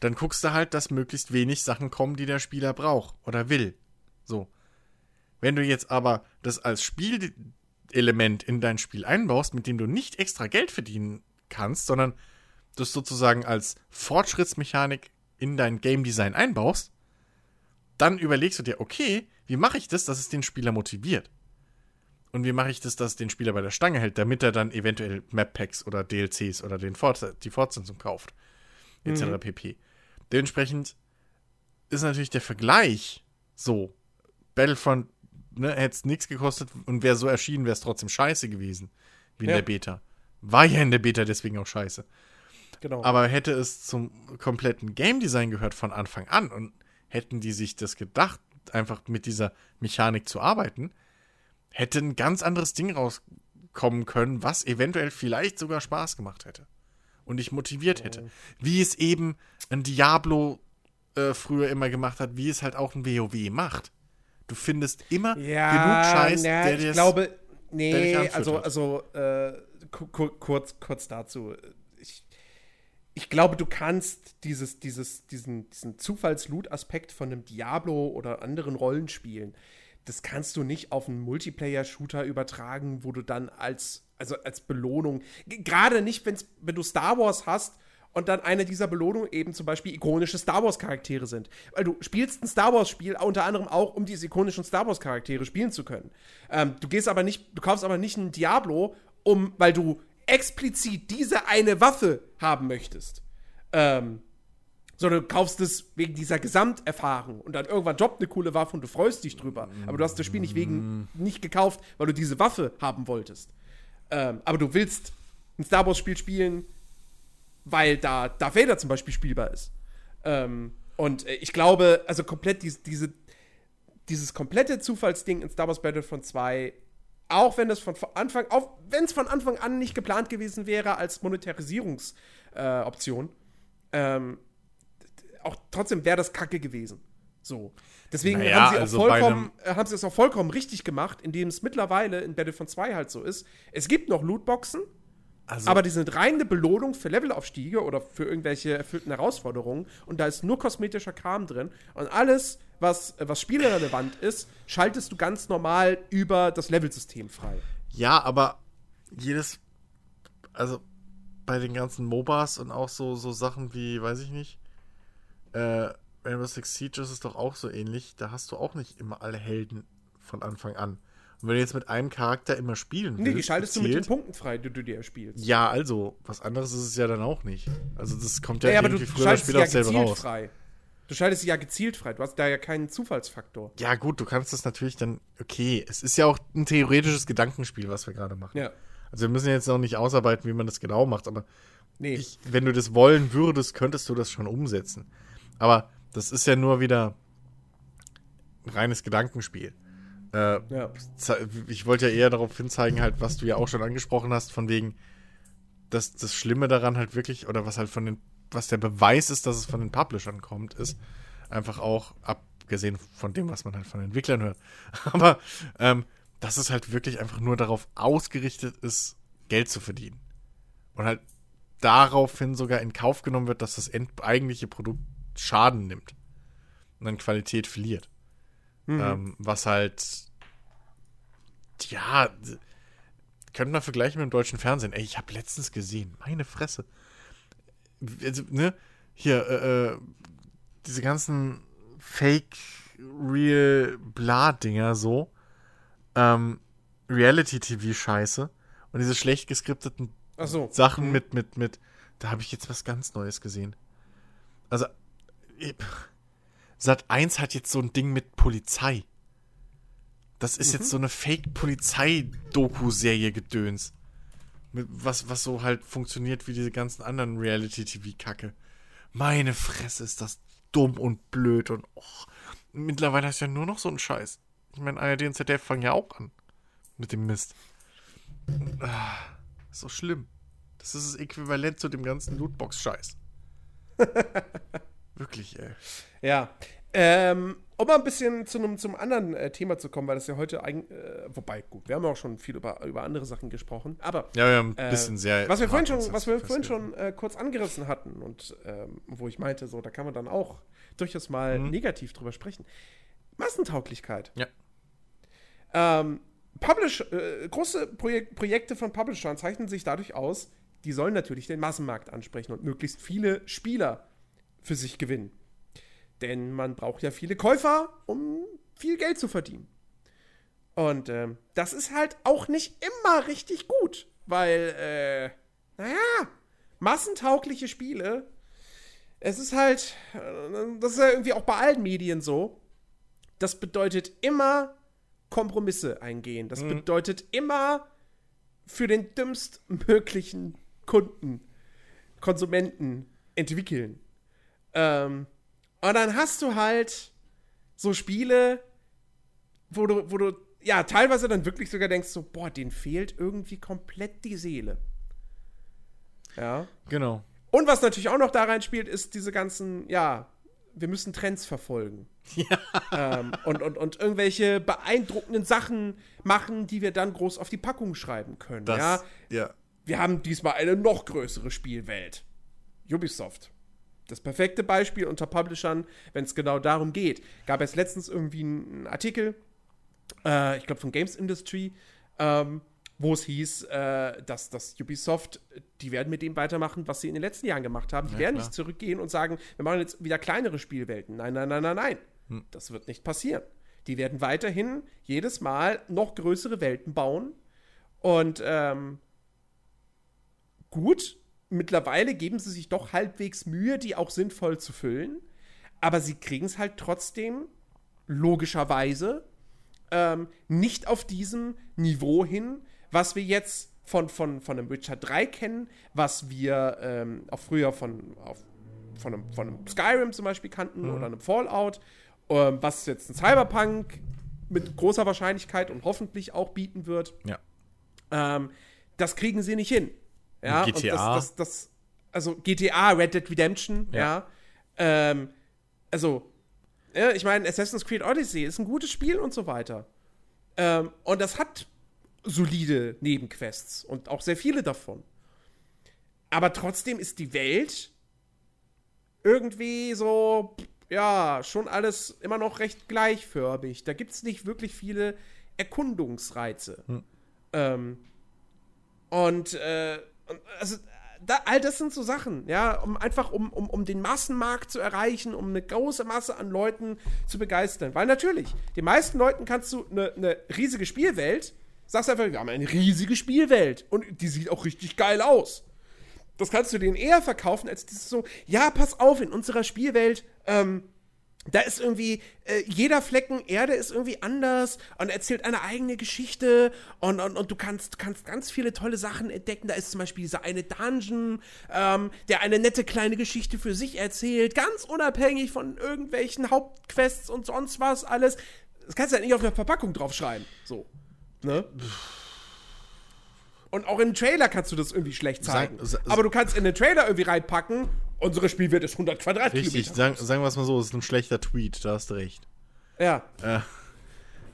Dann guckst du halt, dass möglichst wenig Sachen kommen, die der Spieler braucht oder will. So. Wenn du jetzt aber das als Spielelement in dein Spiel einbaust, mit dem du nicht extra Geld verdienen kannst, sondern das sozusagen als Fortschrittsmechanik in dein Game Design einbaust, dann überlegst du dir, okay, wie mache ich das, dass es den Spieler motiviert? Und wie mache ich das, dass es den Spieler bei der Stange hält, damit er dann eventuell Map-Packs oder DLCs oder den Fort die Fortsetzung kauft, etc. Mhm. pp. Dementsprechend ist natürlich der Vergleich so. Battlefront ne, hätte es nichts gekostet und wäre so erschienen, wäre es trotzdem scheiße gewesen, wie in Ja. der Beta. War ja in der Beta deswegen auch scheiße. genau. Aber hätte es zum kompletten Game Design gehört von Anfang an und hätten die sich das gedacht, einfach mit dieser Mechanik zu arbeiten, hätte ein ganz anderes Ding kommen können, was eventuell vielleicht sogar Spaß gemacht hätte und dich motiviert hätte. Wie es eben ein Diablo äh, früher immer gemacht hat, wie es halt auch ein WoW macht. Du findest immer Ja, genug Scheiß, na, der ich dir glaube, der nee, also, also äh, kurz, kurz dazu. Ich, ich glaube, du kannst dieses, dieses, diesen, diesen Zufalls-Loot-Aspekt von einem Diablo oder anderen Rollenspielen, das kannst du nicht auf einen Multiplayer-Shooter übertragen, wo du dann als, also als Belohnung, gerade nicht, wenn's, wenn du Star Wars hast und dann eine dieser Belohnungen eben zum Beispiel ikonische Star Wars-Charaktere sind. Weil du spielst ein Star Wars-Spiel unter anderem auch, um diese ikonischen Star Wars-Charaktere spielen zu können. Ähm, du gehst aber nicht, du kaufst aber nicht einen Diablo, um, weil du explizit diese eine Waffe haben möchtest. Ähm, sondern du kaufst es wegen dieser Gesamterfahrung und dann irgendwann droppt eine coole Waffe und du freust dich drüber. Aber du hast das Spiel nicht wegen nicht gekauft, weil du diese Waffe haben wolltest. Ähm, aber du willst ein Star Wars Spiel spielen, weil da Darth Vader zum Beispiel spielbar ist. Ähm, und äh, ich glaube, also komplett diese, diese, dieses komplette Zufallsding in Star Wars Battlefront 2, auch wenn das von Anfang auf, wenn es von Anfang an nicht geplant gewesen wäre als Monetarisierungsoption, äh, ähm, auch trotzdem wäre das Kacke gewesen. So. Deswegen Naja, haben, sie also vollkommen, äh, haben sie es auch vollkommen richtig gemacht, indem es mittlerweile in Battlefront 2 halt so ist. Es gibt noch Lootboxen, Also, aber die sind reine Belohnung für Levelaufstiege oder für irgendwelche erfüllten Herausforderungen. Und da ist nur kosmetischer Kram drin. Und alles, was, äh, was spielrelevant ist, schaltest du ganz normal über das Levelsystem frei. ja, aber jedes, also bei den ganzen MOBAs und auch so, so Sachen wie, weiß ich nicht, äh, Rainbow Six Siege ist es doch auch so ähnlich. Da hast du auch nicht immer alle Helden von Anfang an. Und wenn du jetzt mit einem Charakter immer spielen willst, Nee, die schaltest du mit den gezielt- Punkten frei, die du dir erspielst. Ja, also, was anderes ist es ja dann auch nicht. Also, das kommt ja, Ja, aber du irgendwie früher oder sie später ja auch selber gezielt raus. frei. Du schaltest sie ja gezielt frei. Du hast da ja keinen Zufallsfaktor. Ja, gut, du kannst das natürlich dann. Okay, es ist ja auch ein theoretisches Gedankenspiel, was wir gerade machen. Ja. Also, wir müssen jetzt noch nicht ausarbeiten, wie man das genau macht, aber Nee. ich, wenn du das wollen würdest, könntest du das schon umsetzen. Aber das ist ja nur wieder reines Gedankenspiel. Äh, ja. ich wollte ja eher darauf hinzeigen, halt, was du ja auch schon angesprochen hast, von wegen, dass das Schlimme daran halt wirklich, oder was halt von den, was der Beweis ist, dass es von den Publishern kommt, ist einfach auch, abgesehen von dem, was man halt von den Entwicklern hört, aber ähm, dass es halt wirklich einfach nur darauf ausgerichtet ist, Geld zu verdienen. Und halt daraufhin sogar in Kauf genommen wird, dass das eigentliche Produkt Schaden nimmt und dann Qualität verliert. Ähm, was halt, ja, könnte man vergleichen mit dem deutschen Fernsehen. Ey, ich habe letztens gesehen, meine Fresse. Also, ne, hier, äh, äh, diese ganzen Fake, Real, Bla-Dinger so, ähm, Reality-TV-Scheiße und diese schlecht geskripteten so. Sachen mit, mit, mit, da habe ich jetzt was ganz Neues gesehen. Also, Sat 1 hat jetzt so ein Ding mit Polizei. Das ist jetzt so eine Fake-Polizei-Doku-Serie gedöns. Was, was so halt funktioniert wie diese ganzen anderen Reality-TV-Kacke. Meine Fresse ist das dumm und blöd und oh, mittlerweile ist ja nur noch so ein Scheiß. Ich meine, ARD und ZDF fangen ja auch an mit dem Mist. Ah, ist so schlimm. Das ist das Äquivalent zu dem ganzen Lootbox-Scheiß. Wirklich, ey. Ja. Ähm, um mal ein bisschen zu einem zum anderen äh, Thema zu kommen, weil das ja heute eigentlich, äh, wobei, gut, wir haben auch schon viel über, über andere Sachen gesprochen, aber Ja, wir haben ein äh, bisschen sehr. was wir vorhin schon, was wir vorhin schon äh, kurz angerissen hatten und ähm, wo ich meinte, so, da kann man dann auch durchaus mal Mhm. negativ drüber sprechen. Massentauglichkeit. Ja. Ähm, Publish, äh, große Projek Projekte von Publishern zeichnen sich dadurch aus, die sollen natürlich den Massenmarkt ansprechen und möglichst viele Spieler für sich gewinnen. Denn man braucht ja viele Käufer, um viel Geld zu verdienen. Und ähm, das ist halt auch nicht immer richtig gut, weil, äh, naja, massentaugliche Spiele, es ist halt, äh, das ist ja irgendwie auch bei allen Medien so, das bedeutet immer Kompromisse eingehen. Das bedeutet immer für den dümmstmöglichen Kunden, Konsumenten entwickeln. Ähm, und dann hast du halt so Spiele, wo du, wo du ja, teilweise dann wirklich sogar denkst so, boah, denen fehlt irgendwie komplett die Seele. Ja. Genau. Und was natürlich auch noch da reinspielt, ist diese ganzen, ja, wir müssen Trends verfolgen. Ja. Ähm, und, und, und irgendwelche beeindruckenden Sachen machen, die wir dann groß auf die Packung schreiben können. Das, ja? ja. Wir haben diesmal eine noch größere Spielwelt. Ubisoft. Das perfekte Beispiel unter Publishern, wenn es genau darum geht. Gab es letztens irgendwie einen Artikel, äh, ich glaube von Games Industry, ähm, wo es hieß, äh, dass, dass Ubisoft, die werden mit dem weitermachen, was sie in den letzten Jahren gemacht haben. Die ja, werden klar. nicht zurückgehen und sagen, wir machen jetzt wieder kleinere Spielwelten. Nein, nein, nein, nein, nein. Hm. Das wird nicht passieren. Die werden weiterhin jedes Mal noch größere Welten bauen. Und ähm, gut, mittlerweile geben sie sich doch halbwegs Mühe, die auch sinnvoll zu füllen. Aber sie kriegen es halt trotzdem, logischerweise, ähm, nicht auf diesem Niveau hin, was wir jetzt von, von, von einem Witcher 3 kennen, was wir ähm, auch früher von, auf, von, einem, von einem Skyrim zum Beispiel kannten mhm. oder einem Fallout, ähm, was jetzt ein Cyberpunk mit großer Wahrscheinlichkeit und hoffentlich auch bieten wird. Ja. Ähm, das kriegen sie nicht hin. Ja, und GTA. Das, das, das, also GTA, Red Dead Redemption, ja. ja ähm, also, ja, ich meine, Assassin's Creed Odyssey ist ein gutes Spiel und so weiter. Ähm, und das hat solide Nebenquests und auch sehr viele davon. Aber trotzdem ist die Welt irgendwie so, ja, schon alles immer noch recht gleichförmig. Da gibt es nicht wirklich viele Erkundungsreize. Hm. Ähm, und, äh, also, da, all das sind so Sachen, ja, um einfach um, um, um den Massenmarkt zu erreichen, um eine große Masse an Leuten zu begeistern. Weil natürlich, den meisten Leuten kannst du eine, eine riesige Spielwelt sagst einfach, wir haben eine riesige Spielwelt und die sieht auch richtig geil aus. Das kannst du denen eher verkaufen, als dieses so, ja, pass auf, in unserer Spielwelt, ähm, da ist irgendwie, äh, jeder Flecken Erde ist irgendwie anders und erzählt eine eigene Geschichte und, und, und du kannst, kannst ganz viele tolle Sachen entdecken. Da ist zum Beispiel dieser eine Dungeon, ähm, der eine nette kleine Geschichte für sich erzählt, ganz unabhängig von irgendwelchen Hauptquests und sonst was alles. Das kannst du ja nicht auf der Verpackung draufschreiben. So. Ne? Und auch in den Trailer kannst du das irgendwie schlecht zeigen. Sag, sag, Aber du kannst in den Trailer irgendwie reinpacken, unsere Spielwelt ist 100 Quadratkilometer. Richtig, sagen, sagen wir es mal so, es ist ein schlechter Tweet, da hast du recht. Ja. Äh,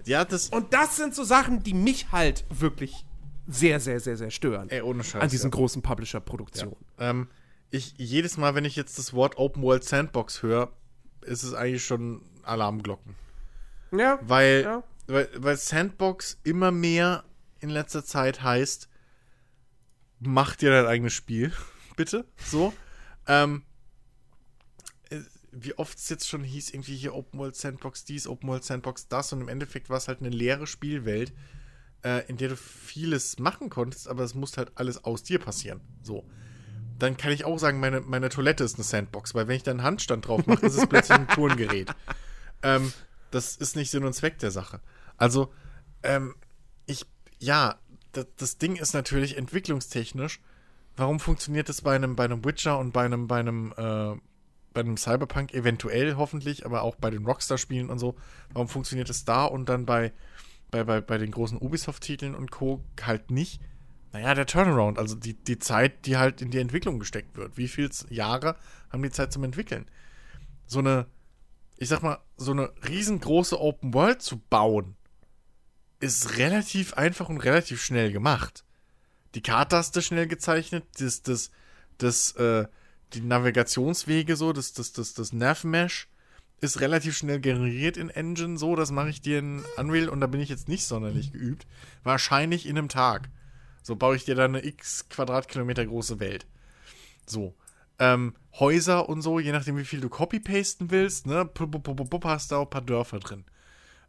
ja, das. Und das sind so Sachen, die mich halt wirklich sehr, sehr, sehr, sehr stören. Ey, ohne Scheiß. An diesen ja. großen Publisher-Produktionen. Ja. Ähm, ich, jedes Mal, wenn ich jetzt das Wort Open World Sandbox höre, ist es eigentlich schon Alarmglocken. Ja. Weil ja weil, weil Sandbox immer mehr in letzter Zeit heißt, mach dir dein eigenes Spiel, bitte. So. Ähm, äh, wie oft es jetzt schon hieß, irgendwie hier Open World Sandbox dies, Open World Sandbox das und im Endeffekt war es halt eine leere Spielwelt, äh, in der du vieles machen konntest, aber es muss halt alles aus dir passieren. So. Dann kann ich auch sagen, meine, meine Toilette ist eine Sandbox, weil wenn ich da einen Handstand drauf mache, ist es plötzlich ein Turngerät. Ähm, das ist nicht Sinn und Zweck der Sache. Also, ähm, ich, ja, das, das Ding ist natürlich entwicklungstechnisch. Warum funktioniert das bei einem, bei einem Witcher und bei einem, bei einem, äh, bei einem Cyberpunk eventuell hoffentlich, aber auch bei den Rockstar-Spielen und so, warum funktioniert es da und dann bei, bei, bei, bei den großen Ubisoft-Titeln und Co. halt nicht? Naja, der Turnaround, also die, die Zeit, die halt in die Entwicklung gesteckt wird. Wie viele Jahre haben die Zeit zum Entwickeln? So eine, ich sag mal, so eine riesengroße Open World zu bauen, ist relativ einfach und relativ schnell gemacht. Die Karte hast du schnell gezeichnet, das, das, das, äh, die Navigationswege so, das, das, das, das Navmesh ist relativ schnell generiert in Engine so, das mache ich dir in Unreal und da bin ich jetzt nicht sonderlich geübt. Wahrscheinlich in einem Tag. So baue ich dir dann eine x Quadratkilometer große Welt. So. Ähm, Häuser und so, je nachdem wie viel du copy-pasten willst, ne, hast du auch ein paar Dörfer drin.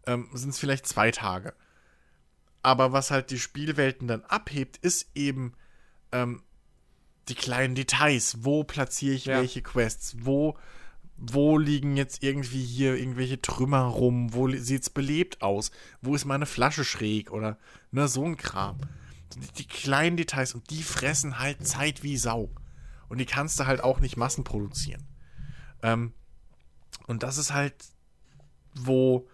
Ähm, sind es vielleicht zwei Tage. Aber was halt die Spielwelten dann abhebt, ist eben ähm, die kleinen Details. Wo platziere ich ja. welche Quests? Wo, wo liegen jetzt irgendwie hier irgendwelche Trümmer rum? Wo sieht es belebt aus? Wo ist meine Flasche schräg? Oder ne, so ein Kram. Die, kleinen Details und die fressen halt Zeit wie Sau. Und die kannst du halt auch nicht massenproduzieren. Ähm, und das ist halt, wo,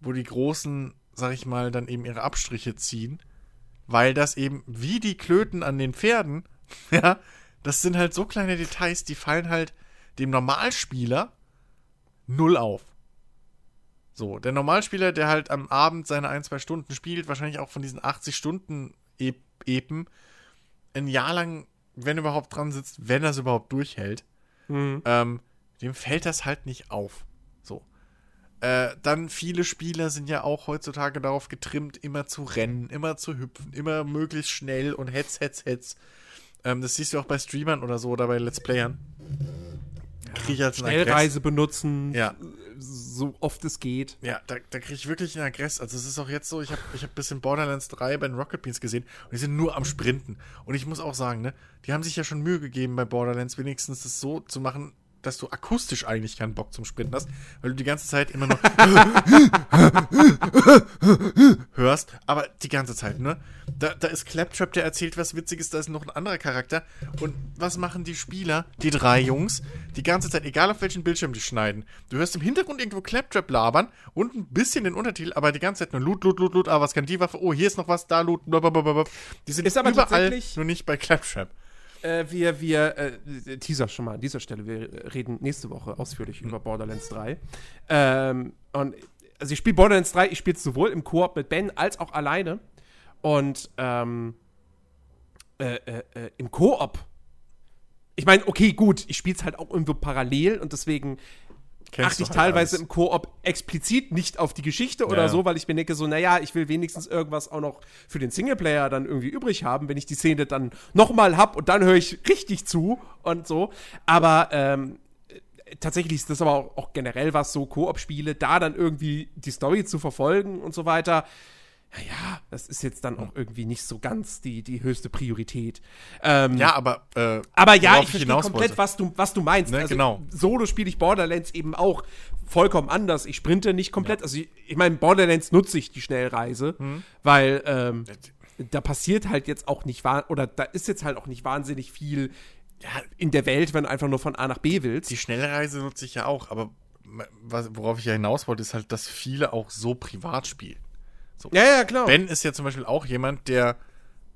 wo die großen sag ich mal, dann eben ihre Abstriche ziehen, weil das eben wie die Klöten an den Pferden, ja, das sind halt so kleine Details, die fallen halt dem Normalspieler null auf. So, der Normalspieler, der halt am Abend seine ein, zwei Stunden spielt, wahrscheinlich auch von diesen 80 Stunden Epen, ein Jahr lang, wenn überhaupt dran sitzt, wenn er es überhaupt durchhält, Mhm. ähm, dem fällt das halt nicht auf. Äh, dann viele Spieler sind ja auch heutzutage darauf getrimmt, immer zu rennen, immer zu hüpfen, immer möglichst schnell und hetz, hetz, hetz. Ähm, das siehst du auch bei Streamern oder so oder bei Let's Playern. Krieg ich Aggress. Schnellreise benutzen, Ja. so oft es geht. Ja, da, da kriege ich wirklich einen Aggress. Also es ist auch jetzt so, ich habe ich hab ein bisschen Borderlands 3 bei den Rocket Beans gesehen und die sind nur am Sprinten. Und ich muss auch sagen, ne, die haben sich ja schon Mühe gegeben bei Borderlands wenigstens das so zu machen, dass du akustisch eigentlich keinen Bock zum Sprinten hast, weil du die ganze Zeit immer nur hörst, aber die ganze Zeit, ne? Da, da ist Claptrap, der erzählt was Witziges, da ist noch ein anderer Charakter. Und was machen die Spieler, die drei Jungs, die ganze Zeit, egal auf welchen Bildschirm die schneiden? Du hörst im Hintergrund irgendwo Claptrap labern und ein bisschen den Untertitel, aber die ganze Zeit nur Loot, Loot, Loot, Loot, ah, was kann die Waffe? Oh, hier ist noch was, da Loot, blablabla. Die sind Ist aber überall, nur nicht bei Claptrap. Äh, wir, wir, äh, Teaser schon mal an dieser Stelle, wir reden nächste Woche ausführlich über Borderlands 3. Ähm, und also ich spiele Borderlands 3, ich spiele es sowohl im Koop mit Ben als auch alleine. Und ähm, äh, äh, äh, im Koop. Ich meine, okay, gut, ich spiele es halt auch irgendwo parallel und deswegen achte ich halt teilweise alles. im Koop explizit nicht auf die Geschichte oder Ja, ja. so, weil ich mir denke, so, naja, ich will wenigstens irgendwas auch noch für den Singleplayer dann irgendwie übrig haben, wenn ich die Szene dann nochmal hab und dann höre ich richtig zu und so. Aber ähm, äh, tatsächlich ist das aber auch, auch generell was so Koop-Spiele, da dann irgendwie die Story zu verfolgen und so weiter. Naja, das ist jetzt dann auch irgendwie nicht so ganz die, die höchste Priorität. Ähm, Ja, aber. Äh, aber ja, ich verstehe komplett, wollte. was du, was du meinst. Ne, also, genau. Solo spiele ich Borderlands eben auch vollkommen anders. Ich sprinte nicht komplett. Also, ich, ich meine, Borderlands nutze ich die Schnellreise, Mhm. weil ähm, da passiert halt jetzt auch nicht, oder da ist jetzt halt auch nicht wahnsinnig viel in der Welt, wenn du einfach nur von A nach B willst. Die Schnellreise nutze ich ja auch, aber was, worauf ich ja hinaus wollte, ist halt, dass viele auch so privat spielen. Ja, ja, klar. Ben ist ja zum Beispiel auch jemand, der,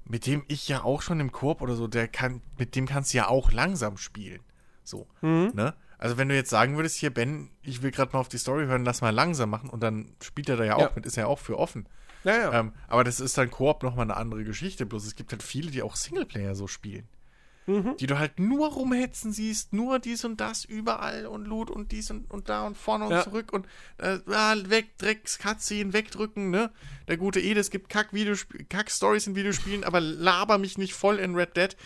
mit dem ich ja auch schon im Korb oder so, der kann, mit dem kannst du ja auch langsam spielen. So, Mhm. ne? Also wenn du jetzt sagen würdest, hier, Ben, ich will gerade mal auf die Story hören, lass mal langsam machen und dann spielt er da ja auch Ja. mit, ist ja auch für offen. ja, ja. Ähm, aber das ist dann Koop nochmal eine andere Geschichte. Bloß es gibt halt viele, die auch Singleplayer so spielen. Mhm. Die du halt nur rumhetzen siehst, nur dies und das überall und Loot und dies und, und da und vorne und Ja. zurück und äh, ah, weg, Drecks, Cutscene, wegdrücken, ne? Der gute Ede, es gibt Kack-Videosp- Kack-Stories in Videospielen, aber laber mich nicht voll in Red Dead.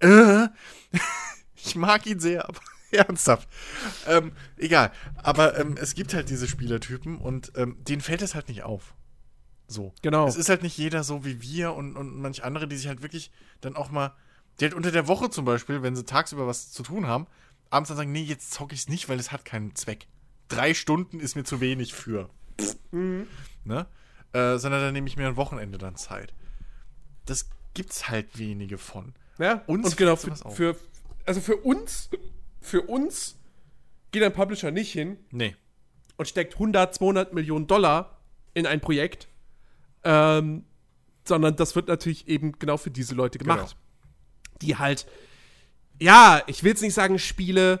Äh, ich mag ihn sehr, aber ernsthaft. Ähm, egal. Aber ähm, es gibt halt diese Spielertypen und ähm, denen fällt es halt nicht auf. So. Genau. Es ist halt nicht jeder so wie wir und, und manch andere, die sich halt wirklich dann auch mal, die halt unter der Woche zum Beispiel, wenn sie tagsüber was zu tun haben, abends dann sagen, nee, jetzt zocke ich es nicht, weil es hat keinen Zweck. Drei Stunden ist mir zu wenig für. Ne? Äh, sondern dann nehme ich mir ein Wochenende dann Zeit. Das gibt's halt wenige von. Ja, Uns und genau, für, für, also für uns, für uns geht ein Publisher nicht hin Nee. und steckt 100, 200 Millionen Dollar in ein Projekt, ähm, sondern das wird natürlich eben genau für diese Leute gemacht, die halt, ja, ich will jetzt nicht sagen Spiele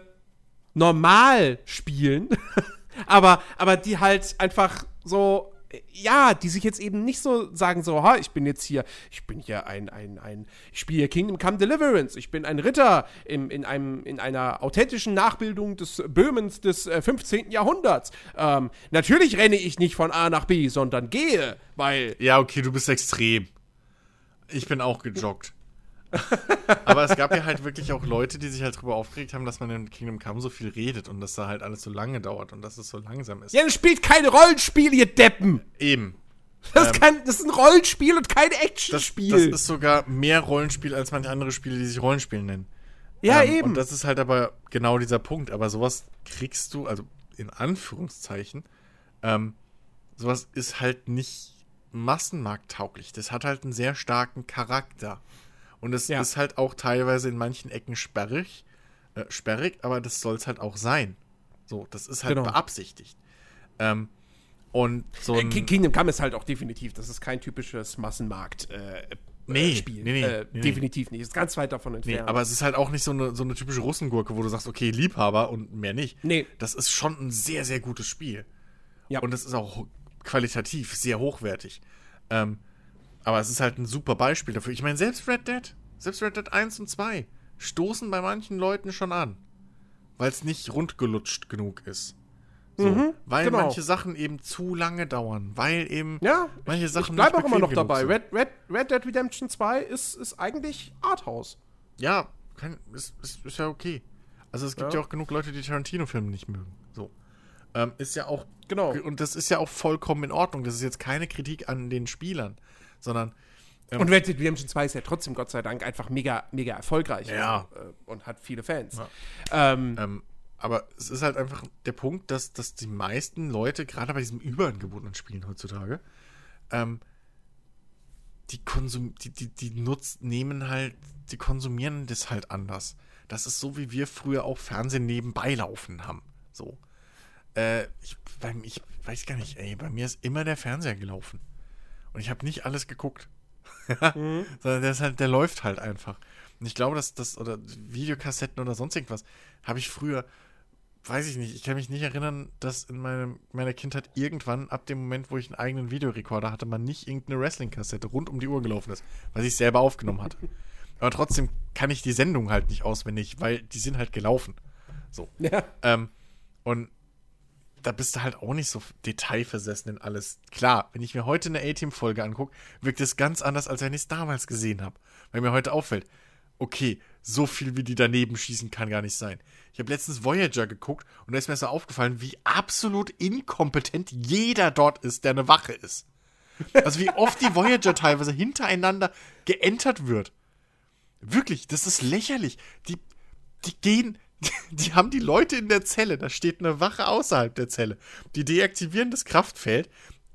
normal spielen, aber, aber die halt einfach so, ja, die sich jetzt eben nicht so sagen so, ha, ich bin jetzt hier, ich bin hier ein, ein, ein, ich spiele hier Kingdom Come Deliverance, ich bin ein Ritter im, in, einem, in einer authentischen Nachbildung des Böhmens des äh, 15. Jahrhunderts. Ähm, natürlich renne ich nicht von A nach B, sondern gehe, weil, Ja, okay, du bist extrem. Ich bin auch gejoggt. Aber es gab ja halt wirklich auch Leute, die sich halt drüber aufgeregt haben, dass man in Kingdom Come so viel redet und dass da halt alles so lange dauert und dass es so langsam ist. ja, das spielt keine Rollenspiele, ihr Deppen. Eben. Das, ist kein, das ist ein Rollenspiel und kein Das, Actionspiel. das ist sogar mehr Rollenspiel als manche andere Spiele, die sich Rollenspiel nennen. ja, Ähm, eben. Und das ist halt aber genau dieser Punkt. Aber sowas kriegst du, also in Anführungszeichen, ähm, sowas ist halt nicht massenmarkttauglich. Das hat halt einen sehr starken Charakter. Und es Ja. ist halt auch teilweise in manchen Ecken sperrig, äh, sperrig, aber das soll es halt auch sein. So, das ist halt Genau. beabsichtigt. Ähm, Und so Äh, ein, Ki- Kingdom Come ist halt auch definitiv, das ist kein typisches Massenmarkt. Äh, Nee, äh, Spiel. nee, nee, äh, nee, nee. definitiv nicht. Ist ganz weit davon Nee, entfernt. aber es ist halt auch nicht so eine, so eine typische Russengurke, wo du sagst, okay, Liebhaber und mehr nicht. Nee. Das ist schon ein sehr, sehr gutes Spiel. Ja. Und es ist auch qualitativ sehr hochwertig. Ähm, aber es ist halt ein super Beispiel dafür. Ich meine, selbst Red Dead, selbst Red Dead 1 und 2 stoßen bei manchen Leuten schon an. Weil es nicht rundgelutscht genug ist. So, weil genau. manche Sachen eben zu lange dauern, weil eben ja, manche ich, Sachen ich bleibe nicht auch immer noch dabei. sind. Red, Red, Red Dead Redemption 2 ist, ist eigentlich Arthouse. Ja, kein, ist, ist, ist ja okay. Also es gibt ja, Ja. auch genug Leute, die Tarantino-Filme nicht mögen. So. Ähm, ist ja auch. Genau. Und das ist ja auch vollkommen in Ordnung. Das ist jetzt keine Kritik an den Spielern, sondern. Ähm, Und Red Dead Redemption 2 ist ja trotzdem, Gott sei Dank, einfach mega, mega erfolgreich. Ja. Also, äh, und hat viele Fans. Ja. Ähm, Ähm, aber es ist halt einfach der Punkt, dass, dass die meisten Leute, gerade bei diesem Überangebot an Spielen heutzutage, ähm, die Konsum, die, die, die nutzt, nehmen halt, die konsumieren das halt anders. Das ist so, wie wir früher auch Fernsehen nebenbei laufen haben. So. Äh, ich, ich weiß gar nicht, ey, bei mir ist immer der Fernseher gelaufen. Und ich habe nicht alles geguckt. Sondern der ist halt, der läuft halt einfach. Und ich glaube, dass das, oder Videokassetten oder sonst irgendwas, habe ich früher, weiß ich nicht, ich kann mich nicht erinnern, dass in meinem, meiner Kindheit irgendwann, ab dem Moment, wo ich einen eigenen Videorekorder hatte, man nicht irgendeine Wrestling-Kassette rund um die Uhr gelaufen ist, was ich selber aufgenommen hatte. Aber trotzdem kann ich die Sendung halt nicht auswendig, weil die sind halt gelaufen. So. ja. Ähm, und da bist du halt auch nicht so detailversessen in alles. Klar, wenn ich mir heute eine A-Team-Folge angucke, wirkt es ganz anders, als wenn ich es damals gesehen habe. Weil mir heute auffällt, okay, so viel wie die daneben schießen kann gar nicht sein. Ich habe letztens Voyager geguckt und da ist mir so aufgefallen, wie absolut inkompetent jeder dort ist, der eine Wache ist. Also wie oft die Voyager teilweise hintereinander geentert wird. Wirklich, das ist lächerlich. Die, die gehen, die haben die Leute in der Zelle, da steht eine Wache außerhalb der Zelle. Die deaktivieren das Kraftfeld.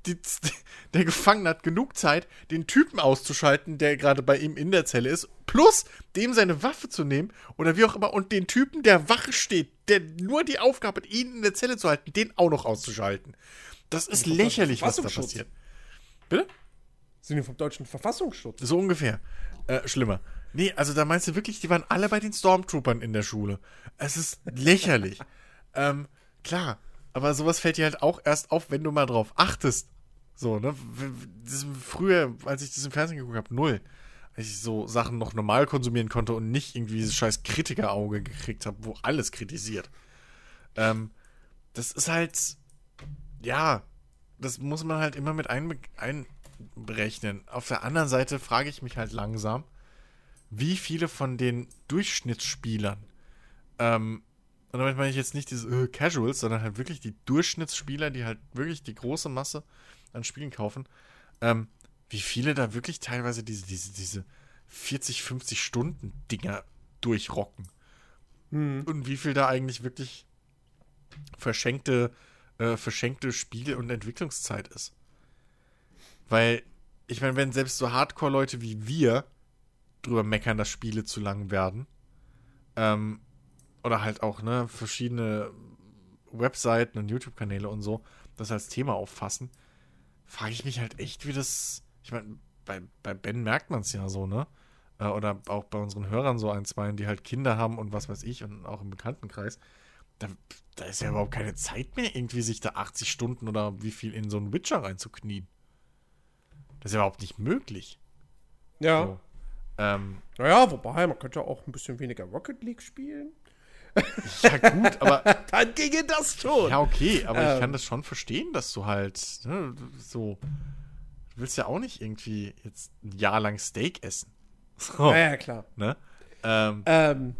Die, der Gefangene hat genug Zeit, den Typen auszuschalten, der gerade bei ihm in der Zelle ist, plus dem seine Waffe zu nehmen oder wie auch immer und den Typen, der Wache steht, der nur die Aufgabe hat, ihn in der Zelle zu halten, den auch noch auszuschalten. Das ist vom lächerlich, was da passiert. Bitte? Sind die vom deutschen Verfassungsschutz? So ungefähr. Äh, schlimmer. Nee, also da meinst du wirklich, die waren alle bei den Stormtroopern in der Schule. Es ist lächerlich. ähm, klar, aber sowas fällt dir halt auch erst auf, wenn du mal drauf achtest. So, ne? Das, früher, als ich das im Fernsehen geguckt habe, null. Als ich so Sachen noch normal konsumieren konnte und nicht irgendwie dieses scheiß Kritikerauge gekriegt habe, wo alles kritisiert. Ähm, das ist halt, ja, das muss man halt immer mit einbe einberechnen. Auf der anderen Seite frage ich mich halt langsam, wie viele von den Durchschnittsspielern, ähm, und damit meine ich jetzt nicht diese äh, Casuals, sondern halt wirklich die Durchschnittsspieler, die halt wirklich die große Masse an Spielen kaufen, ähm, wie viele da wirklich teilweise diese, diese, diese 40, 50 Stunden Dinger durchrocken. Und wie viel da eigentlich wirklich verschenkte, äh, verschenkte Spiel- und Entwicklungszeit ist. Weil, ich meine, wenn selbst so Hardcore-Leute wie wir drüber meckern, dass Spiele zu lang werden, ähm, oder halt auch, ne, verschiedene Webseiten und YouTube-Kanäle und so das als Thema auffassen, frage ich mich halt echt, wie das. Ich meine, bei, bei Ben merkt man es ja so, ne? Äh, Oder auch bei unseren Hörern so ein, zwei, die halt Kinder haben und was weiß ich und auch im Bekanntenkreis. Da, da ist ja überhaupt keine Zeit mehr, irgendwie sich da 80 Stunden oder wie viel in so einen Witcher reinzuknien. Das ist ja überhaupt nicht möglich. Ja. So. Ähm, Naja, wobei, man könnte auch ein bisschen weniger Rocket League spielen. ja, gut, aber Dann ginge das schon. Ja, okay, aber ich Ähm. kann das schon verstehen, dass du halt ne, so. Du willst ja auch nicht irgendwie jetzt ein Jahr lang Steak essen. So, Ja, ja, klar. ne? Ähm, Ähm,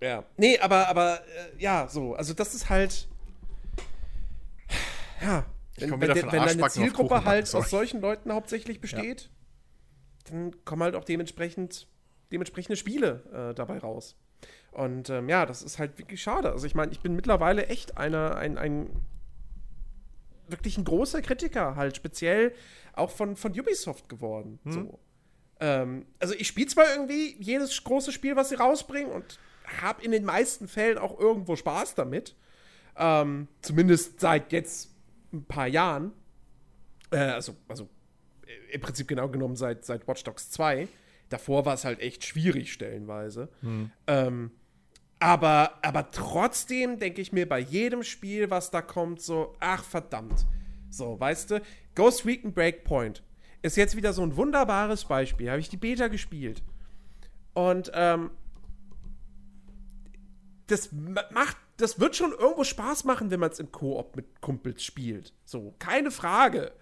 ja. Nee, aber, aber, äh, ja, so. Also, das ist halt. Ja. Wenn, komm wenn, wieder de- von wenn deine Zielgruppe halt aus solchen Leuten hauptsächlich besteht, dann kommen halt auch dementsprechend dementsprechende Spiele äh, dabei raus. Und ähm, ja, das ist halt wirklich schade. Also ich meine, ich bin mittlerweile echt einer, ein, ein wirklich ein großer Kritiker, halt speziell auch von, von Ubisoft geworden. So. Ähm, also ich spiele zwar irgendwie jedes große Spiel, was sie rausbringen und habe in den meisten Fällen auch irgendwo Spaß damit. Ähm, zumindest seit jetzt ein paar Jahren. Äh, also, also im Prinzip genau genommen seit, seit Watch Dogs 2. Davor war es halt echt schwierig stellenweise. Ähm, aber, aber trotzdem denke ich mir bei jedem Spiel, was da kommt, so, ach verdammt. So, weißt du, Ghost Recon Breakpoint ist jetzt wieder so ein wunderbares Beispiel. Habe ich die Beta gespielt. Und ähm, das ma- macht, das wird schon irgendwo Spaß machen, wenn man es im Koop mit Kumpels spielt. So, keine Frage.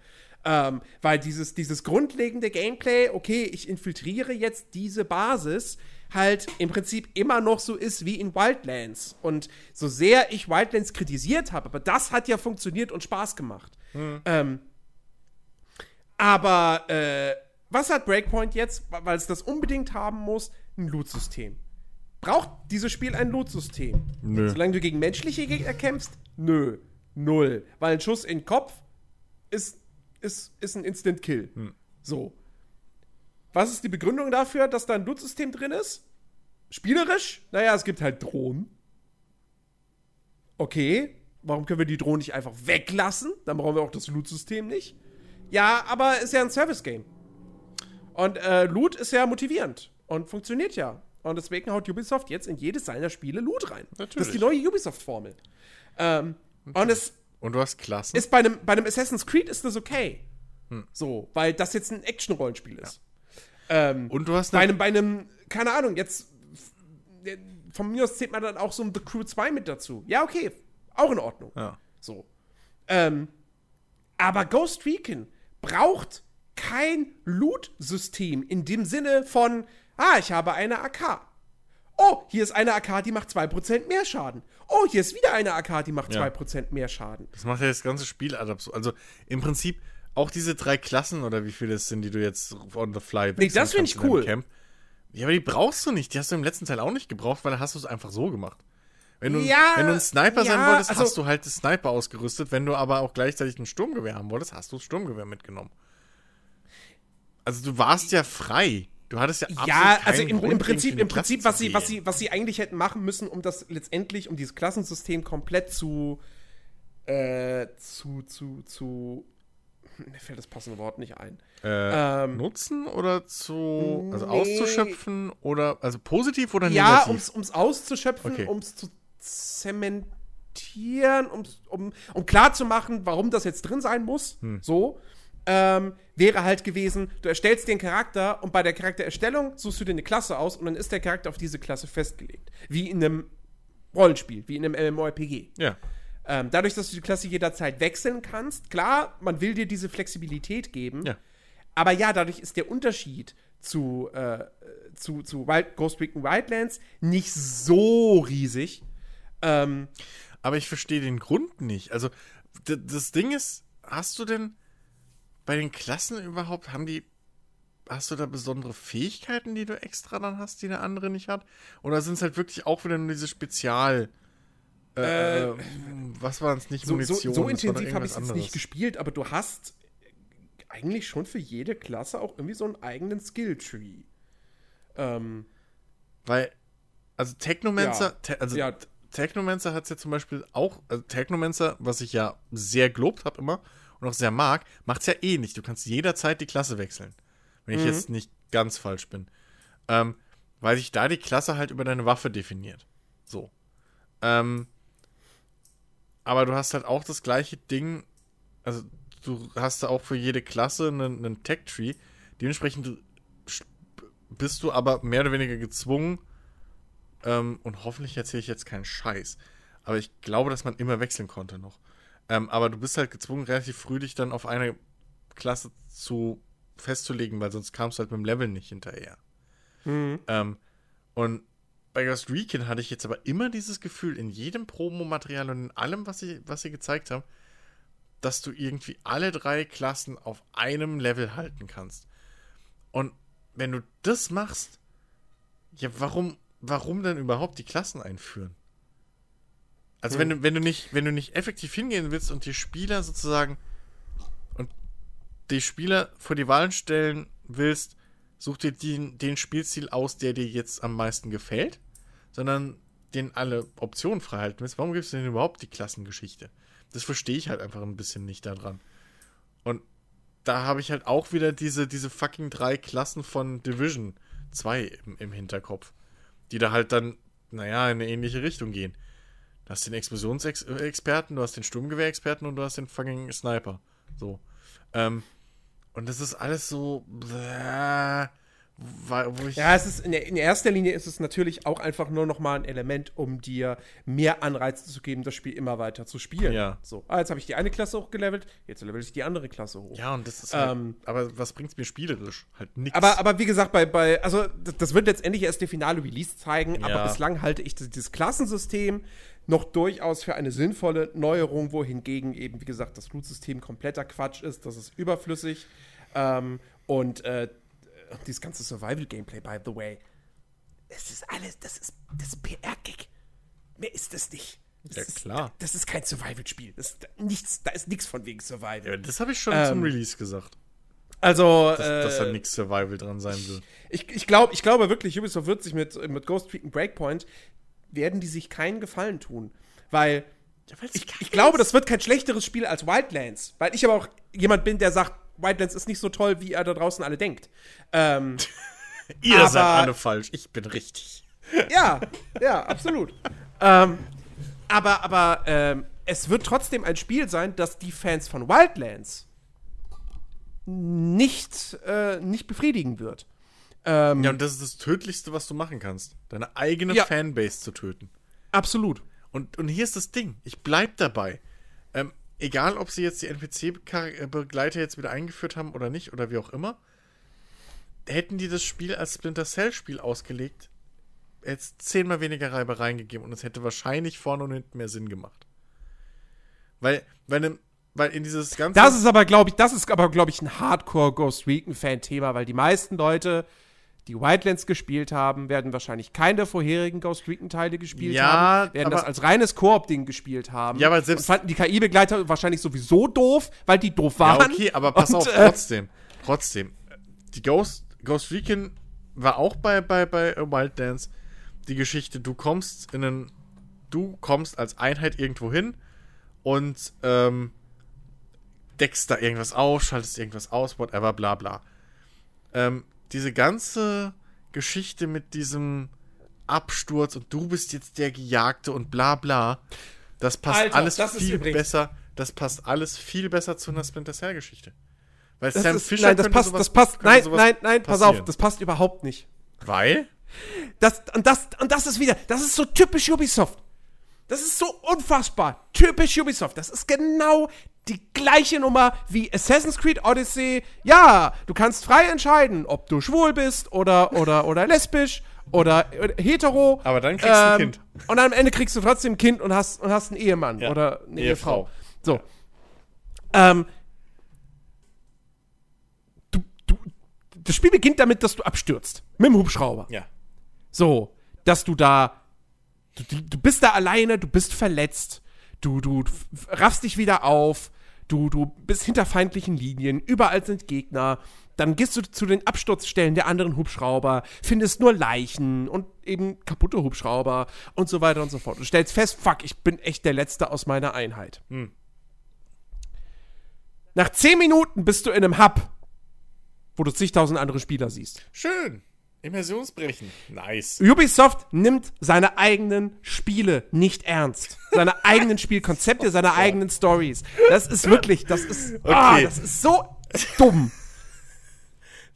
Ähm, weil dieses, dieses grundlegende Gameplay, okay, ich infiltriere jetzt diese Basis, halt im Prinzip immer noch so ist wie in Wildlands. Und so sehr ich Wildlands kritisiert habe, aber das hat ja funktioniert und Spaß gemacht. Ähm, aber äh, was hat Breakpoint jetzt, weil es das unbedingt haben muss? Ein Loot-System. Braucht dieses Spiel ein Loot-System? Nö. Solange du gegen menschliche Gegner kämpfst? Nö. Null. Weil ein Schuss in den Kopf ist, ist, ist ein Instant-Kill. So. Was ist die Begründung dafür, dass da ein Loot-System drin ist? Spielerisch? Naja, es gibt halt Drohnen. Okay. Warum können wir die Drohnen nicht einfach weglassen? Dann brauchen wir auch das Loot-System nicht. Ja, aber ist ja ein Service-Game. Und äh, Loot ist ja motivierend und funktioniert ja. Und deswegen haut Ubisoft jetzt in jedes seiner Spiele Loot rein. Das ist Natürlich. die neue Ubisoft-Formel. Ähm, und es Und du hast Klassen. ist bei einem, bei einem Assassin's Creed ist das okay. So, weil das jetzt ein Action-Rollenspiel ist. Ähm, und du hast bei eine, einem, bei einem, keine Ahnung, jetzt von mir aus zählt man dann auch so ein The Crew 2 mit dazu. Ja, okay, auch in Ordnung. ja. So. Ähm, aber Ghost Recon braucht kein Loot-System in dem Sinne von, ah, ich habe eine AK. Oh, hier ist eine AK, die macht 2% mehr Schaden. Oh, hier ist wieder eine AK, die macht Ja. 2% mehr Schaden. Das macht ja das ganze Spiel adaptiv. Also im Prinzip auch diese drei Klassen oder wie viele es sind, die du jetzt on the fly Nee, das wechseln find ich cool. Camp. Ja, aber die brauchst du nicht. Die hast du im letzten Teil auch nicht gebraucht, weil da hast du es einfach so gemacht. Wenn du, Ja, wenn du ein Sniper sein ja, wolltest, also- hast du halt das Sniper ausgerüstet. Wenn du aber auch gleichzeitig ein Sturmgewehr haben wolltest, hast du das Sturmgewehr mitgenommen. Also du warst ja frei. Du hattest ja absolut Ja, also im, im Prinzip, im Prinzip was, sie, was, sie, was sie eigentlich hätten machen müssen, um das letztendlich, um dieses Klassensystem komplett zu, äh, zu, zu, zu, mir fällt das passende Wort nicht ein. Äh, Ähm, nutzen oder zu, also nee. auszuschöpfen oder, also positiv oder Ja, negativ? ums, ums auszuschöpfen, Okay. ums zu zementieren, ums, um, um klarzumachen, warum das jetzt drin sein muss, Hm. so, ähm, wäre halt gewesen, du erstellst den Charakter und bei der Charaktererstellung suchst du dir eine Klasse aus und dann ist der Charakter auf diese Klasse festgelegt. Wie in einem Rollenspiel, wie in einem MMORPG. ja. Ähm, dadurch, dass du die Klasse jederzeit wechseln kannst, klar, man will dir diese Flexibilität geben. Ja. Aber ja, dadurch ist der Unterschied zu, äh, zu, zu Wild, Ghost Recon Wildlands nicht so riesig. Ähm, Aber ich verstehe den Grund nicht. Also, das Ding ist, hast du denn bei den Klassen überhaupt, haben die, hast du da besondere Fähigkeiten, die du extra dann hast, die der andere nicht hat? Oder sind es halt wirklich auch wieder nur diese Spezial, äh, äh, was waren es nicht, so, so, Munition? so doch intensiv habe ich es nicht gespielt, aber du hast eigentlich schon für jede Klasse auch irgendwie so einen eigenen Skill-Tree. Ähm, Weil, also Technomancer, Ja. Te also Ja. Technomancer hat es ja zum Beispiel auch, also Technomancer, was ich ja sehr gelobt habe immer und auch sehr mag, macht es ja eh nicht. Du kannst jederzeit die Klasse wechseln. Wenn ich jetzt nicht ganz falsch bin. Ähm, weil sich da die Klasse halt über deine Waffe definiert. So. Ähm, aber du hast halt auch das gleiche Ding, also du hast da auch für jede Klasse einen, einen Tech-Tree. Dementsprechend bist du aber mehr oder weniger gezwungen, ähm, und hoffentlich erzähle ich jetzt keinen Scheiß, aber ich glaube, dass man immer wechseln konnte noch. Ähm, aber du bist halt gezwungen, relativ früh dich dann auf eine Klasse zu festzulegen, weil sonst kamst du halt mit dem Level nicht hinterher. Ähm, und bei Ghost Recon hatte ich jetzt aber immer dieses Gefühl, in jedem Promomaterial und in allem, was sie, was sie gezeigt haben, dass du irgendwie alle drei Klassen auf einem Level halten kannst. Und wenn du das machst, ja, warum, warum dann überhaupt die Klassen einführen? Also wenn du, wenn du nicht, wenn du nicht effektiv hingehen willst und die Spieler sozusagen und die Spieler vor die Wahlen stellen willst, such dir den, den Spielstil aus, der dir jetzt am meisten gefällt, sondern den alle Optionen freihalten willst. Warum gibst du denn überhaupt die Klassengeschichte? Das verstehe ich halt einfach ein bisschen nicht daran. Und da habe ich halt auch wieder diese, diese fucking drei Klassen von Division 2 im, im Hinterkopf. Die da halt dann, naja, in eine ähnliche Richtung gehen. Du hast den Explosionsexperten, du hast den Sturmgewehrexperten und du hast den fucking Sniper. So. Ähm, und das ist alles so. Bläh, Ja, es ist in, in erster Linie ist es natürlich auch einfach nur noch mal ein Element, um dir mehr Anreize zu geben, das Spiel immer weiter zu spielen. Ja. So, ah, jetzt habe ich die eine Klasse hochgelevelt, jetzt level ich die andere Klasse hoch. Ja, und das ist halt, Ähm, aber was bringt's mir spielerisch? Halt nichts. Aber, aber wie gesagt, bei, bei also das, das wird letztendlich erst der finale Release zeigen, aber Ja. bislang halte ich das, dieses Klassensystem noch durchaus für eine sinnvolle Neuerung, wohingegen eben, wie gesagt, das Loot-System kompletter Quatsch ist, das ist überflüssig. Ähm, und äh, dieses ganze Survival-Gameplay, by the way, es ist alles, das ist, das ist PR-Gig. Mehr ist das nicht. Das Ja, ist, klar. Das ist kein Survival-Spiel. Das ist nichts, da ist nichts von wegen Survival. ja, das habe ich schon Ähm, zum Release gesagt. Also, Dass, dass da äh, nichts Survival dran sein will. Ich, ich, glaub, ich glaube wirklich, Ubisoft wird sich mit, mit Ghost Recon Breakpoint, werden die sich keinen Gefallen tun. Weil ich, ich glaube, das wird kein schlechteres Spiel als Wildlands. Weil ich aber auch jemand bin, der sagt, Wildlands ist nicht so toll, wie er da draußen alle denkt. Ähm, Ihr aber- seid alle falsch, ich bin richtig. ja, ja, absolut. ähm, aber aber ähm, es wird trotzdem ein Spiel sein, das die Fans von Wildlands nicht, äh, nicht befriedigen wird. Ähm, Ja, und das ist das Tödlichste, was du machen kannst. Deine eigene Ja. Fanbase zu töten. absolut. Und, und hier ist das Ding. Ich bleib dabei. Ähm, egal, ob sie jetzt die NPC-Begleiter jetzt wieder eingeführt haben oder nicht, oder wie auch immer, hätten die das Spiel als Splinter Cell-Spiel ausgelegt, hätte es zehnmal weniger Reibereien gegeben und es hätte wahrscheinlich vorne und hinten mehr Sinn gemacht. Weil, weil, ne, weil in dieses ganze. Das ist aber, glaube ich, das ist aber, glaube ich, ein Hardcore Ghost Recon-Fan-Thema, weil die meisten Leute, die Wildlands gespielt haben, werden wahrscheinlich keine der vorherigen Ghost Recon-Teile gespielt Ja, haben, werden das als reines Koop-Ding gespielt haben. Ja, aber selbst- und fanden die KI-Begleiter wahrscheinlich sowieso doof, weil die doof Ja, waren. okay, aber pass Und, auf, äh, trotzdem. Trotzdem. Die Ghost, Ghost Recon war auch bei, bei, bei Wildlands die Geschichte, du kommst in einen. Du kommst als Einheit irgendwo hin und ähm, deckst da irgendwas auf, schaltest irgendwas aus, whatever, bla bla. Ähm, diese ganze Geschichte mit diesem Absturz und du bist jetzt der Gejagte und bla bla, das passt Alter, alles das viel übrigens- besser. Das passt alles viel besser zu einer Splinter Cell Geschichte. Weil das Sam ist, Fisher nein, das passt, sowas- das passt, nein, nein, nein, pass auf, passieren. das passt überhaupt nicht. Weil? Das, und, das, und das ist wieder, das ist so typisch Ubisoft. Das ist so unfassbar typisch Ubisoft. Das ist genau die gleiche Nummer wie Assassin's Creed Odyssey. Ja, du kannst frei entscheiden, ob du schwul bist oder, oder, oder lesbisch oder, hetero. Aber dann kriegst du ein Kind. Und am Ende kriegst du trotzdem ein Kind und hast, und hast einen Ehemann Ja, oder eine Ehefrau. Ehefrau. So. Ähm, du, du, das Spiel beginnt damit, dass du abstürzt. Mit dem Hubschrauber. Ja. So, dass du da, du, du bist da alleine, du bist verletzt, du, du raffst dich wieder auf, du, du bist hinter feindlichen Linien, überall sind Gegner, dann gehst du zu den Absturzstellen der anderen Hubschrauber, findest nur Leichen und eben kaputte Hubschrauber und so weiter und so fort. Du stellst fest, fuck, ich bin echt der Letzte aus meiner Einheit. Nach zehn Minuten bist du in einem Hub, wo du zigtausend andere Spieler siehst. Schön. Immersionsbrechen. Nice. Ubisoft nimmt seine eigenen Spiele nicht ernst. Seine eigenen Spielkonzepte, seine eigenen Stories. Das ist wirklich, das ist, ah, Okay. das ist so dumm.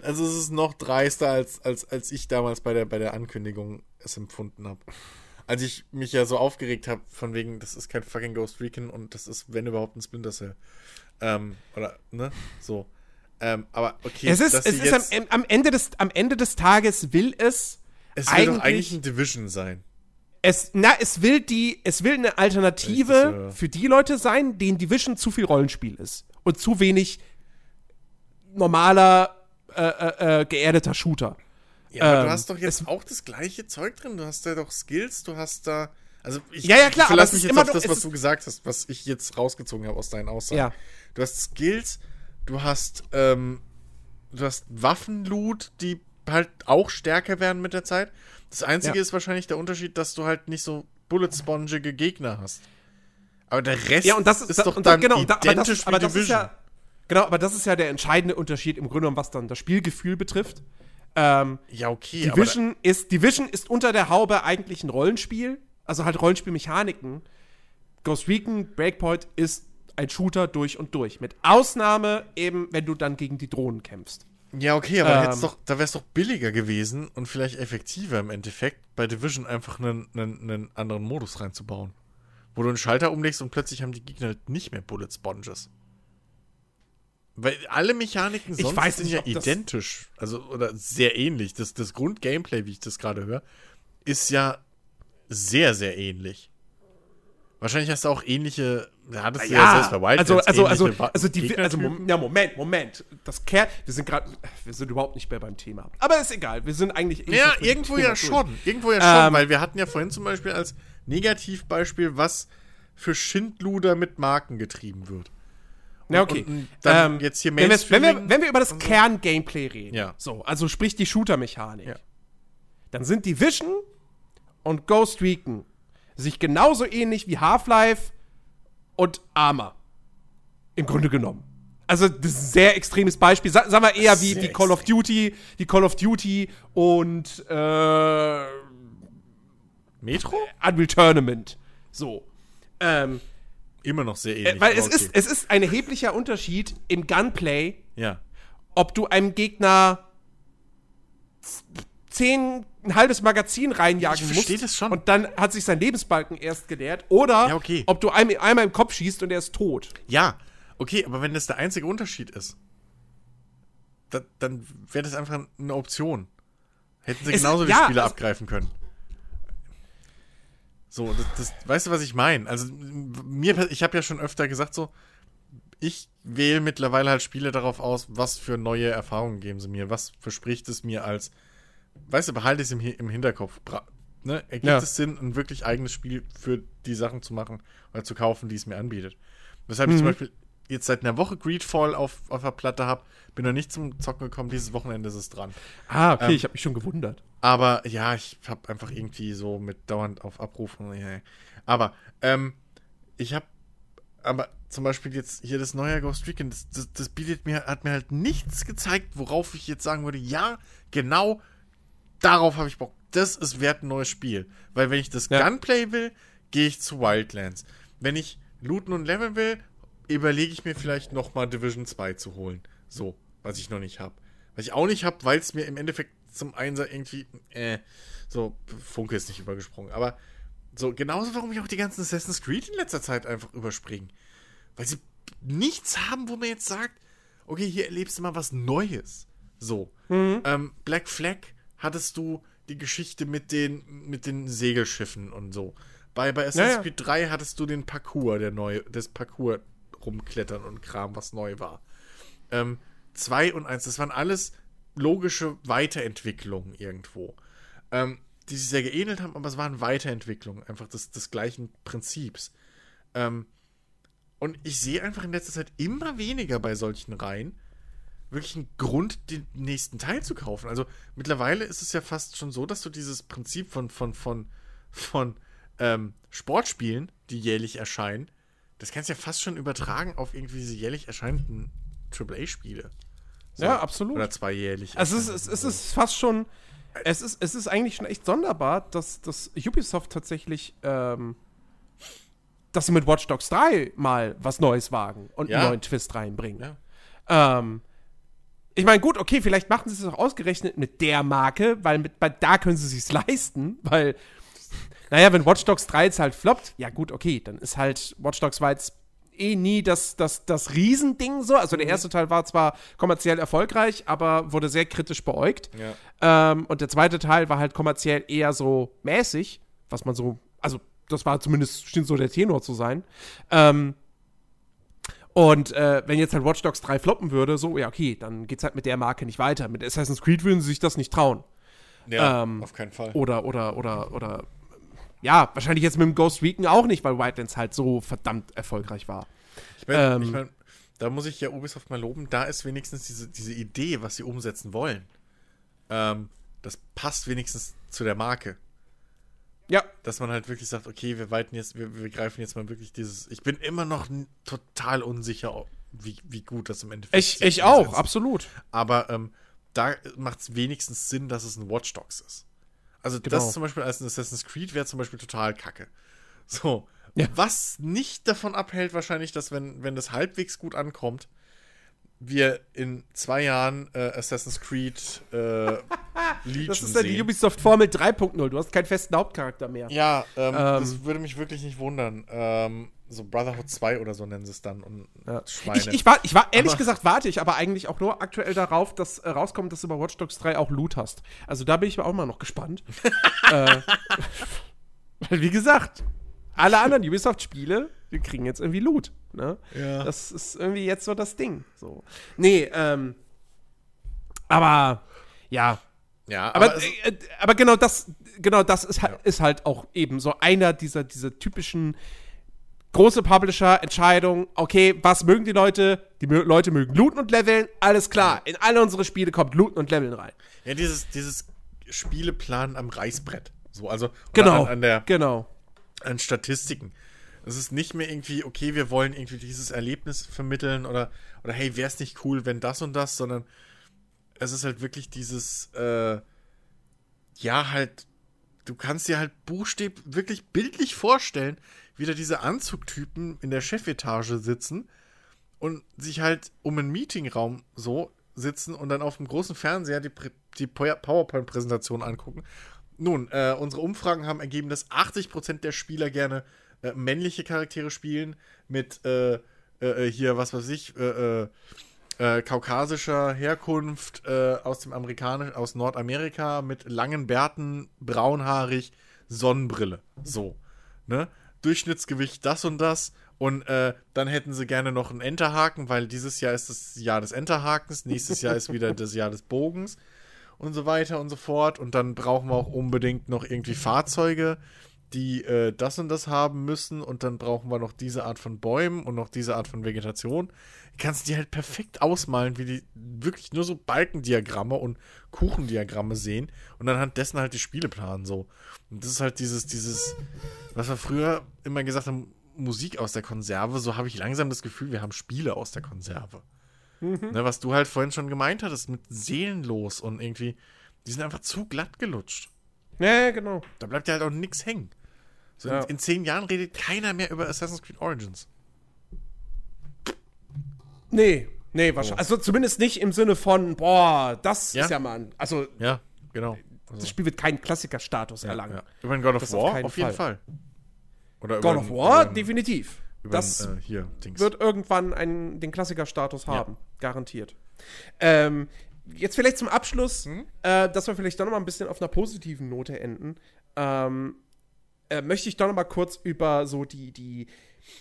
Also es ist noch dreister, als, als, als ich damals bei der, bei der Ankündigung es empfunden habe. Als ich mich ja so aufgeregt habe, von wegen, das ist kein fucking Ghost Recon und das ist, wenn überhaupt, ein Splinter Cell. Ähm, oder, ne? So. Ähm, aber okay, Es ist, es ist am, am, Ende des, am Ende des Tages will es es will doch eigentlich- eigentlich ein Division sein. es, na, es will die, es will eine Alternative für die Leute sein, denen Division zu viel Rollenspiel ist und zu wenig normaler, äh, äh, äh, geerdeter Shooter. Ja, aber Ähm, du hast doch jetzt auch das gleiche Zeug drin. Du hast da doch Skills, du hast da. Also ich Ja, ja, klar, aber verlass es mich jetzt auf das, es was du gesagt hast, was ich jetzt rausgezogen habe aus deinen Aussagen. Ja. Du hast Skills, du hast, ähm, du hast Waffenloot, die halt auch stärker werden mit der Zeit. Das Einzige Ja. ist wahrscheinlich der Unterschied, dass du halt nicht so bullet-spongige Gegner hast. Aber der Rest Ja, und das ist, ist doch und dann genau, da, aber das, identisch ist- aber das ist ja Genau, aber das ist ja der entscheidende Unterschied im Grunde genommen, was dann das Spielgefühl betrifft. Ähm, Ja, okay. Division ist, Division ist unter der Haube eigentlich ein Rollenspiel, also halt Rollenspielmechaniken. Ghost Recon Breakpoint ist ein Shooter durch und durch. Mit Ausnahme eben, wenn du dann gegen die Drohnen kämpfst. Ja, okay, aber da, Ähm. doch, da wäre es doch billiger gewesen und vielleicht effektiver im Endeffekt, bei Division einfach einen, einen, einen anderen Modus reinzubauen. Wo du einen Schalter umlegst und plötzlich haben die Gegner halt nicht mehr Bullet Sponges. Weil alle Mechaniken Ich sonst weiß sind nicht, ja identisch. Also, oder sehr ähnlich. Das, das Grundgameplay, wie ich das gerade höre, ist ja sehr, sehr ähnlich. Wahrscheinlich hast du auch ähnliche. Hattest du ja, selbst bei Wildlands also, also, also, also, die, also, ja, Moment, Moment. Das Kern, wir sind gerade, wir sind überhaupt nicht mehr beim Thema. Aber ist egal, wir sind eigentlich eh Ja, irgendwo ja durch. schon. Irgendwo ja schon, Ähm, weil wir hatten ja vorhin zum Beispiel als Negativbeispiel, was für Schindluder mit Marken getrieben wird. Ja, okay. Und- dann ähm, jetzt hier wenn, wir, wenn, wir, wenn wir über das Kern-Gameplay reden, Ja. so, also sprich die Shooter-Mechanik, Ja. dann sind Division und Ghost Recon sich genauso ähnlich wie Half-Life und Arma. Im Grunde genommen. Also, das ist ein sehr extremes Beispiel. Sa sagen wir eher wie, wie Call of Duty, wie Call of Duty und äh, Metro? Unreal Tournament. So. Ähm, Immer noch sehr äh, ähnlich. weil aber es ist, es ist ein erheblicher Unterschied im Gunplay Ja. ob du einem Gegner zehn, ein halbes Magazin reinjagen Ich musst das schon. und dann hat sich sein Lebensbalken erst geleert oder Ja, okay. ob du einem, einmal im Kopf schießt und er ist tot. Ja, okay, aber wenn das der einzige Unterschied ist, da, dann wäre das einfach eine Option. Hätten sie Es- genauso die ja, Spiele also- abgreifen können. So, das, das, weißt du, was ich meine? Also, mir, ich habe ja schon öfter gesagt, so, ich wähle mittlerweile halt Spiele darauf aus, was für neue Erfahrungen geben sie mir, was verspricht es mir als, weißt du, behalte es im, im Hinterkopf. Bra ne? Ergibt Ja. es Sinn, ein wirklich eigenes Spiel für die Sachen zu machen oder zu kaufen, die es mir anbietet? Weshalb ich zum Beispiel jetzt seit einer Woche Greedfall auf, auf der Platte habe, bin noch nicht zum Zocken gekommen, dieses Wochenende ist es dran. Ah, okay, Ähm, ich habe mich schon gewundert. Aber ja, ich habe einfach irgendwie so mit dauernd auf Abruf. Aber ähm, ich habe aber zum Beispiel jetzt hier das neue Ghost Recon, das, das, das bietet mir, hat mir halt nichts gezeigt, worauf ich jetzt sagen würde, ja, genau, darauf habe ich Bock. Das ist wert ein neues Spiel. Weil wenn ich das Ja. Gunplay will, gehe ich zu Wildlands. Wenn ich looten und leveln will, überlege ich mir vielleicht nochmal Division 2 zu holen. So, was ich noch nicht habe. Was ich auch nicht habe, weil es mir im Endeffekt zum Einser irgendwie, äh, so, Funke ist nicht übergesprungen. Aber so, genauso warum ich auch die ganzen Assassin's Creed in letzter Zeit einfach überspringen. Weil sie nichts haben, wo man jetzt sagt, okay, hier erlebst du mal was Neues. So. Ähm, Black Flag hattest du die Geschichte mit den, mit den Segelschiffen und so. Bei, bei Assassin's Ja, ja. Creed 3 hattest du den Parcours, der neue, das Parcours rumklettern und Kram, was neu war. Ähm, 2 und 1, das waren alles logische Weiterentwicklungen irgendwo. Ähm, die sich sehr geähnelt haben, aber es waren Weiterentwicklungen, einfach des, des gleichen Prinzips. Ähm, und ich sehe einfach in letzter Zeit immer weniger bei solchen Reihen wirklich einen Grund, den nächsten Teil zu kaufen. Also mittlerweile ist es ja fast schon so, dass du dieses Prinzip von, von, von, von ähm, Sportspielen, die jährlich erscheinen, das kannst du ja fast schon übertragen auf irgendwie diese jährlich erscheinenden AAA-Spiele. So. Ja, absolut. Oder zweijährlich. Also es ist, es ist fast schon, es ist, es ist eigentlich schon echt sonderbar, dass, dass Ubisoft tatsächlich, ähm, dass sie mit Watch Dogs 3 mal was Neues wagen und Ja. einen neuen Twist reinbringen. Ja. Ähm, ich meine, gut, okay, vielleicht machen sie es auch ausgerechnet mit der Marke, weil mit, bei, da können sie es sich leisten, weil, naja, wenn Watch Dogs 3 jetzt halt floppt, ja gut, okay, dann ist halt Watch Dogs war jetzt eh nie das, das, das Riesending so. Also Mhm. der erste Teil war zwar kommerziell erfolgreich, aber wurde sehr kritisch beäugt. Ja. Ähm, und der zweite Teil war halt kommerziell eher so mäßig, was man so, also das war zumindest, schien so der Tenor zu sein. Ähm, und äh, wenn jetzt halt Watch Dogs 3 floppen würde, so, ja, okay, dann geht's halt mit der Marke nicht weiter. Mit Assassin's Creed würden sie sich das nicht trauen. Ja, Ähm, auf keinen Fall. Oder, oder, oder, oder, ja, wahrscheinlich jetzt mit dem Ghost Recon auch nicht, weil Wildlands halt so verdammt erfolgreich war. Ich meine, Ähm, ich mein, da muss ich ja Ubisoft mal loben, da ist wenigstens diese, diese Idee, was sie umsetzen wollen. Ähm, das passt wenigstens zu der Marke. Ja, Dass man halt wirklich sagt, okay, wir weiten jetzt, wir, wir greifen jetzt mal wirklich dieses. Ich bin immer noch total unsicher, wie, wie gut das im Endeffekt Ich, sich ich auch, umsetzt. absolut. Aber ähm, da macht es wenigstens Sinn, dass es ein Watch Dogs ist. Also Genau. das zum Beispiel als ein Assassin's Creed wäre zum Beispiel total kacke. So. Ja. Was nicht davon abhält, wahrscheinlich, dass wenn, wenn das halbwegs gut ankommt, wir in zwei Jahren äh, Assassin's Creed äh, Legion Das ist ja die sehen. Ubisoft-Formel 3.0. Du hast keinen festen Hauptcharakter mehr. Ja, ähm, Ähm. das würde mich wirklich nicht wundern. Ähm, so Brotherhood 2 oder so nennen sie es dann. Und Schweine. Ich, ich war, ich war ehrlich Aber- gesagt, warte ich aber eigentlich auch nur aktuell darauf, dass äh, rauskommt, dass du bei Watch Dogs 3 auch Loot hast. Also da bin ich auch mal noch gespannt. äh, weil, wie gesagt, alle anderen Ubisoft-Spiele, die kriegen jetzt irgendwie Loot. Ne? Ja. Das ist irgendwie jetzt so das Ding. So. Nee, ähm. Aber, ja. ja, Aber, es- äh, äh, aber genau das, genau das ist, halt- ist halt auch eben so einer dieser, dieser typischen große Publisher-Entscheidungen. Okay, was mögen die Leute? Die mö Leute mögen looten und leveln. Alles klar. In alle unsere Spiele kommt looten und leveln rein. Ja, dieses, dieses Spieleplanen am Reißbrett. So, also Genau. an, an, der, Genau. An Statistiken. Es ist nicht mehr irgendwie, okay, wir wollen irgendwie dieses Erlebnis vermitteln oder, oder hey, wäre es nicht cool, wenn das und das, sondern es ist halt wirklich dieses, äh, ja, halt, du kannst dir halt buchstäblich wirklich bildlich vorstellen, wie da diese Anzugtypen in der Chefetage sitzen und sich halt um einen Meetingraum so sitzen und dann auf dem großen Fernseher die, die Power- PowerPoint-Präsentation angucken. Nun, äh, unsere Umfragen haben ergeben, dass 80% der Spieler gerne äh, männliche Charaktere spielen mit äh, äh, hier, was weiß ich, äh, äh, äh, kaukasischer Herkunft äh, aus dem Amerikanisch, aus Nordamerika mit langen Bärten, braunhaarig, Sonnenbrille. So. Ne? Durchschnittsgewicht das und das. Und äh, dann hätten sie gerne noch einen Enterhaken, weil dieses Jahr ist das Jahr des Enterhakens, nächstes Jahr ist wieder das Jahr des Bogens und so weiter und so fort. Und dann brauchen wir auch unbedingt noch irgendwie Fahrzeuge, die äh, das und das haben müssen. Und dann brauchen wir noch diese Art von Bäumen und noch diese Art von Vegetation. Du kannst die halt perfekt ausmalen, wie die wirklich nur so Balkendiagramme und Kuchendiagramme sehen und anhand dessen halt die Spiele planen so. Und das ist halt dieses, dieses, was wir früher immer gesagt haben, Musik aus der Konserve, so habe ich langsam das Gefühl, wir haben Spiele aus der Konserve. Ne, was du halt vorhin schon gemeint hattest, mit seelenlos und irgendwie, die sind einfach zu glatt gelutscht. Ja, genau. Da bleibt ja halt auch nichts hängen. So Ja. in, in zehn Jahren redet keiner mehr über Assassin's Creed Origins. Nee, nee, wahrscheinlich. Also zumindest nicht im Sinne von, boah, das Ja. ist ja mal. ein- Also, Ja, genau. Also, das Spiel wird keinen Klassikerstatus erlangen. ja. Über den God of Das auf War keinen auf jeden Fall. Oder God of War, definitiv. Über das den, äh, hier, Dings. wird irgendwann einen, den Klassikerstatus haben. Garantiert. Ähm, jetzt vielleicht zum Abschluss, Mhm. äh, dass wir vielleicht doch noch mal ein bisschen auf einer positiven Note enden. Ähm, äh, möchte ich doch noch mal kurz über so die, die,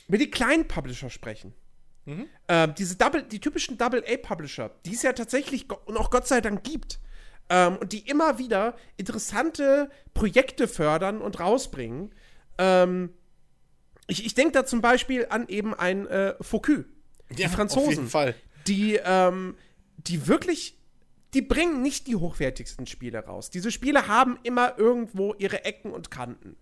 über die kleinen Publisher sprechen. Mhm. Ähm, diese Double, die typischen Double-A-Publisher, die es ja tatsächlich und auch Gott sei Dank gibt. Ähm, und die immer wieder interessante Projekte fördern und rausbringen. Ähm, ich ich denke da zum Beispiel an eben ein äh, Focus. Die Ja, Franzosen. Auf jeden Fall. Die, ähm, die wirklich, die bringen nicht die hochwertigsten Spiele raus. Diese Spiele haben immer irgendwo ihre Ecken und Kanten.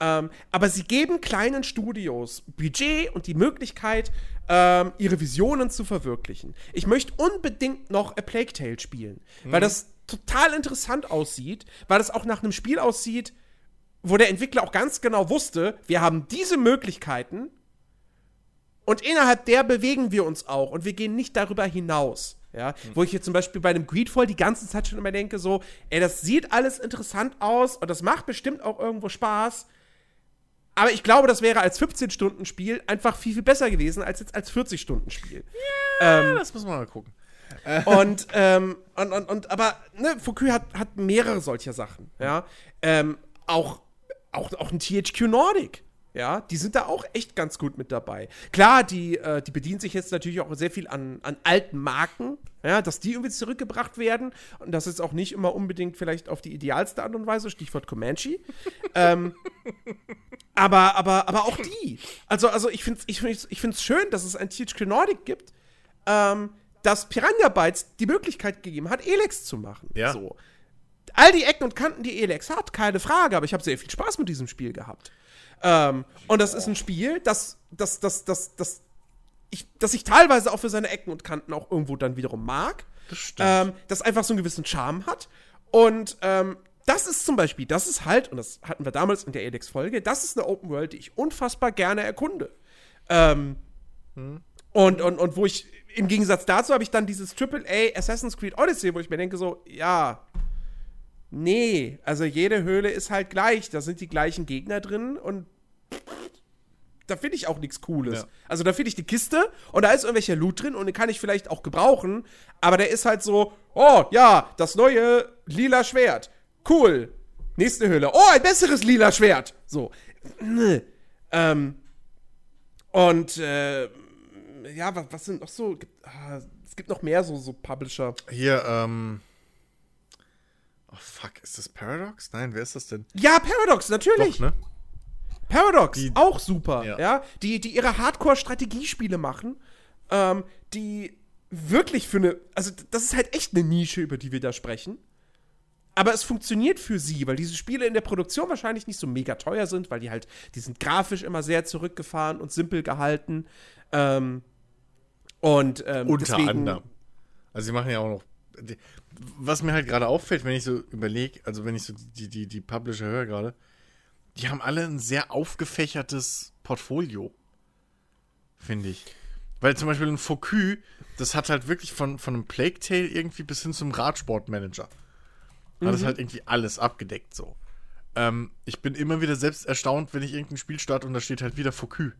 Ähm, aber sie geben kleinen Studios Budget und die Möglichkeit, ähm, ihre Visionen zu verwirklichen. Ich möchte unbedingt noch A Plague Tale spielen, weil das total interessant aussieht, weil es auch nach einem Spiel aussieht, wo der Entwickler auch ganz genau wusste, wir haben diese Möglichkeiten und innerhalb der bewegen wir uns auch und wir gehen nicht darüber hinaus. Ja, wo ich jetzt zum Beispiel bei einem Greedfall die ganze Zeit schon immer denke, so, ey, das sieht alles interessant aus und das macht bestimmt auch irgendwo Spaß. Aber ich glaube, das wäre als 15-Stunden-Spiel einfach viel, viel besser gewesen als jetzt als 40-Stunden-Spiel. Ja, das muss man mal gucken. Und, ähm, und, und, und, aber, ne, Foucault hat, hat mehrere solcher Sachen, ja. Ähm, auch, auch, auch ein THQ Nordic, ja, die sind da auch echt ganz gut mit dabei. Klar, die, äh, die bedienen sich jetzt natürlich auch sehr viel an, an alten Marken, ja, dass die irgendwie zurückgebracht werden. Und das ist auch nicht immer unbedingt vielleicht auf die idealste Art und Weise, Stichwort Comanche. ähm, aber, aber, aber auch die. Also, also ich finde es ich find's, ich find's schön, dass es ein THQ Nordic gibt, ähm, dass Piranha Bytes die Möglichkeit gegeben hat, Elex zu machen. Ja. So. All die Ecken und Kanten, die Elex hat, keine Frage, aber ich habe sehr viel Spaß mit diesem Spiel gehabt. Ähm, und das ist ein Spiel, das, das, das, das, das ich, dass ich teilweise auch für seine Ecken und Kanten auch irgendwo dann wiederum mag. Das stimmt. Ähm, das einfach so einen gewissen Charme hat. Und ähm, das ist zum Beispiel, das ist halt, und das hatten wir damals in der Elex-Folge, das ist eine Open World, die ich unfassbar gerne erkunde. Ähm, und, und, und wo ich, im Gegensatz dazu habe ich dann dieses AAA Assassin's Creed Odyssey, wo ich mir denke, so, ja, nee, also jede Höhle ist halt gleich, da sind die gleichen Gegner drin und da finde ich auch nichts Cooles. Ja. Also da finde ich die Kiste und da ist irgendwelcher Loot drin und den kann ich vielleicht auch gebrauchen, aber der ist halt so, oh ja, das neue lila Schwert. Cool. Nächste Höhle. Oh, ein besseres lila Schwert. So. Nö. Ähm, und äh, ja, was, was sind noch so? Ah, es gibt noch mehr so, so Publisher. Hier, ähm. Oh fuck, ist das Paradox? Nein, wer ist das denn? Ja, Paradox, natürlich. Doch, ne? Paradox, Die- auch super, ja. Ja. Die, die ihre Hardcore-Strategiespiele machen, ähm, die wirklich für eine, also das ist halt echt eine Nische, über die wir da sprechen. Aber es funktioniert für sie, weil diese Spiele in der Produktion wahrscheinlich nicht so mega teuer sind, weil die halt, die sind grafisch immer sehr zurückgefahren und simpel gehalten. Ähm, und ähm, Unter deswegen, anderem. Also sie machen ja auch noch. Was mir halt gerade auffällt, wenn ich so überlege, also wenn ich so die, die, die Publisher höre gerade, die haben alle ein sehr aufgefächertes Portfolio. Finde ich. Weil zum Beispiel ein Focus, das hat halt wirklich von, von einem Plague Tale irgendwie bis hin zum Radsportmanager. Hat das halt irgendwie alles abgedeckt so. Ähm, ich bin immer wieder selbst erstaunt, wenn ich irgendein Spiel starte und da steht halt wieder Focus.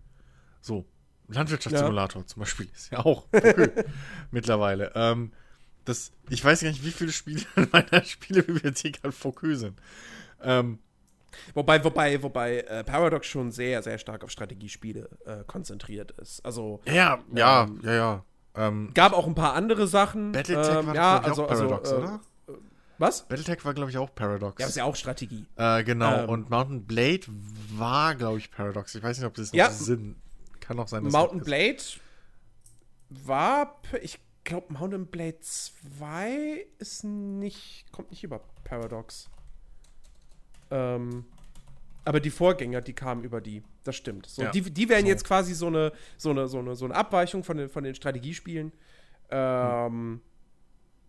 So. Landwirtschaftssimulator zum Beispiel ist ja auch Focus mittlerweile. Ähm, das, ich weiß gar nicht, wie viele Spiele in meiner Spielebibliothek halt Focus sind. Ähm, Wobei, wobei, wobei äh, Paradox schon sehr, sehr stark auf Strategiespiele äh, konzentriert ist. Also ja, ja, Ähm, ja, ja. Ähm, gab auch ein paar andere Sachen. Battletech ähm, war, ja, also, auch Paradox, also, äh, oder? Was? Battletech war, glaube ich, auch Paradox. Ja, ist ja auch Strategie. Äh, genau. Ähm, und Mountain Blade war, glaube ich, Paradox. Ich weiß nicht, ob das noch Ja. Sinn. Kann auch sein, Mountain Blade war, ich glaube, Mountain Blade 2 ist nicht, kommt nicht über Paradox. Ähm, aber die Vorgänger, die kamen über die. Das stimmt. So, Ja, die, die wären so. jetzt quasi so eine, so eine, so eine, so eine Abweichung von den, von den Strategiespielen. Ähm,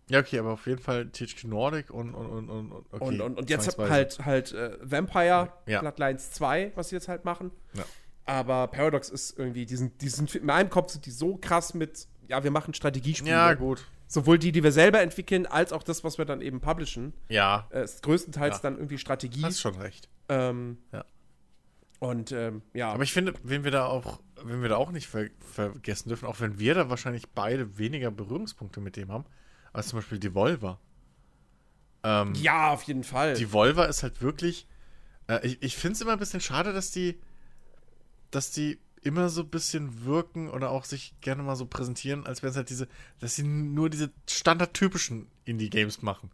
Ja, okay, aber auf jeden Fall THQ Nordic und und und und okay, und, und, und jetzt halt, halt äh, Vampire Ja. Bloodlines 2, was sie jetzt halt machen. Ja. Aber Paradox ist irgendwie, die sind, die sind, in meinem Kopf sind die so krass mit, ja, wir machen Strategiespiele. Ja, gut. Sowohl die, die wir selber entwickeln, als auch das, was wir dann eben publishen. Ja, Äh, ist größtenteils Ja. dann irgendwie Strategie. hast schon recht. Ähm, Ja. Und ähm, ja. Aber ich finde, wenn wir da auch, wenn wir da auch nicht ver vergessen dürfen, auch wenn wir da wahrscheinlich beide weniger Berührungspunkte mit dem haben, als zum Beispiel Devolver. Ähm, ja, auf jeden Fall. Devolver ist halt wirklich. Äh, ich ich finde es immer ein bisschen schade, dass die, dass die immer so ein bisschen wirken oder auch sich gerne mal so präsentieren, als wären es halt diese, dass sie nur diese standardtypischen Indie-Games machen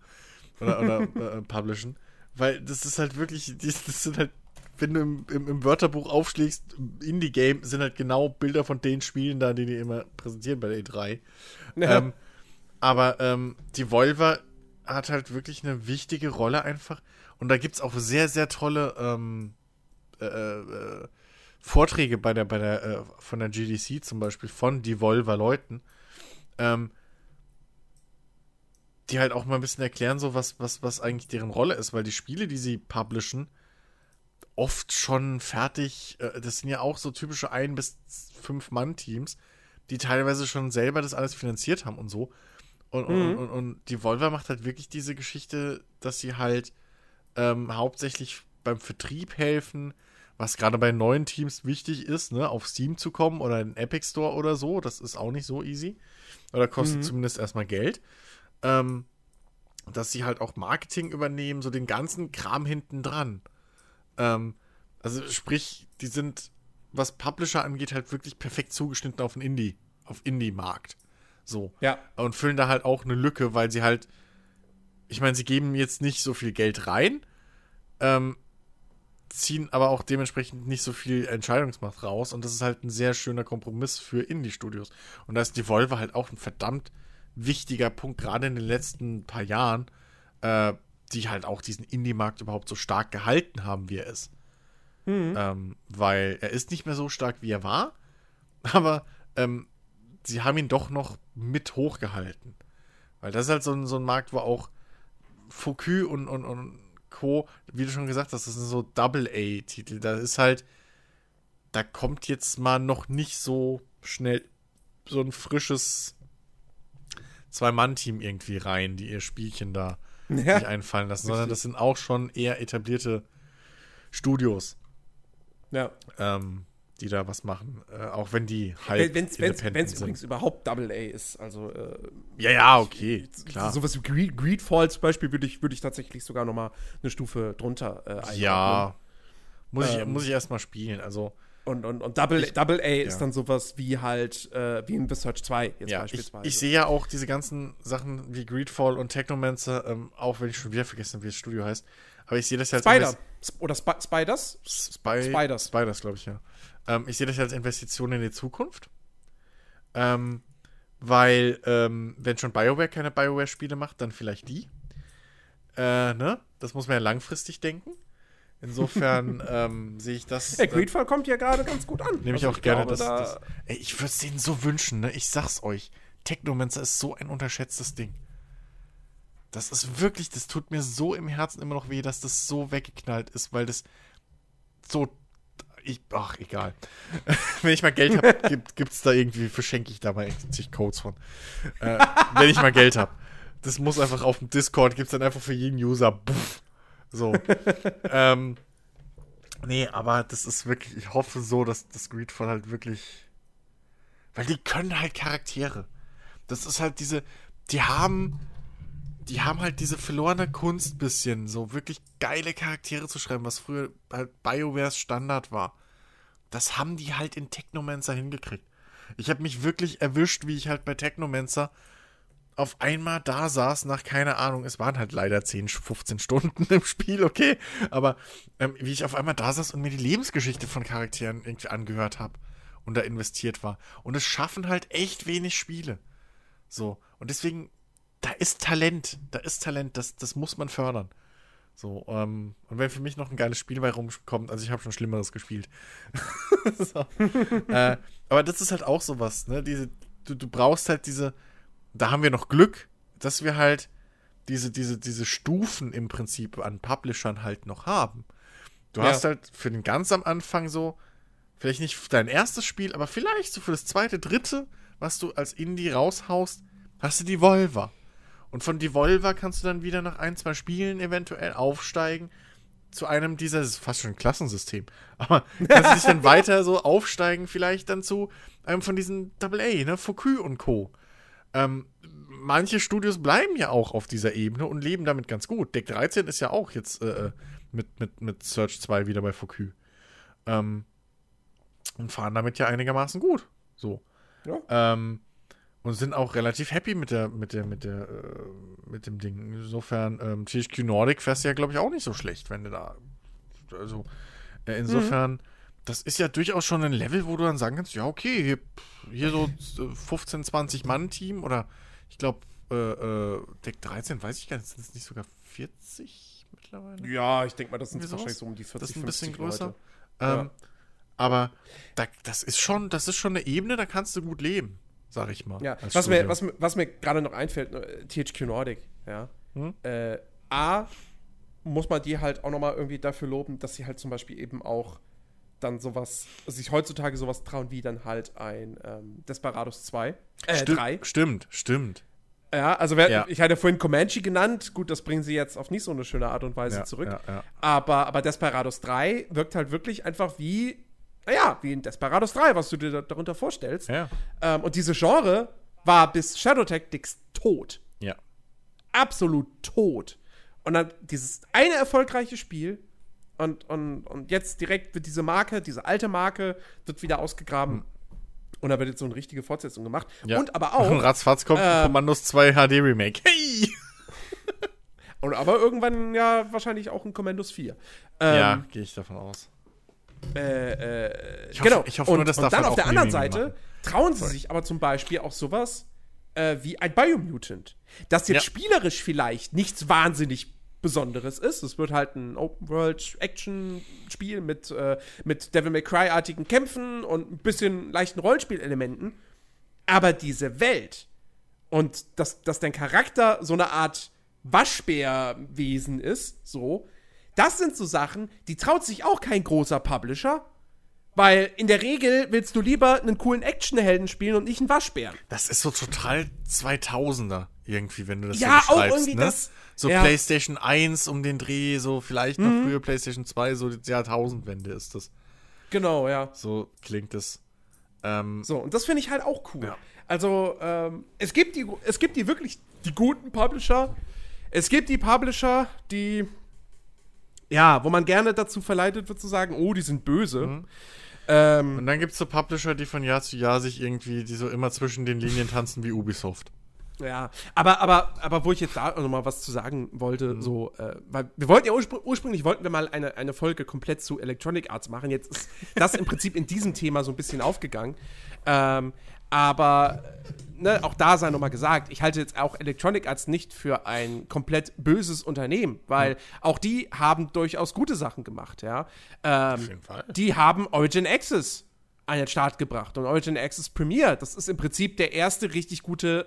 oder, oder äh, publishen. Weil das ist halt wirklich, die- das sind halt, wenn du im, im, im Wörterbuch aufschlägst, Indie-Game sind halt genau Bilder von den Spielen da, die die immer präsentieren bei der E3. Ja. Ähm, aber ähm, die Volver hat halt wirklich eine wichtige Rolle einfach. Und da gibt es auch sehr, sehr tolle ähm, äh, äh, Vorträge bei der, bei der, äh, von der GDC zum Beispiel, von Devolver-Leuten, ähm, die halt auch mal ein bisschen erklären, so was, was, was eigentlich deren Rolle ist, weil die Spiele, die sie publishen, oft schon fertig, äh, das sind ja auch so typische ein- bis fünf Mann-Teams, die teilweise schon selber das alles finanziert haben und so. Und, Mhm. und, und, und die Volver macht halt wirklich diese Geschichte, dass sie halt ähm, hauptsächlich beim Vertrieb helfen, was gerade bei neuen Teams wichtig ist, ne, auf Steam zu kommen oder in den Epic Store oder so. Das ist auch nicht so easy. Oder kostet Mhm. zumindest erstmal Geld. Ähm, dass sie halt auch Marketing übernehmen, so den ganzen Kram hinten dran. Ähm, also sprich, die sind, was Publisher angeht, halt wirklich perfekt zugeschnitten auf den Indie, auf Indie-Markt. So. ja. Und füllen da halt auch eine Lücke, weil sie halt, ich meine, sie geben jetzt nicht so viel Geld rein, ähm, ziehen aber auch dementsprechend nicht so viel Entscheidungsmacht raus und das ist halt ein sehr schöner Kompromiss für Indie-Studios. Und da ist die Volvo halt auch ein verdammt wichtiger Punkt, gerade in den letzten paar Jahren, äh, die halt auch diesen Indie-Markt überhaupt so stark gehalten haben, wie er ist. Ähm, weil er ist nicht mehr so stark, wie er war, aber ähm, sie haben ihn doch noch mit hochgehalten. Weil das ist halt so ein, so ein Markt, wo auch Focus und, und, und Co., wie du schon gesagt hast, das sind so Double-A-Titel. Da ist halt, da kommt jetzt mal noch nicht so schnell so ein frisches Zwei-Mann-Team irgendwie rein, die ihr Spielchen da Ja. sich einfallen lassen, sondern das sind auch schon eher etablierte Studios, Ja. ähm, die da was machen. Äh, auch wenn die halt Wenn es übrigens überhaupt Double A ist, also äh, Ja, ja, okay, klar. sowas wie Greed, Greedfall zum Beispiel würde ich, würde ich tatsächlich sogar noch mal eine Stufe drunter äh, ja. Muss ich, Ähm, muss ich erstmal spielen. Also, Und, und, und Double, Double A ist ja. dann sowas wie halt, äh, wie in The Search 2 jetzt ja, ich, beispielsweise. ich sehe ja auch diese ganzen Sachen wie Greedfall und Technomancer, ähm, auch wenn ich schon wieder vergessen wie das Studio heißt. Aber ich sehe das ja als Spider. Oder Sp Spiders? Spy Spiders. Spiders, glaube ich, ja. Ähm, ich sehe das ja als Investition in die Zukunft. Ähm, weil, ähm, wenn schon BioWare keine BioWare-Spiele macht, dann vielleicht die. Äh, ne? Das muss man ja langfristig denken. Insofern ähm, sehe ich das. Ja, Greedfall kommt ja gerade ganz gut an. Nehme ich Also auch gerne glaube, das. da- das ey, ich würde es denen so wünschen, ne? Ich sag's euch. Technomancer ist so ein unterschätztes Ding. Das ist wirklich, das tut mir so im Herzen immer noch weh, dass das so weggeknallt ist, weil das so. Ich, ach, egal. wenn ich mal Geld habe, gibt, gibt's da irgendwie, verschenke ich da mal zig Codes von. Äh, wenn ich mal Geld habe. Das muss einfach auf dem Discord, gibt's dann einfach für jeden User. Puff, so. ähm, nee, aber das ist wirklich, ich hoffe so, dass das Greedfall halt wirklich. Weil die können halt Charaktere. Das ist halt diese, die haben, die haben halt diese verlorene Kunst bisschen, so wirklich geile Charaktere zu schreiben, was früher halt BioWares Standard war. Das haben die halt in Technomancer hingekriegt. Ich habe mich wirklich erwischt, wie ich halt bei Technomancer auf einmal da saß, nach keine Ahnung, es waren halt leider 10, 15 Stunden im Spiel, okay, aber ähm, wie ich auf einmal da saß und mir die Lebensgeschichte von Charakteren irgendwie angehört habe und da investiert war. Und es schaffen halt echt wenig Spiele. So, und deswegen, da ist Talent, da ist Talent, das, das muss man fördern. So, ähm, und wenn für mich noch ein geiles Spiel bei rumkommt, also ich habe schon Schlimmeres gespielt. so. äh, aber das ist halt auch sowas, ne? Diese, du, du brauchst halt diese, da haben wir noch Glück, dass wir halt diese, diese, diese Stufen im Prinzip an Publishern halt noch haben. Du Ja. hast halt für den ganz am Anfang so, vielleicht nicht für dein erstes Spiel, aber vielleicht so für das zweite, dritte, was du als Indie raushaust, hast du die Volver. Und von Devolver kannst du dann wieder nach ein, zwei Spielen eventuell aufsteigen zu einem dieser, das ist fast schon ein Klassensystem, aber kannst du dich dann weiter so aufsteigen, vielleicht dann zu einem von diesen AA, ne, Focus und Co. Ähm, manche Studios bleiben ja auch auf dieser Ebene und leben damit ganz gut. Deck 13 ist ja auch jetzt äh, mit, mit, mit Search 2 wieder bei Focus. Ähm, und fahren damit ja einigermaßen gut. So. Ja. Ähm, und sind auch relativ happy mit der, mit der, mit der, äh, mit dem Ding. Insofern, ähm, THQ Nordic fährst du ja, glaube ich, auch nicht so schlecht, wenn du da. Also, äh, insofern, das ist ja durchaus schon ein Level, wo du dann sagen kannst, ja, okay, hier, hier so äh, 15, 20 Mann-Team oder ich glaube, äh, äh, Deck 13, weiß ich gar nicht, sind es nicht sogar 40 mittlerweile? Ja, ich denke mal, das sind wahrscheinlich so um die 40, Das ist ein bisschen 50 größer. Leute. Ähm, Ja. Aber da, das ist schon, das ist schon eine Ebene, da kannst du gut leben, sag ich mal. Ja, was mir, Studio. was, mir- was mir gerade noch einfällt, äh, THQ Nordic, ja. Hm? Äh, A, muss man die halt auch nochmal irgendwie dafür loben, dass sie halt zum Beispiel eben auch dann sowas, sich heutzutage sowas trauen wie dann halt ein ähm, Desperados 2, äh, Sti- 3. Stimmt, stimmt. Ja, also wer, Ja. ich hatte vorhin Comanche genannt, gut, das bringen sie jetzt auf nicht so eine schöne Art und Weise Ja, zurück. ja. Aber, aber Desperados 3 wirkt halt wirklich einfach wie, naja, wie ein Desperados 3, was du dir da, darunter vorstellst. Ja. Ähm, und diese Genre war bis Shadow Tactics tot. Ja. Absolut tot. Und dann dieses eine erfolgreiche Spiel und, und, und jetzt direkt wird diese Marke, diese alte Marke, wird wieder ausgegraben. Und da wird jetzt so eine richtige Fortsetzung gemacht. Ja. Und aber Und auch, ratzfatz kommt ein äh, Kommandos 2 HD Remake. Hey! und aber irgendwann ja wahrscheinlich auch ein Commandos 4. Ähm, ja, gehe ich davon aus. Äh, äh, Ich hoffe- genau. ich hoffe und, nur, dass und dann auf der anderen Seite machen. trauen sie sich aber zum Beispiel auch sowas äh, wie ein Biomutant. Das jetzt Ja. spielerisch vielleicht nichts wahnsinnig Besonderes ist. Es wird halt ein Open-World-Action-Spiel mit, äh, mit Devil May Cry-artigen Kämpfen und ein bisschen leichten Rollenspielelementen. Aber diese Welt und dass, dass dein Charakter so eine Art Waschbärwesen ist, so, das sind so Sachen, die traut sich auch kein großer Publisher. Weil in der Regel willst du lieber einen coolen Actionhelden spielen und nicht einen Waschbären. Das ist so total 2000er irgendwie, wenn du das Ja, so auch irgendwie ne? das- So ja. Mhm. PlayStation 1 um den Dreh, so vielleicht noch früher PlayStation 2, so die Jahrtausendwende ist das. Genau, ja. So klingt es. Ähm, So, und das finde ich halt auch cool. Ja. Also, ähm, es gibt die, es gibt die wirklich, die guten Publisher. Es gibt die Publisher, die, ja, wo man gerne dazu verleitet wird zu sagen, oh, die sind böse. Mhm. Ähm, und dann gibt es so Publisher, die von Jahr zu Jahr sich irgendwie, die so immer zwischen den Linien tanzen wie Ubisoft. ja, aber, aber, aber wo ich jetzt da noch mal was zu sagen wollte, Mhm. so, äh, weil wir wollten ja urspr ursprünglich wollten wir mal eine, eine Folge komplett zu Electronic Arts machen. Jetzt ist das im Prinzip in diesem Thema so ein bisschen aufgegangen. Ähm, aber ne, auch da sei nochmal gesagt, ich halte jetzt auch Electronic Arts nicht für ein komplett böses Unternehmen, weil auch die haben durchaus gute Sachen gemacht, ja. Ähm, Auf jeden Fall. Die haben Origin Access an den Start gebracht und Origin Access Premier, das ist im Prinzip der erste richtig gute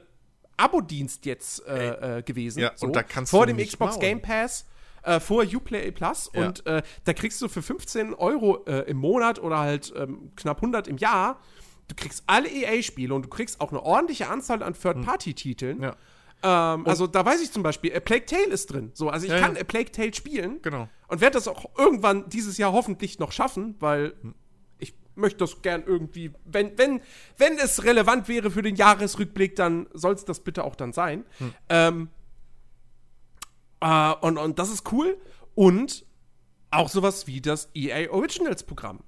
Abo-Dienst jetzt äh, äh, gewesen. Ja, und da kannst vor du dem Xbox. Game Pass. Äh, vor Uplay Plus Ja. und äh, da kriegst du für 15 Euro äh, im Monat oder halt ähm, knapp 100 im Jahr, du kriegst alle EA-Spiele und du kriegst auch eine ordentliche Anzahl an Third-Party-Titeln. Ja. Ähm, also da weiß ich zum Beispiel, A Plague Tale ist drin. So, also ich Ja, kann ja. A Plague Tale spielen Genau. und werde das auch irgendwann dieses Jahr hoffentlich noch schaffen, weil ich möchte das gern irgendwie, wenn, wenn, wenn es relevant wäre für den Jahresrückblick, dann soll es das bitte auch dann sein. Ähm, äh, und, und das ist cool. Und auch sowas wie das EA Originals Programm,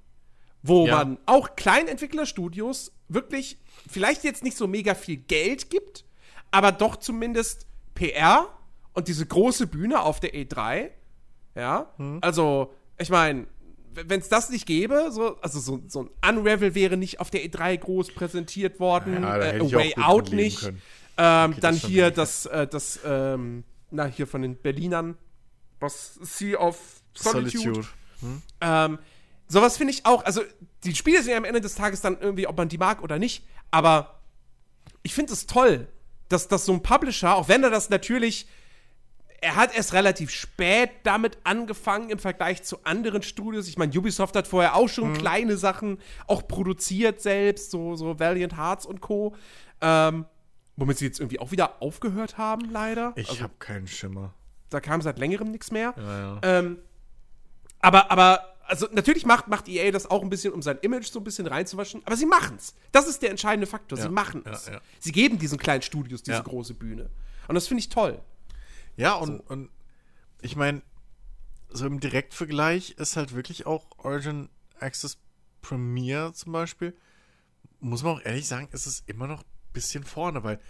wo Ja. man auch Kleinentwicklerstudios wirklich vielleicht jetzt nicht so mega viel Geld gibt, aber doch zumindest PR und diese große Bühne auf der E3. Ja, Hm. also ich meine, wenn es das nicht gäbe, so, also so, so ein Unravel wäre nicht auf der E3 groß präsentiert worden, Ja, äh, A Way Out nicht. Ähm, Okay, dann das hier das, äh, das, ähm, na, hier von den Berlinern, was Sea of Solitude. Ähm, sowas finde ich auch, also die Spiele sind ja am Ende des Tages dann irgendwie, ob man die mag oder nicht, aber ich finde es toll, dass, dass so ein Publisher, auch wenn er das natürlich, er hat erst relativ spät damit angefangen im Vergleich zu anderen Studios. Ich meine, Ubisoft hat vorher auch schon kleine Sachen auch produziert selbst, so, so Valiant Hearts und Co. Ähm, womit sie jetzt irgendwie auch wieder aufgehört haben, leider. Ich also, habe keinen Schimmer. da kam seit längerem nichts mehr. Ja, ja. Ähm, aber, aber, also natürlich macht, macht EA das auch ein bisschen, um sein Image so ein bisschen reinzuwaschen, aber sie machen's. Das ist der entscheidende Faktor. Ja, sie machen ja, es. ja. Sie geben diesen kleinen Studios diese Ja. große Bühne. Und das finde ich toll. Ja, und, und ich meine, so im Direktvergleich ist halt wirklich auch Origin Access Premier zum Beispiel, muss man auch ehrlich sagen, ist es immer noch ein bisschen vorne, weil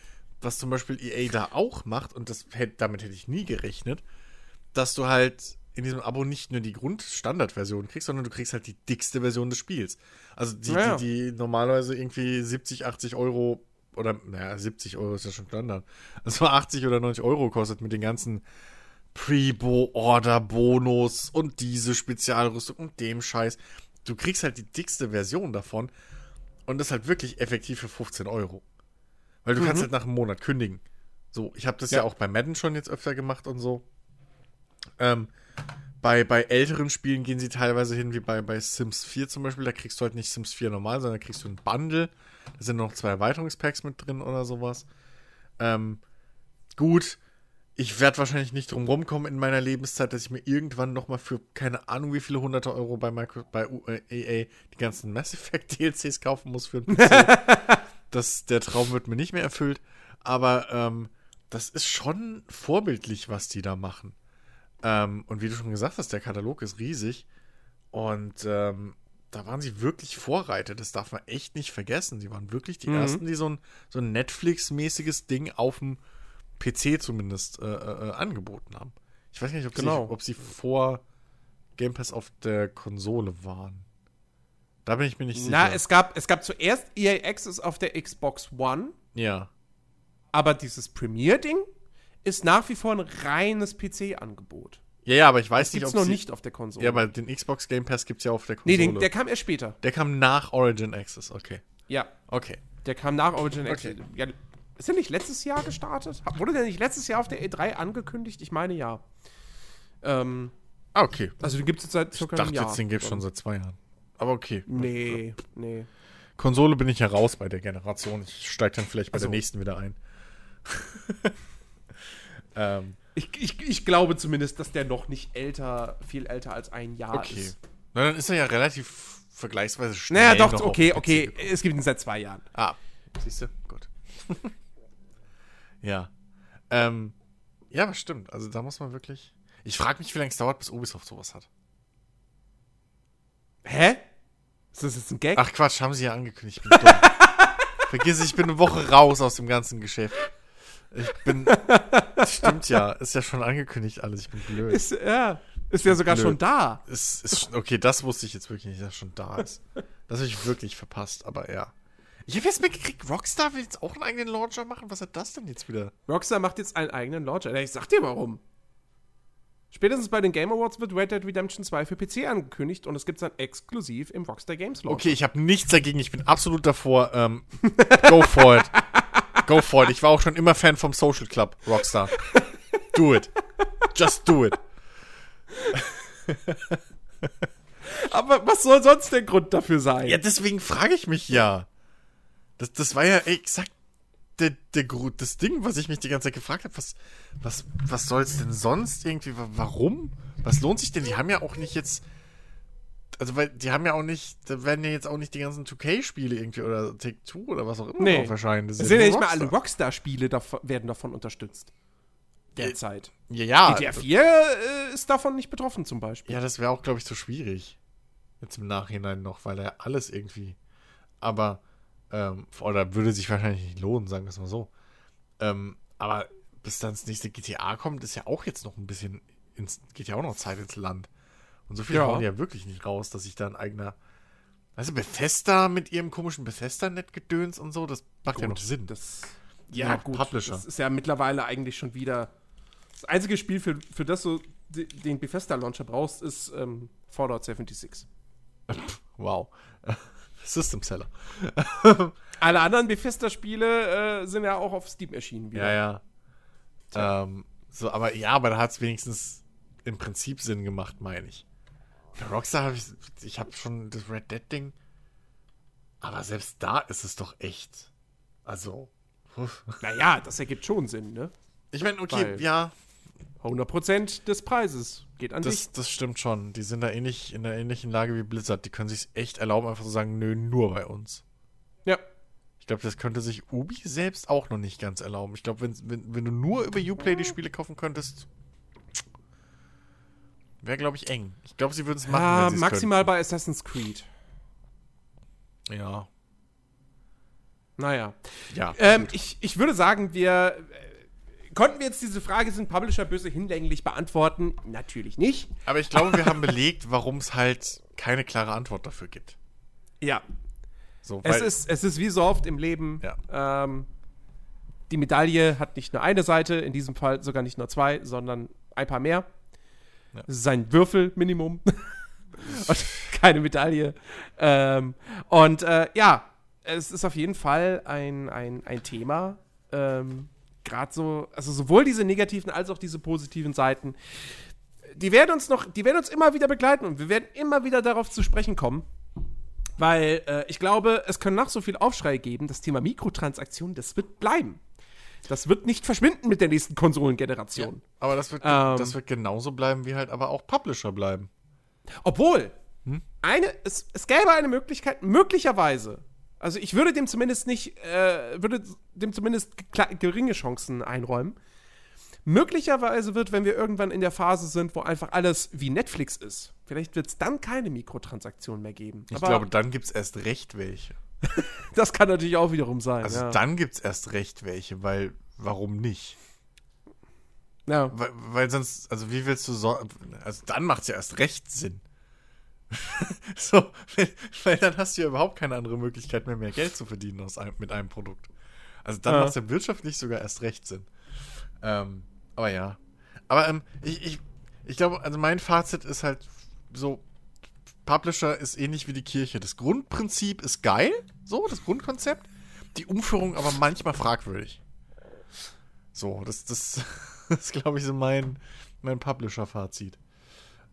was zum Beispiel EA da auch macht, und das hätte, damit hätte ich nie gerechnet, dass du halt in diesem Abo nicht nur die Grundstandardversion kriegst, sondern du kriegst halt die dickste Version des Spiels. Also die, Ja, die, die normalerweise irgendwie 70, 80 Euro oder, naja, 70 Euro ist ja schon Standard. Also 80 oder 90 Euro kostet mit den ganzen Pre-Order-Bonus und diese Spezialrüstung und dem Scheiß. Du kriegst halt die dickste Version davon und das halt wirklich effektiv für 15 Euro. Weil du kannst halt nach einem Monat kündigen. So, ich habe das ja. Ja. auch bei Madden schon jetzt öfter gemacht und so. Ähm, bei, bei älteren Spielen gehen sie teilweise hin, wie bei, bei Sims 4 zum Beispiel. Da kriegst du halt nicht Sims 4 normal, sondern da kriegst du ein Bundle. Da sind noch zwei Erweiterungspacks mit drin oder sowas. Ähm, gut, ich werde wahrscheinlich nicht drum rumkommen in meiner Lebenszeit, dass ich mir irgendwann noch mal für keine Ahnung wie viele hunderte Euro bei, Micro, bei äh, EA die ganzen Mass Effect DLCs kaufen muss für einen PC. das, der Traum wird mir nicht mehr erfüllt. Aber ähm, das ist schon vorbildlich, was die da machen. Ähm, und wie du schon gesagt hast, der Katalog ist riesig. Und ähm, da waren sie wirklich Vorreiter. Das darf man echt nicht vergessen. Sie waren wirklich die Mhm. ersten, die so ein, so ein Netflix-mäßiges Ding auf dem PC zumindest äh, äh, angeboten haben. Ich weiß gar nicht, ob, Genau. sie, ob sie vor Game Pass auf der Konsole waren. Da bin ich mir nicht sicher. Na, es gab, es gab zuerst EA Access auf der Xbox One, ja. aber dieses Premier-Ding ist nach wie vor ein reines PC-Angebot. ja, ja, aber ich weiß Das nicht, ob noch sie, nicht auf der Konsole. Ja, aber den Xbox Game Pass gibt es ja auf der nee, Konsole. den, der kam erst später. der kam nach Origin Access, okay. Ja. Okay. Der kam nach Origin. Okay. Ja, ist der nicht letztes Jahr gestartet? Wurde der nicht letztes Jahr auf der E3 angekündigt? Ich meine ja. Ähm, Ah, okay. also den gibt es jetzt seit Ich dachte einem Jahr. jetzt, den gibt es schon seit zwei Jahren. Aber okay. Nee, nee. Konsole bin ich ja raus bei der Generation. Ich steige dann vielleicht bei Ach so. der nächsten wieder ein. ähm, Ich, ich, ich glaube zumindest, dass der noch nicht älter, viel älter als ein Jahr okay. ist. Na, dann ist er ja relativ vergleichsweise schnell. Naja, doch, okay, okay. gekommen. Es gibt ihn seit zwei Jahren. Ah, siehst du? Gut. ja. Ähm, ja, das stimmt. Also da muss man wirklich. Ich frage mich, wie lange es dauert, bis Ubisoft sowas hat. Hä? Ist das jetzt ein Gag? Ach Quatsch, haben sie ja angekündigt. Ich bin dumm. Vergiss, ich bin eine Woche raus aus dem ganzen Geschäft. Ich bin. Stimmt ja, ist ja schon angekündigt alles. Ich bin blöd. Ist, ja, ist ja sogar Blöd. schon da. Ist, ist, okay, das wusste ich jetzt wirklich nicht, dass er schon da ist. Das habe ich wirklich verpasst, aber ja. Ich habe jetzt mitgekriegt, Rockstar will jetzt auch einen eigenen Launcher machen. Was hat das denn jetzt wieder? Rockstar macht jetzt einen eigenen Launcher. Ich sag dir warum. Spätestens bei den Game Awards wird Red Dead Redemption 2 für PC angekündigt und es gibt dann exklusiv im Rockstar Games Launcher. Okay, ich habe nichts dagegen. Ich bin absolut davor. Ähm, go for it. Go for it. Ich war auch schon immer Fan vom Social Club, Rockstar. Do it. Just do it. Aber was soll sonst der Grund dafür sein? Ja, deswegen frage ich mich ja. Das, das war ja exakt der, der, das Ding, was ich mich die ganze Zeit gefragt habe. Was, was, was soll's denn sonst irgendwie? Wa- Warum? Was lohnt sich denn? Die haben ja auch nicht jetzt. Also, weil die haben ja auch nicht. Da werden ja jetzt auch nicht die ganzen 2K-Spiele irgendwie oder Take-Two oder was auch immer Nee. drauf erscheinen. Das sind ja nicht mehr alle Rockstar. Rockstar-Spiele werden davon unterstützt. Derzeit. Ja, ja. GTA 4 äh, ist davon nicht betroffen zum Beispiel. Ja, das wäre auch, glaube ich, zu schwierig. Jetzt im Nachhinein noch, weil er alles irgendwie. Aber, ähm, oder würde sich wahrscheinlich nicht lohnen, sagen wir es mal so. Ähm, aber bis dann das nächste GTA kommt, ist ja auch jetzt noch ein bisschen, ins, geht ja auch noch Zeit ins Land. Und so viel Ja. hauen ja wirklich nicht raus, dass ich da ein eigener. Weißt du, Bethesda mit ihrem komischen Bethesda-Net-Gedöns und so, das macht ja noch Sinn. Das, Ja, Publisher. Das ist ja mittlerweile eigentlich schon wieder. Das einzige Spiel, für, für das du de- den Bethesda-Launcher brauchst, ist ähm, Fallout 76. wow. System Seller. Alle anderen Bethesda-Spiele äh, sind ja auch auf Steam erschienen. wieder. Ja, ja. Ähm, so, aber ja, aber da hat es wenigstens im Prinzip Sinn gemacht, meine ich. Rockstar habe ich, ich habe schon das Red Dead Ding, aber selbst da ist es doch echt. Also, uff. Naja, das ergibt schon Sinn, ne? ich meine, okay, Weil- ja, 100% des Preises geht an dich. das, das stimmt schon. Die sind da ähnlich in der ähnlichen Lage wie Blizzard. Die können sich echt erlauben, einfach zu sagen, nö, nur bei uns. Ja. Ich glaube, das könnte sich Ubi selbst auch noch nicht ganz erlauben. Ich glaube, wenn, wenn, wenn du nur über Uplay die Spiele kaufen könntest, wäre, glaube ich, eng. Ich glaube, sie würden es machen, Ja, wenn maximal bei Assassin's Creed. Ja. Naja. Ja. Ähm, ich, ich würde sagen, wir. Äh, konnten wir jetzt diese Frage, sind Publisher böse hinlänglich beantworten? Natürlich nicht. Aber ich glaube, wir haben belegt, warum es halt keine klare Antwort dafür gibt. Ja. So, Es ist, es ist wie so oft im Leben. Ja. Ähm, die Medaille hat nicht nur eine Seite, in diesem Fall sogar nicht nur zwei, sondern ein paar mehr. Ja. Es ist ein Würfelminimum. und keine Medaille. Ähm, und äh, ja, es ist auf jeden Fall ein, ein, ein Thema. Ähm, Gerade so, also sowohl diese negativen als auch diese positiven Seiten. Die werden uns noch, die werden uns immer wieder begleiten und wir werden immer wieder darauf zu sprechen kommen. Weil äh, ich glaube, es können noch so viel Aufschrei geben, das Thema Mikrotransaktionen, das wird bleiben. Das wird nicht verschwinden mit der nächsten Konsolengeneration. aber das wird, Ähm. das wird genauso bleiben, wie halt aber auch Publisher bleiben. Obwohl, eine, es, es gäbe eine Möglichkeit, möglicherweise, also ich würde dem zumindest nicht, äh, würde dem zumindest geringe Chancen einräumen. Möglicherweise wird, wenn wir irgendwann in der Phase sind, wo einfach alles wie Netflix ist, vielleicht wird es dann keine Mikrotransaktionen mehr geben. Ich Aber glaube, dann gibt es erst recht welche. das kann natürlich auch wiederum sein. Also ja. dann gibt es erst recht welche, weil warum nicht? ja. Weil, weil sonst, also wie willst du so, also dann macht es ja erst recht Sinn. so, weil, weil dann hast du ja überhaupt keine andere Möglichkeit mehr, mehr Geld zu verdienen aus einem, mit einem Produkt. Also dann Ja. macht es ja wirtschaftlich sogar erst recht Sinn. Ähm, aber ja. Aber ähm, ich, ich, ich glaube, also mein Fazit ist halt so, Publisher ist ähnlich wie die Kirche. Das Grundprinzip ist geil, so, das Grundkonzept. die Umführung aber manchmal fragwürdig. So, das, das, das ist, glaube ich, so mein, mein Publisher-Fazit.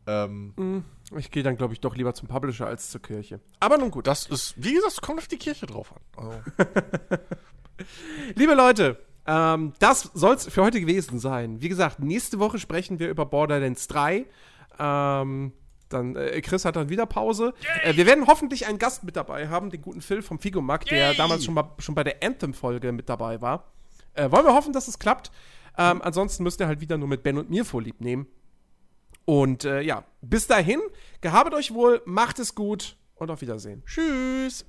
Ähm, Ich gehe dann, glaube ich, doch lieber zum Publisher als zur Kirche. Aber nun gut. das ist, wie gesagt, es kommt auf die Kirche drauf an. Also, Liebe Leute, ähm, das soll es für heute gewesen sein. Wie gesagt, nächste Woche sprechen wir über Borderlands 3. Ähm, dann, äh, Chris hat dann wieder Pause. Äh, wir werden hoffentlich einen Gast mit dabei haben, den guten Phil vom Figomack, der damals schon, mal, schon bei der Anthem-Folge mit dabei war. Äh, wollen wir hoffen, dass es klappt. Ähm, ansonsten müsst ihr halt wieder nur mit Ben und mir vorlieb nehmen. Und äh, ja, bis dahin, gehabet euch wohl, macht es gut und auf Wiedersehen. tschüss.